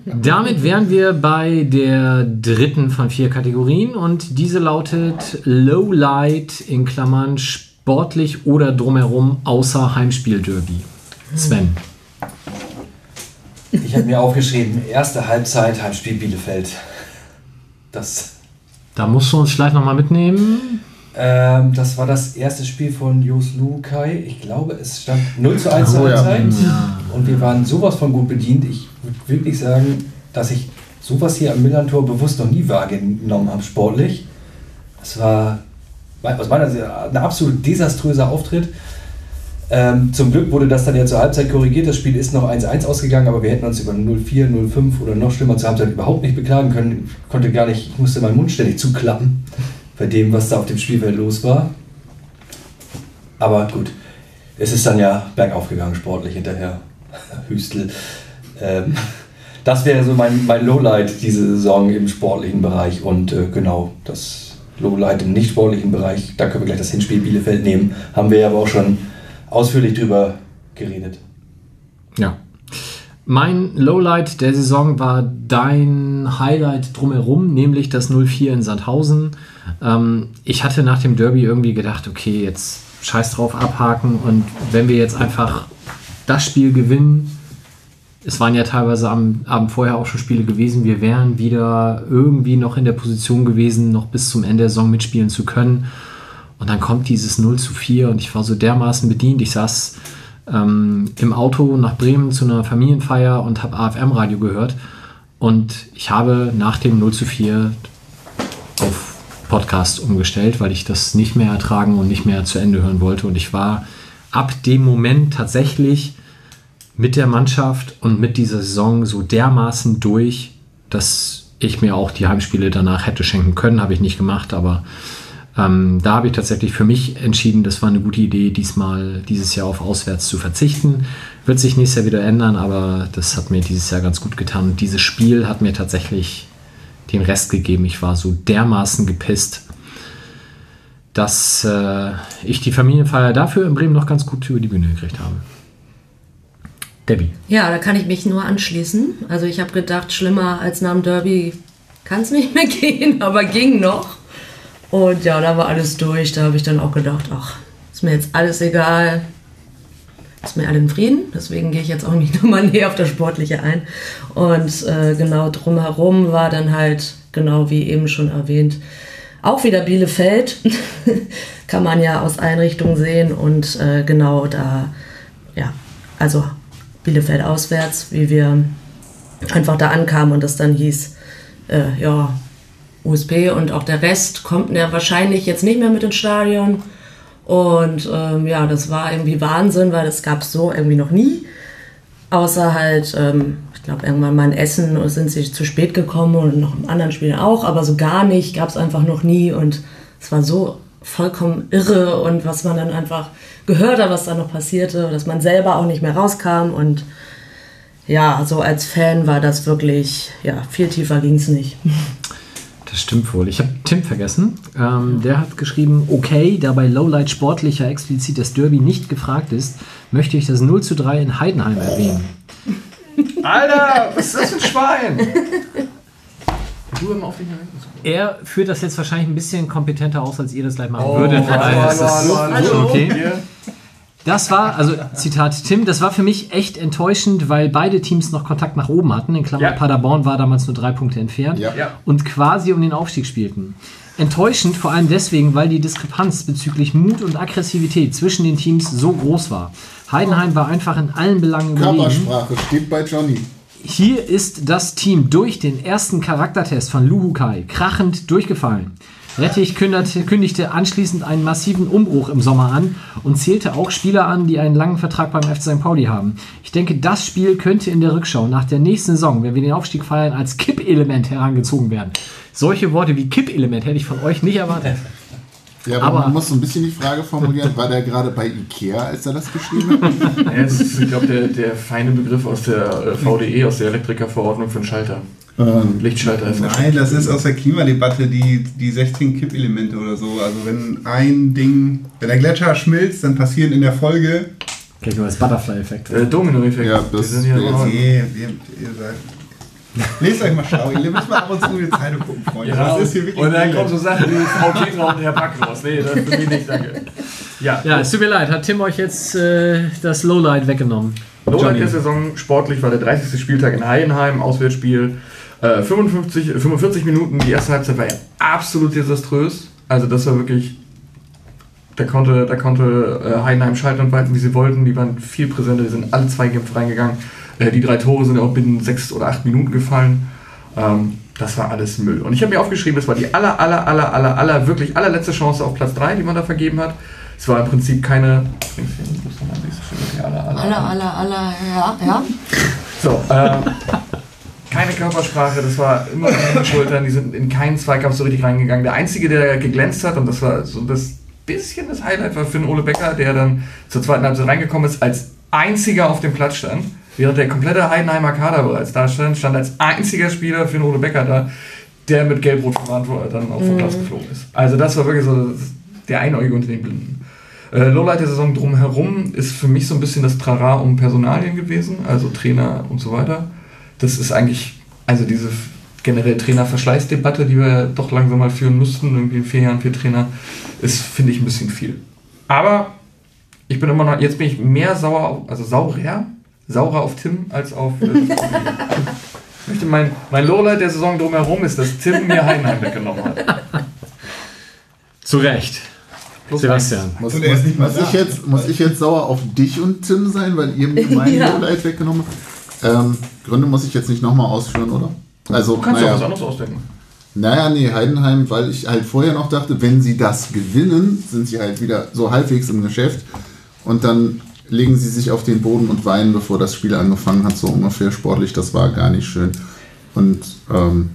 Damit wären wir bei der dritten von vier Kategorien und diese lautet Low Light in Klammern sportlich oder drumherum außer Heimspiel-Derby. Sven. Ich habe mir aufgeschrieben, erste Halbzeit, Heimspiel Bielefeld. Das, Da musst du uns vielleicht nochmal mitnehmen. ähm, das war das erste Spiel von Jos Lukai. Ich glaube, es stand 0 zu 1 zur Oh ja. Halbzeit. Und wir waren sowas von gut bedient. Ich würde wirklich sagen, dass ich sowas hier am Millantor bewusst noch nie wahrgenommen habe, sportlich. Es war aus meiner Sicht ein absolut desaströser Auftritt. Ähm, zum Glück wurde das dann ja zur Halbzeit korrigiert. Das Spiel ist noch 1-1 ausgegangen, aber wir hätten uns über 0-4, 0-5 oder noch schlimmer zur Halbzeit überhaupt nicht beklagen können. Ich konnte gar nicht, ich musste meinen Mund ständig zuklappen bei dem, was da auf dem Spielfeld los war. Aber gut, es ist dann ja bergauf gegangen, sportlich hinterher. Hüstel. Ähm, das wäre so mein, mein Lowlight diese Saison im sportlichen Bereich und äh, genau das Lowlight im nicht sportlichen Bereich. Da können wir gleich das Hinspiel Bielefeld nehmen. Haben wir ja aber auch schon ausführlich drüber geredet. Ja. Mein Lowlight der Saison war dein Highlight drumherum, nämlich das 0-4 in Sandhausen. Ähm, ich hatte nach dem Derby irgendwie gedacht, okay, jetzt scheiß drauf abhaken und wenn wir jetzt einfach das Spiel gewinnen, es waren ja teilweise am Abend vorher auch schon Spiele gewesen, wir wären wieder irgendwie noch in der Position gewesen, noch bis zum Ende der Saison mitspielen zu können. Und dann kommt dieses 0 zu 4 und ich war so dermaßen bedient. Ich saß ähm, im Auto nach Bremen zu einer Familienfeier und habe AFM-Radio gehört. Und ich habe nach dem 0 zu 4 auf Podcast umgestellt, weil ich das nicht mehr ertragen und nicht mehr zu Ende hören wollte. Und ich war ab dem Moment tatsächlich mit der Mannschaft und mit dieser Saison so dermaßen durch, dass ich mir auch die Heimspiele danach hätte schenken können. Habe ich nicht gemacht, aber ähm, da habe ich tatsächlich für mich entschieden, das war eine gute Idee, diesmal dieses Jahr auf Auswärts zu verzichten. Wird sich nächstes Jahr wieder ändern, aber das hat mir dieses Jahr ganz gut getan. Und dieses Spiel hat mir tatsächlich den Rest gegeben. Ich war so dermaßen gepisst, dass äh, ich die Familienfeier dafür in Bremen noch ganz gut über die Bühne gekriegt habe. Debbie. Ja, da kann ich mich nur anschließen. Also ich habe gedacht, schlimmer als nach dem Derby kann es nicht mehr gehen, aber ging noch. Und ja, da war alles durch. Da habe ich dann auch gedacht, ach, ist mir jetzt alles egal. Ist mir alle in Frieden. Deswegen gehe ich jetzt auch nicht nochmal näher auf das Sportliche ein. Und äh, genau drumherum war dann halt, genau wie eben schon erwähnt, auch wieder Bielefeld. Kann man ja aus Einrichtungen sehen. Und äh, genau da, ja, also Bielefeld auswärts, wie wir einfach da ankamen und das dann hieß, äh, ja, USP und auch der Rest kommt ja wahrscheinlich jetzt nicht mehr mit ins Stadion. Und ähm, ja, das war irgendwie Wahnsinn, weil das gab es so irgendwie noch nie. Außer halt, ähm, ich glaube, irgendwann mal in Essen sind sie zu spät gekommen und noch im anderen Spiel auch, aber so gar nicht, gab es einfach noch nie. Und es war so vollkommen irre und was man dann einfach gehört hat, was da noch passierte, dass man selber auch nicht mehr rauskam. Und ja, so als Fan war das wirklich, ja, viel tiefer ging es nicht. Das stimmt wohl. Ich habe Tim vergessen. Ähm, der hat geschrieben, okay, da bei Lowlight sportlicher explizit das Derby nicht gefragt ist, möchte ich das 0 zu 3 in Heidenheim erwähnen. Alter, was ist das für ein Schwein? Du im Er führt das jetzt wahrscheinlich ein bisschen kompetenter aus, als ihr das gleich machen Oh, würdet. Von daher ist das okay. Hier. Das war, also Zitat Tim, das war für mich echt enttäuschend, weil beide Teams noch Kontakt nach oben hatten. In Klammern Ja. Paderborn war damals nur drei Punkte entfernt Ja. Ja. und quasi um den Aufstieg spielten. Enttäuschend vor allem deswegen, weil die Diskrepanz bezüglich Mut und Aggressivität zwischen den Teams so groß war. Heidenheim war einfach in allen Belangen überlegen. Körpersprache steht bei Johnny. Hier ist das Team durch den ersten Charaktertest von Luhukai krachend durchgefallen. Rettich kündigte anschließend einen massiven Umbruch im Sommer an und zählte auch Spieler an, die einen langen Vertrag beim FC St. Pauli haben. Ich denke, das Spiel könnte in der Rückschau nach der nächsten Saison, wenn wir den Aufstieg feiern, als Kippelement herangezogen werden. Solche Worte wie Kippelement hätte ich von euch nicht erwartet. Ja, aber, Aber- man muss so ein bisschen die Frage formulieren, war der gerade bei Ikea, als er das geschrieben hat? Ja, das ist, ich glaube, der, der feine Begriff aus der äh, VDE, aus der Elektrikerverordnung für einen Schalter. Ähm, Lichtschalter ist Nein, das ist aus der Klimadebatte die, die 16 Kippelemente oder so. Also wenn ein Ding, wenn der Gletscher schmilzt, dann passieren in der Folge. Kennt ihr das Butterfly-Effekt? Äh, Domino-Effekt. Ja, das- sind hier das- noch- Nee, ihr, seid. Lest euch mal schlau, ihr müsst mal ab und zu in die Zeitung gucken, Freunde. Ja, das ist hier wirklich. und dann kommen so Sachen wie VT drauf und Herr Pack raus. Nee, das für mich nicht, danke. Ja, Ja, es tut mir leid, hat Tim euch jetzt äh, das Lowlight weggenommen? Lowlight der Saison sportlich war der 30. Spieltag in Heidenheim, Auswärtsspiel. Äh, 55, 45 Minuten, die erste Halbzeit war ja absolut desaströs. Also das war wirklich, da konnte, da konnte äh, Heidenheim schalten und walten, wie sie wollten. Die waren viel präsenter, die sind alle zwei Kämpfe reingegangen. Äh, die drei Tore sind ja auch binnen sechs oder acht Minuten gefallen. Ähm, das war alles Müll. Und ich habe mir aufgeschrieben, das war die aller, aller, aller, aller, aller, wirklich allerletzte Chance auf Platz 3, die man da vergeben hat. Es war im Prinzip keine. Aller, aller, aller, ja, ja. So, äh, keine Körpersprache, das war immer den Schultern, die sind in keinen Zweikampf so richtig reingegangen. Der Einzige, der geglänzt hat, und das war so das bisschen das Highlight, war Finn Ole Becker, der dann zur zweiten Halbzeit reingekommen ist, als einziger auf dem Platz stand. Während der komplette Heidenheimer Kader bereits da stand, stand als einziger Spieler Finn Ole Becker da, der mit Gelbrot verwarnt wurde, dann auch vom Platz geflogen ist. Also das war wirklich so der Einäugige unter den Blinden. Äh, Lowlight der Saison drumherum ist für mich so ein bisschen das Trara um Personalien gewesen, also Trainer und so weiter. Das ist eigentlich, also diese generell Trainerverschleißdebatte, die wir doch langsam mal führen müssten, irgendwie in vier Jahren vier Trainer, ist, finde ich, ein bisschen viel. Aber ich bin immer noch, jetzt bin ich mehr sauer, auf, also saurer, saurer auf Tim als auf. Äh, ich möchte mein, mein Lowlight der Saison drumherum ist, dass Tim mir Heidenheim weggenommen hat. Zu Recht. Plus Sebastian. Muss, muss, muss, ich jetzt, muss ich jetzt sauer auf dich und Tim sein, weil ihr mir mein Ja. Lowlight weggenommen habt? Ähm, Gründe muss ich jetzt nicht nochmal ausführen, oder? Also, Du kannst doch was naja, anderes ausdenken. naja, nee, Heidenheim, weil ich halt vorher noch dachte, wenn sie das gewinnen, sind sie halt wieder so halbwegs im Geschäft und dann legen sie sich auf den Boden und weinen, bevor das Spiel angefangen hat, so ungefähr sportlich. Das war gar nicht schön. Und ähm,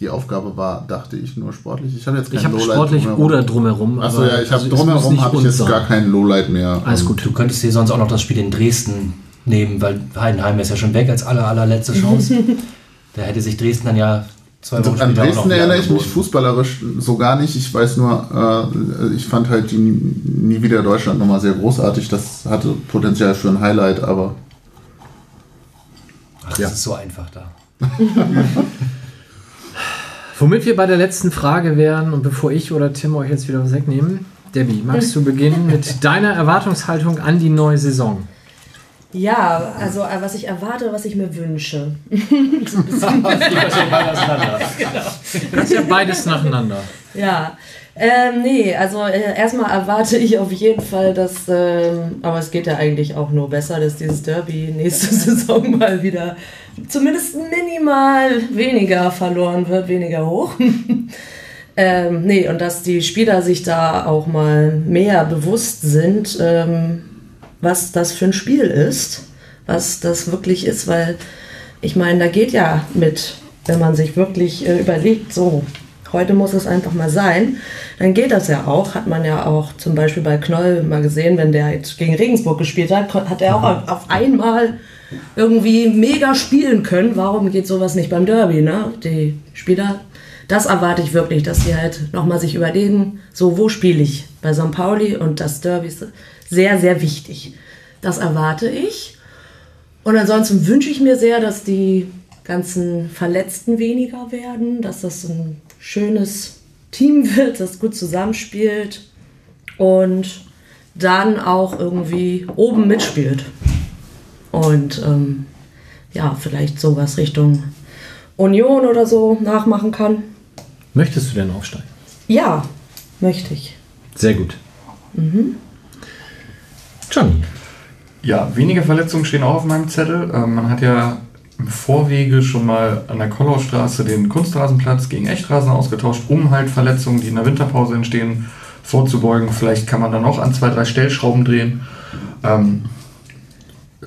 die Aufgabe war, dachte ich, nur sportlich. Ich habe jetzt kein Ich habe Lowlight sportlich drumherum. oder drumherum. Achso, ja, ich also habe drumherum habe ich jetzt gar kein Lowlight mehr. Alles Ähm, gut. Du könntest dir sonst auch noch das Spiel in Dresden nehmen, weil Heidenheim ist ja schon weg als aller, allerletzte Chance. da hätte sich Dresden dann ja zwei Also Wochen an später auch noch Dresden erinnere ich mich fußballerisch so gar nicht. Ich weiß nur, äh, ich fand halt die Nie wieder Deutschland nochmal sehr großartig. Das hatte Potenzial für ein Highlight, aber Ach, das Ja. ist so einfach da. Womit wir bei der letzten Frage wären und bevor ich oder Tim euch jetzt wieder was wegnehmen, Debbie, magst du beginnen mit deiner Erwartungshaltung an die neue Saison? Ja, also äh, was ich erwarte, was ich mir wünsche. Das ist ja beides nacheinander. Ja, ähm, nee, also äh, erstmal erwarte ich auf jeden Fall, dass, ähm, aber es geht ja eigentlich auch nur besser, dass dieses Derby nächste Saison mal wieder zumindest minimal weniger verloren wird, weniger hoch. ähm, nee, und dass die Spieler sich da auch mal mehr bewusst sind, ähm, was das für ein Spiel ist, was das wirklich ist, weil ich meine, da geht ja mit, wenn man sich wirklich äh, überlegt, so, heute muss es einfach mal sein, dann geht das ja auch. Hat man ja auch zum Beispiel bei Knoll mal gesehen, wenn der jetzt gegen Regensburg gespielt hat, hat er auch auf einmal irgendwie mega spielen können. Warum geht sowas nicht beim Derby, ne? Die Spieler, das erwarte ich wirklich, dass sie halt nochmal sich überlegen, so, wo spiele ich? Bei St. Pauli und das Derby sehr, sehr wichtig. Das erwarte ich. Und ansonsten wünsche ich mir sehr, dass die ganzen Verletzten weniger werden, dass das ein schönes Team wird, das gut zusammenspielt und dann auch irgendwie oben mitspielt. Und ähm, ja, vielleicht sowas Richtung Union oder so nachmachen kann. Möchtest du denn aufsteigen? Ja, möchte ich. Sehr gut. Johnny. Ja, weniger Verletzungen stehen auch auf meinem Zettel. Ähm, man hat ja im Vorwege schon mal an der Kollaustraße den Kunstrasenplatz gegen Echtrasen ausgetauscht, um halt Verletzungen, die in der Winterpause entstehen, vorzubeugen. Vielleicht kann man dann auch an zwei, drei Stellschrauben drehen. Ähm, äh,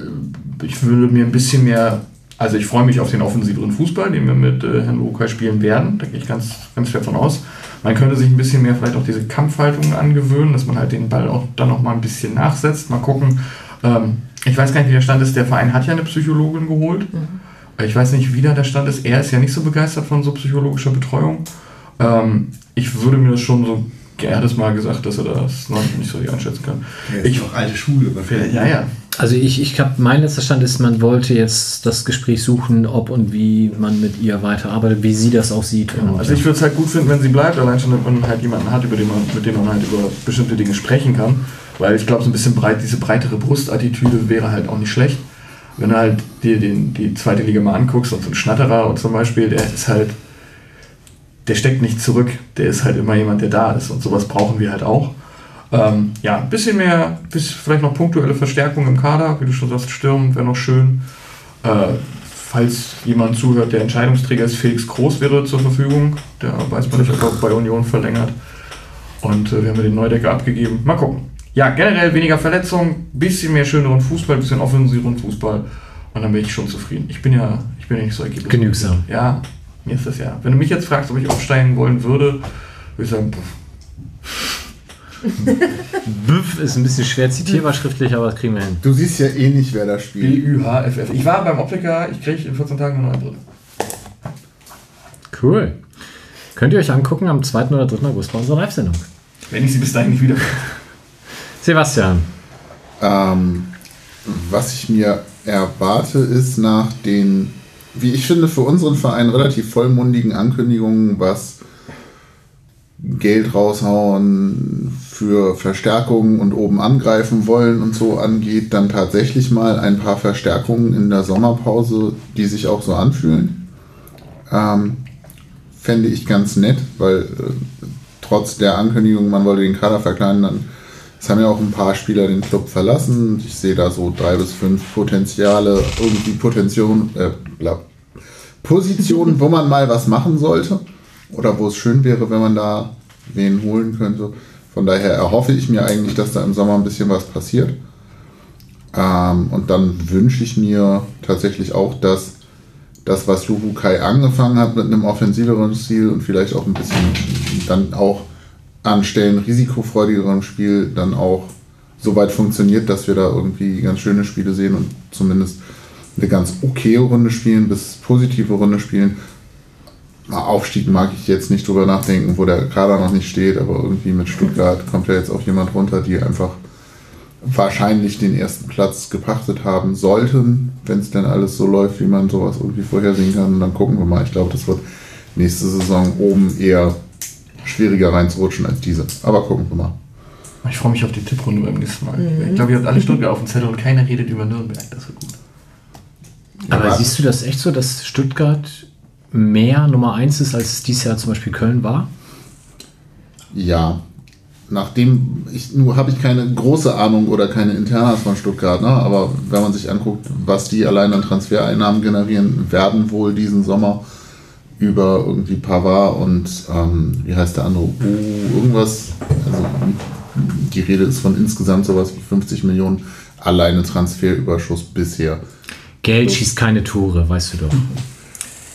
ich würde mir ein bisschen mehr, also ich freue mich auf den offensiveren Fußball, den wir mit äh, Herrn Lukai spielen werden. Da gehe ich ganz, ganz schwer von aus. Man könnte sich ein bisschen mehr vielleicht auch diese Kampfhaltung angewöhnen, dass man halt den Ball auch dann noch mal ein bisschen nachsetzt. Mal gucken. Ähm, ich weiß gar nicht, wie der Stand ist. Der Verein hat ja eine Psychologin geholt. Ich weiß nicht, wie da der Stand ist. Er ist ja nicht so begeistert von so psychologischer Betreuung. Ähm, ich würde mir das schon so, er hat es mal gesagt, dass er das noch nicht so einschätzen kann. Ist Ich, doch alte Schule. Was fällt ja, ja. Also ich, ich habe, mein letzter Stand ist, man wollte jetzt das Gespräch suchen, ob und wie man mit ihr weiterarbeitet, wie sie das auch sieht. Genau. Und, Also ich würde es halt gut finden, wenn sie bleibt, allein schon, wenn man halt jemanden hat, über den man, mit dem man halt über bestimmte Dinge sprechen kann. Weil ich glaube, so ein bisschen breit, diese breitere Brustattitüde wäre halt auch nicht schlecht. Wenn du halt dir den, die zweite Liga mal anguckst und so ein Schnatterer zum Beispiel, der ist halt, der steckt nicht zurück. Der ist halt immer jemand, der da ist. Und sowas brauchen wir halt auch. Ähm, ja, ein bisschen mehr, bis vielleicht noch punktuelle Verstärkung im Kader, wie du schon sagst, Sturm wäre noch schön. Äh, falls jemand zuhört, der Entscheidungsträger ist, Felix Groß wäre zur Verfügung. Der weiß man nicht, ob er bei Union verlängert. Und äh, wir haben ja den Neudecker abgegeben. Mal gucken. Ja, generell weniger Verletzungen, bisschen mehr schöneren Fußball, bisschen offensiveren Fußball. Und dann bin ich schon zufrieden. Ich bin ja, ich bin ja nicht so ergebnis. Genügsam. Ja, mir ist das ja. Wenn du mich jetzt fragst, ob ich aufsteigen wollen würde, würde ich sagen, pff, Büff ist ein bisschen schwer zitierbar schriftlich, aber das kriegen wir hin. Du siehst ja eh nicht, wer da spielt. B-Ü-H-F-F. Ich war beim Optiker, ich kriege in 14 Tagen eine neue Brille. Cool. Könnt ihr euch angucken am 2. oder 3. August bei unserer Live-Sendung. Wenn ich sie bis dahin nicht wieder. Sebastian. Ähm, was ich mir erwarte, ist nach den, wie ich finde, für unseren Verein relativ vollmundigen Ankündigungen, was Geld raushauen für Verstärkungen und oben angreifen wollen und so angeht, dann tatsächlich mal ein paar Verstärkungen in der Sommerpause, die sich auch so anfühlen. Ähm, fände ich ganz nett, weil äh, trotz der Ankündigung, man wolle den Kader verkleinern, dann es haben ja auch ein paar Spieler den Club verlassen. Ich sehe da so drei bis fünf Potenziale, irgendwie Potention, äh, Positionen, wo man mal was machen sollte. Oder wo es schön wäre, wenn man da wen holen könnte. Von daher erhoffe ich mir eigentlich, dass da im Sommer ein bisschen was passiert. Ähm, und dann wünsche ich mir tatsächlich auch, dass das, was Luhu Kai angefangen hat mit einem offensiveren Stil und vielleicht auch ein bisschen dann auch an Stellen risikofreudigerem Spiel dann auch so weit funktioniert, dass wir da irgendwie ganz schöne Spiele sehen und zumindest eine ganz okay Runde spielen, bis positive Runde spielen. Aufstieg mag ich jetzt nicht drüber nachdenken, wo der Kader noch nicht steht, aber irgendwie mit Stuttgart kommt ja jetzt auch jemand runter, die einfach wahrscheinlich den ersten Platz gepachtet haben sollten, wenn es denn alles so läuft, wie man sowas irgendwie vorhersehen kann. Und dann gucken wir mal. Ich glaube, das wird nächste Saison oben eher schwieriger reinzurutschen als diese. Aber gucken wir mal. Ich freue mich auf die Tipprunde beim nächsten Mal. Mhm. Ich glaube, ihr habt alle Stuttgart auf dem Zettel und keiner redet über Nürnberg. Das wird gut. Aber Ja. siehst du das echt so, dass Stuttgart mehr Nummer 1 ist, als es dieses Jahr zum Beispiel Köln war? Ja, nachdem ich nur habe ich keine große Ahnung oder keine Internas von Stuttgart, ne? aber wenn man sich anguckt, was die allein an Transfereinnahmen generieren, werden wohl diesen Sommer über irgendwie Pavard und ähm, wie heißt der andere? Uh, irgendwas. Also die Rede ist von insgesamt sowas wie 50 Millionen alleine Transferüberschuss bisher. Geld schießt keine Tore, weißt du doch.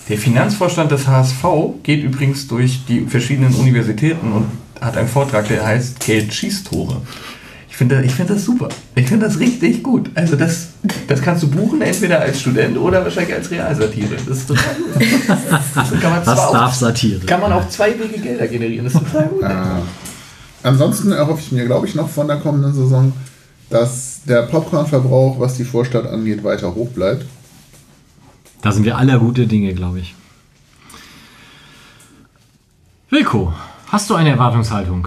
Der Finanzvorstand des HSV geht übrigens durch die verschiedenen Universitäten und hat einen Vortrag, der heißt Geld schießt Tore. Ich finde ich find das super. Ich finde das richtig gut. Also das, das kannst du buchen, entweder als Student oder wahrscheinlich als Realsatire. Das ist total gut. Das kann man, Was darf auch, Satire? kann man auf zwei Wege Gelder generieren. Das ist total gut. Äh, ansonsten erhoffe ich mir, glaube ich, noch von der kommenden Saison, dass der Popcornverbrauch, was die Vorstadt angeht, weiter hoch bleibt. Da sind wir aller gute Dinge, glaube ich. Wilko, hast du eine Erwartungshaltung?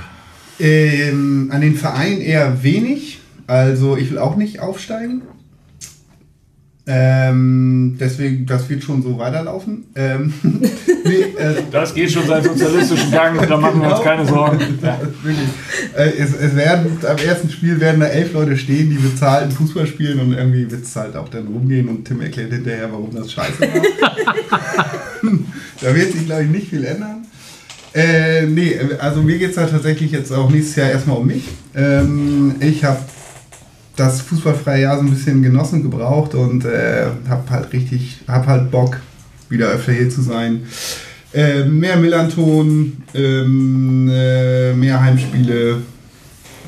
Ähm, an den Verein eher wenig. Also ich will auch nicht aufsteigen. Ähm, deswegen, das wird schon so weiterlaufen. Ähm, nee, äh, Das geht schon seinen sozialistischen Gang, da machen wir uns keine Sorgen. Ja. Äh, es, es werden am ersten Spiel werden da elf Leute stehen, die bezahlten Fußball spielen und irgendwie wird es halt auch dann rumgehen und Tim erklärt hinterher, warum das scheiße war. da wird sich, glaube ich, nicht viel ändern. Äh, nee, also mir geht es halt tatsächlich jetzt auch nächstes Jahr erstmal um mich. Ähm, ich habe das fußballfreie Jahr so ein bisschen genossen gebraucht und äh, habe halt richtig, habe halt Bock, wieder öfter hier zu sein. Äh, mehr Millanton, ähm, äh, mehr Heimspiele,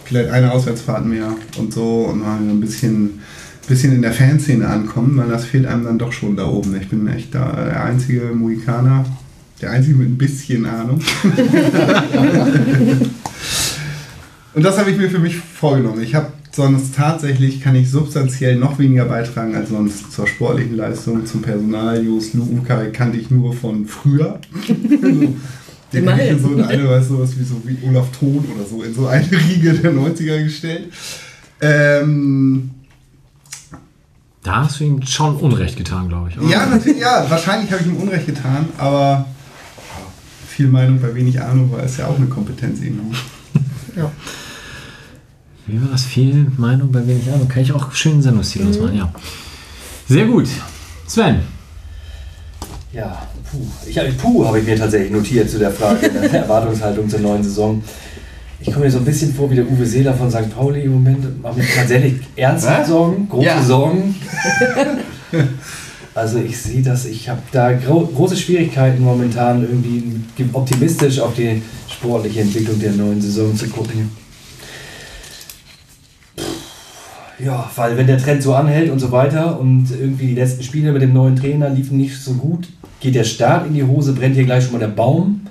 vielleicht eine Auswärtsfahrt mehr und so und mal ein bisschen, bisschen in der Fanszene ankommen, weil das fehlt einem dann doch schon da oben. Ich bin echt da der einzige Mohikaner, der einzige mit ein bisschen Ahnung. und das habe ich mir für mich vorgenommen. Ich habe sonst tatsächlich, kann ich substanziell noch weniger beitragen als sonst zur sportlichen Leistung, zum Personal. Jos Lukai kannte ich nur von früher. Den hätte ich in so eine, weißt du, was wie so wie Olaf Thon oder so, in so eine Riege der 90er gestellt. Ähm, Da hast du ihm schon Unrecht getan, glaube ich. oder? ja, natürlich, ja, wahrscheinlich habe ich ihm Unrecht getan, aber viel Meinung bei wenig Ahnung war ist ja auch eine Kompetenz irgendwie. Wie war das? Viel Meinung bei wenig Ahnung. Kann ich auch schön Sendungstitel ausmachen, ja. Sehr gut. Sven, Ja, puh. Ich, puh, habe ich mir tatsächlich notiert zu der Frage der Erwartungshaltung zur neuen Saison. Ich komme mir so ein bisschen vor wie der Uwe Seeler von St. Pauli im Moment. Mache mir tatsächlich ernste? Sorgen, große Ja. Sorgen. Also ich sehe das, ich habe da gro große Schwierigkeiten momentan irgendwie optimistisch auf die sportliche Entwicklung der neuen Saison zu gucken. Ja, weil wenn der Trend so anhält und so weiter und irgendwie die letzten Spiele mit dem neuen Trainer liefen nicht so gut, geht der Start in die Hose, brennt hier gleich schon mal der Baum.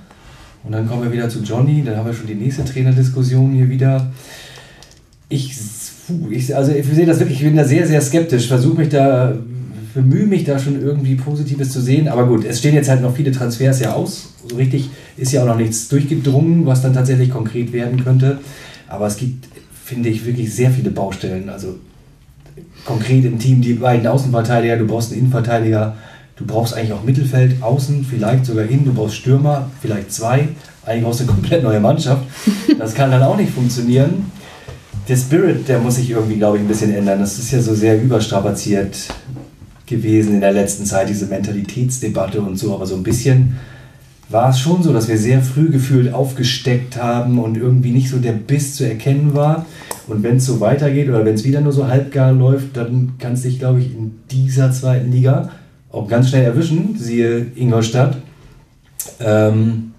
Und dann kommen wir wieder zu Johnny, dann haben wir schon die nächste Trainerdiskussion hier wieder. Ich, ich, also ich sehe das wirklich, ich bin da sehr, sehr skeptisch, versuche mich da, bemühe mich da schon irgendwie Positives zu sehen. Aber gut, es stehen jetzt halt noch viele Transfers ja aus. So richtig ist ja auch noch nichts durchgedrungen, was dann tatsächlich konkret werden könnte. Aber es gibt, finde ich, wirklich sehr viele Baustellen. Also konkret im Team die beiden Außenverteidiger, du brauchst einen Innenverteidiger, du brauchst eigentlich auch Mittelfeld, Außen, vielleicht sogar innen, du brauchst Stürmer, vielleicht zwei. Eigentlich brauchst du eine komplett neue Mannschaft. Das kann dann auch nicht funktionieren. Der Spirit, der muss sich irgendwie, glaube ich, ein bisschen ändern. Das ist ja so sehr überstrapaziert gewesen in der letzten Zeit, diese Mentalitätsdebatte und so, aber so ein bisschen war es schon so, dass wir sehr früh gefühlt aufgesteckt haben und irgendwie nicht so der Biss zu erkennen war. Und wenn es so weitergeht oder wenn es wieder nur so halbgar läuft, dann kann es dich, glaube ich, in dieser zweiten Liga auch ganz schnell erwischen, siehe Ingolstadt. Ähm,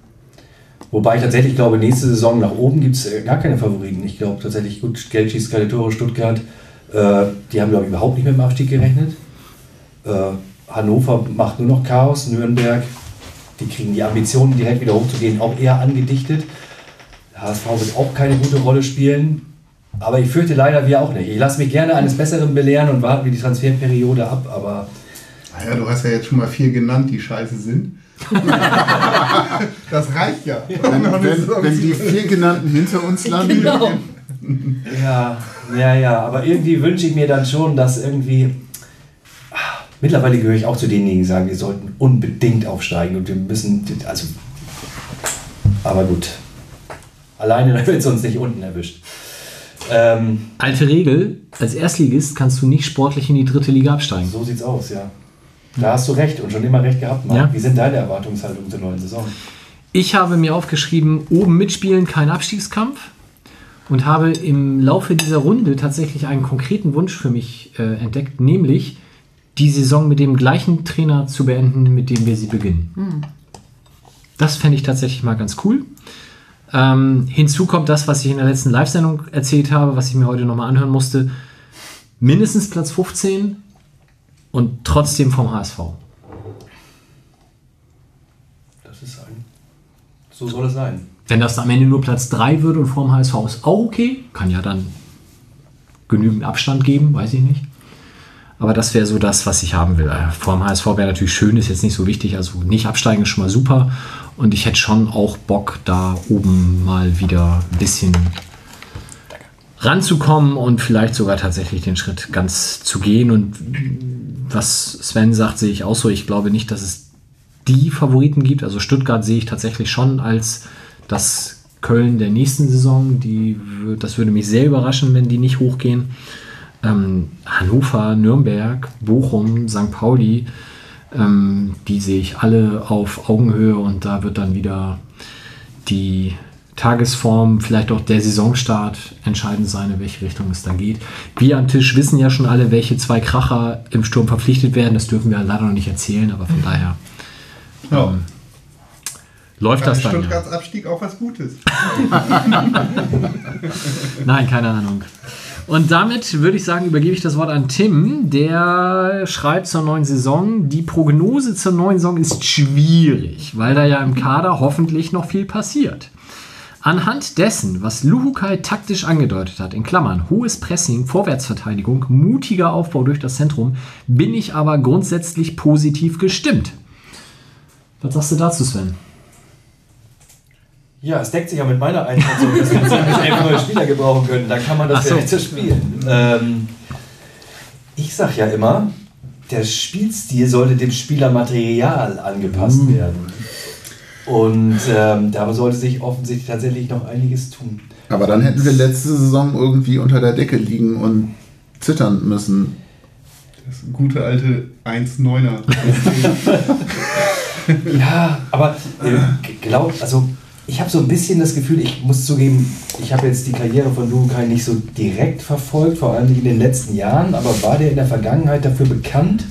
wobei ich tatsächlich glaube, nächste Saison nach oben gibt es gar keine Favoriten. Ich glaube tatsächlich, gut, Geld schießt keine Tore, Stuttgart, äh, die haben, glaube ich, überhaupt nicht mit dem Abstieg gerechnet. Äh, Hannover macht nur noch Chaos, Nürnberg, die kriegen die Ambitionen, direkt wieder hochzugehen, auch eher angedichtet. HSV wird auch keine gute Rolle spielen. Aber ich fürchte leider wir auch nicht. Ich lasse mich gerne eines Besseren belehren und warte mir die Transferperiode ab, aber Naja, du hast ja jetzt schon mal vier genannt, die scheiße sind. das reicht ja. Wenn, wenn, wenn die vier genannten hinter uns landen, Genau. Ja, ja, ja, aber irgendwie wünsche ich mir dann schon, dass irgendwie. Mittlerweile gehöre ich auch zu denjenigen, die sagen, wir sollten unbedingt aufsteigen und wir müssen. Also. Aber gut. Alleine wird es uns nicht unten erwischt. Ähm, Alte Regel, als Erstligist kannst du nicht sportlich in die dritte Liga absteigen. so sieht's aus, ja. Da hast du recht und schon immer recht gehabt, Marc. Ja. Wie sind deine Erwartungshaltungen zur neuen Saison? Ich habe mir aufgeschrieben, oben mitspielen, kein Abstiegskampf. Und habe im Laufe dieser Runde tatsächlich einen konkreten Wunsch für mich äh, entdeckt, nämlich die Saison mit dem gleichen Trainer zu beenden, mit dem wir sie beginnen. Das fände ich tatsächlich mal ganz cool. Ähm, hinzu kommt das, was ich in der letzten Live-Sendung erzählt habe, was ich mir heute nochmal anhören musste. Mindestens Platz 15 und trotzdem vom HSV. Das ist ein. So soll es sein. Wenn das am Ende nur Platz 3 wird und vorm HSV ist auch okay, kann ja dann genügend Abstand geben, weiß ich nicht. Aber das wäre so das, was ich haben will. Äh, Vorm HSV wäre natürlich schön, ist jetzt nicht so wichtig. Also nicht absteigen ist schon mal super. Und ich hätte schon auch Bock, da oben mal wieder ein bisschen ranzukommen und vielleicht sogar tatsächlich den Schritt ganz zu gehen. Und was Sven sagt, sehe ich auch so. Ich glaube nicht, dass es die Favoriten gibt. Also Stuttgart sehe ich tatsächlich schon als das Köln der nächsten Saison. Die, das würde mich sehr überraschen, wenn die nicht hochgehen. Ähm, Hannover, Nürnberg, Bochum, St. Pauli, ähm, die sehe ich alle auf Augenhöhe und da wird dann wieder die Tagesform, vielleicht auch der Saisonstart entscheidend sein, in welche Richtung es dann geht. Wir am Tisch wissen ja schon alle, welche zwei Kracher im Sturm verpflichtet werden. Das dürfen wir leider noch nicht erzählen, aber von daher Ja. ähm, läuft das dann. Ja. Stuttgarts Abstieg auch was Gutes. Nein, keine Ahnung. Und damit würde ich sagen, übergebe ich das Wort an Tim, der schreibt zur neuen Saison. Die Prognose zur neuen Saison ist schwierig, weil da ja im Kader hoffentlich noch viel passiert. Anhand dessen, was Luhukai taktisch angedeutet hat, in Klammern, hohes Pressing, Vorwärtsverteidigung, mutiger Aufbau durch das Zentrum, bin ich aber grundsätzlich positiv gestimmt. Was sagst du dazu, Sven? Ja, es deckt sich ja mit meiner Einschätzung, dass wir jetzt elf neue Spieler gebrauchen können. Da kann man das Ach so. ja nicht spielen. Ähm, ich sag ja immer, der Spielstil sollte dem Spielermaterial angepasst werden. Und ähm, da sollte sich offensichtlich tatsächlich noch einiges tun. aber dann hätten wir letzte Saison irgendwie unter der Decke liegen und zittern müssen. Das gute alte 1-9er. Ja, aber äh, glaub, also ich habe so ein bisschen das Gefühl, ich muss zugeben, ich habe jetzt die Karriere von Lukai nicht so direkt verfolgt, vor allem nicht in den letzten Jahren, aber war der in der Vergangenheit dafür bekannt,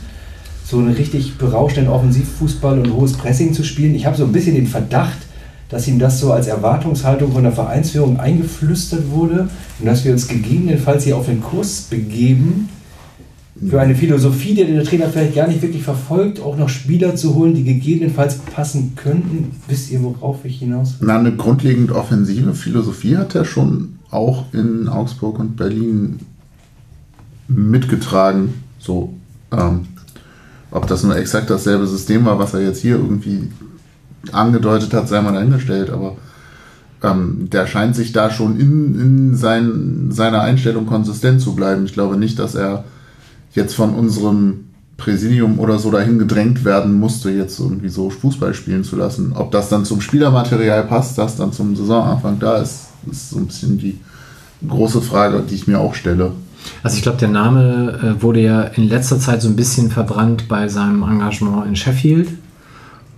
so einen richtig berauschten Offensivfußball und hohes Pressing zu spielen? Ich habe so ein bisschen den Verdacht, dass ihm das so als Erwartungshaltung von der Vereinsführung eingeflüstert wurde und dass wir uns gegebenenfalls hier auf den Kurs begeben, für eine Philosophie, die der Trainer vielleicht gar nicht wirklich verfolgt, auch noch Spieler zu holen, die gegebenenfalls passen könnten. Wisst ihr, worauf ich hinaus? Na, eine grundlegend offensive Philosophie hat er schon auch in Augsburg und Berlin mitgetragen. So, ähm, ob das nur exakt dasselbe System war, was er jetzt hier irgendwie angedeutet hat, sei mal dahingestellt, aber ähm, der scheint sich da schon in, in sein, seiner Einstellung konsistent zu bleiben. Ich glaube nicht, dass er jetzt von unserem Präsidium oder so dahin gedrängt werden musste, jetzt irgendwie so Fußball spielen zu lassen. Ob das dann zum Spielermaterial passt, das dann zum Saisonanfang da ist, ist so ein bisschen die große Frage, die ich mir auch stelle. Also ich glaube, der Name äh, wurde ja in letzter Zeit so ein bisschen verbrannt bei seinem Engagement in Sheffield.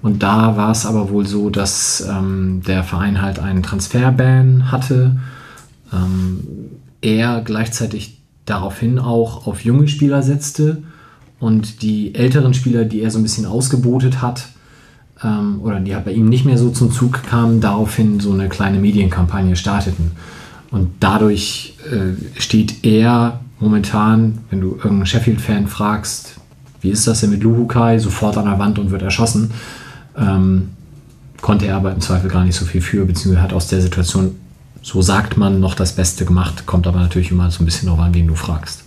Und da war es aber wohl so, dass ähm, der Verein halt einen Transferban hatte. Ähm, er gleichzeitig daraufhin auch auf junge Spieler setzte und die älteren Spieler, die er so ein bisschen ausgebotet hat, ähm, oder die halt bei ihm nicht mehr so zum Zug kamen, daraufhin so eine kleine Medienkampagne starteten. Und dadurch äh, steht er momentan, wenn du irgendeinen Sheffield-Fan fragst, wie ist das denn mit Luhukai, sofort an der Wand und wird erschossen. Ähm, konnte er aber im Zweifel gar nicht so viel für, beziehungsweise hat aus der Situation, so sagt man, noch das Beste gemacht, kommt aber natürlich immer so ein bisschen darauf an, wen du fragst.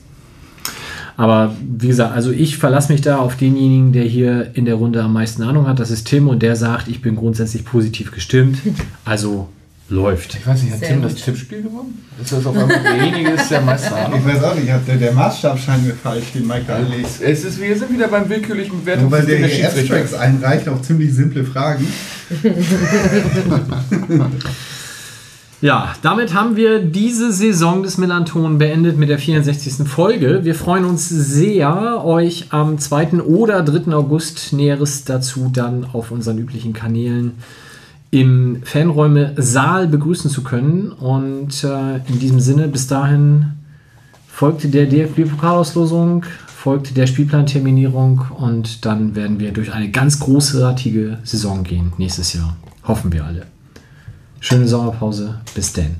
Aber wie gesagt, also ich verlasse mich da auf denjenigen, der hier in der Runde am meisten Ahnung hat. Das ist Tim und der sagt, ich bin grundsätzlich positiv gestimmt. Also läuft. Ich weiß nicht, hat Sehr Tim gut. das Tippspiel gewonnen? Ist das auf einmal derjenige, ist der meiste Ahnung? Ich weiß auch nicht, hat der, der Maßstab scheint mir falsch, den Mike da legt. Es ist, wir sind wieder beim willkürlichen Bewertung Wobei der der hier Abstracts einreicht auf ziemlich simple Fragen. Ja, damit haben wir diese Saison des Melanton beendet mit der 64. Folge. Wir freuen uns sehr, euch am 2. oder 3. August Näheres dazu dann auf unseren üblichen Kanälen im Fanräume Saal begrüßen zu können. Und äh, in diesem Sinne, bis dahin folgte der DFB-Pokalauslosung, folgte der Spielplanterminierung und dann werden wir durch eine ganz großartige Saison gehen nächstes Jahr. Hoffen wir alle. Schöne Sommerpause. Bis denn.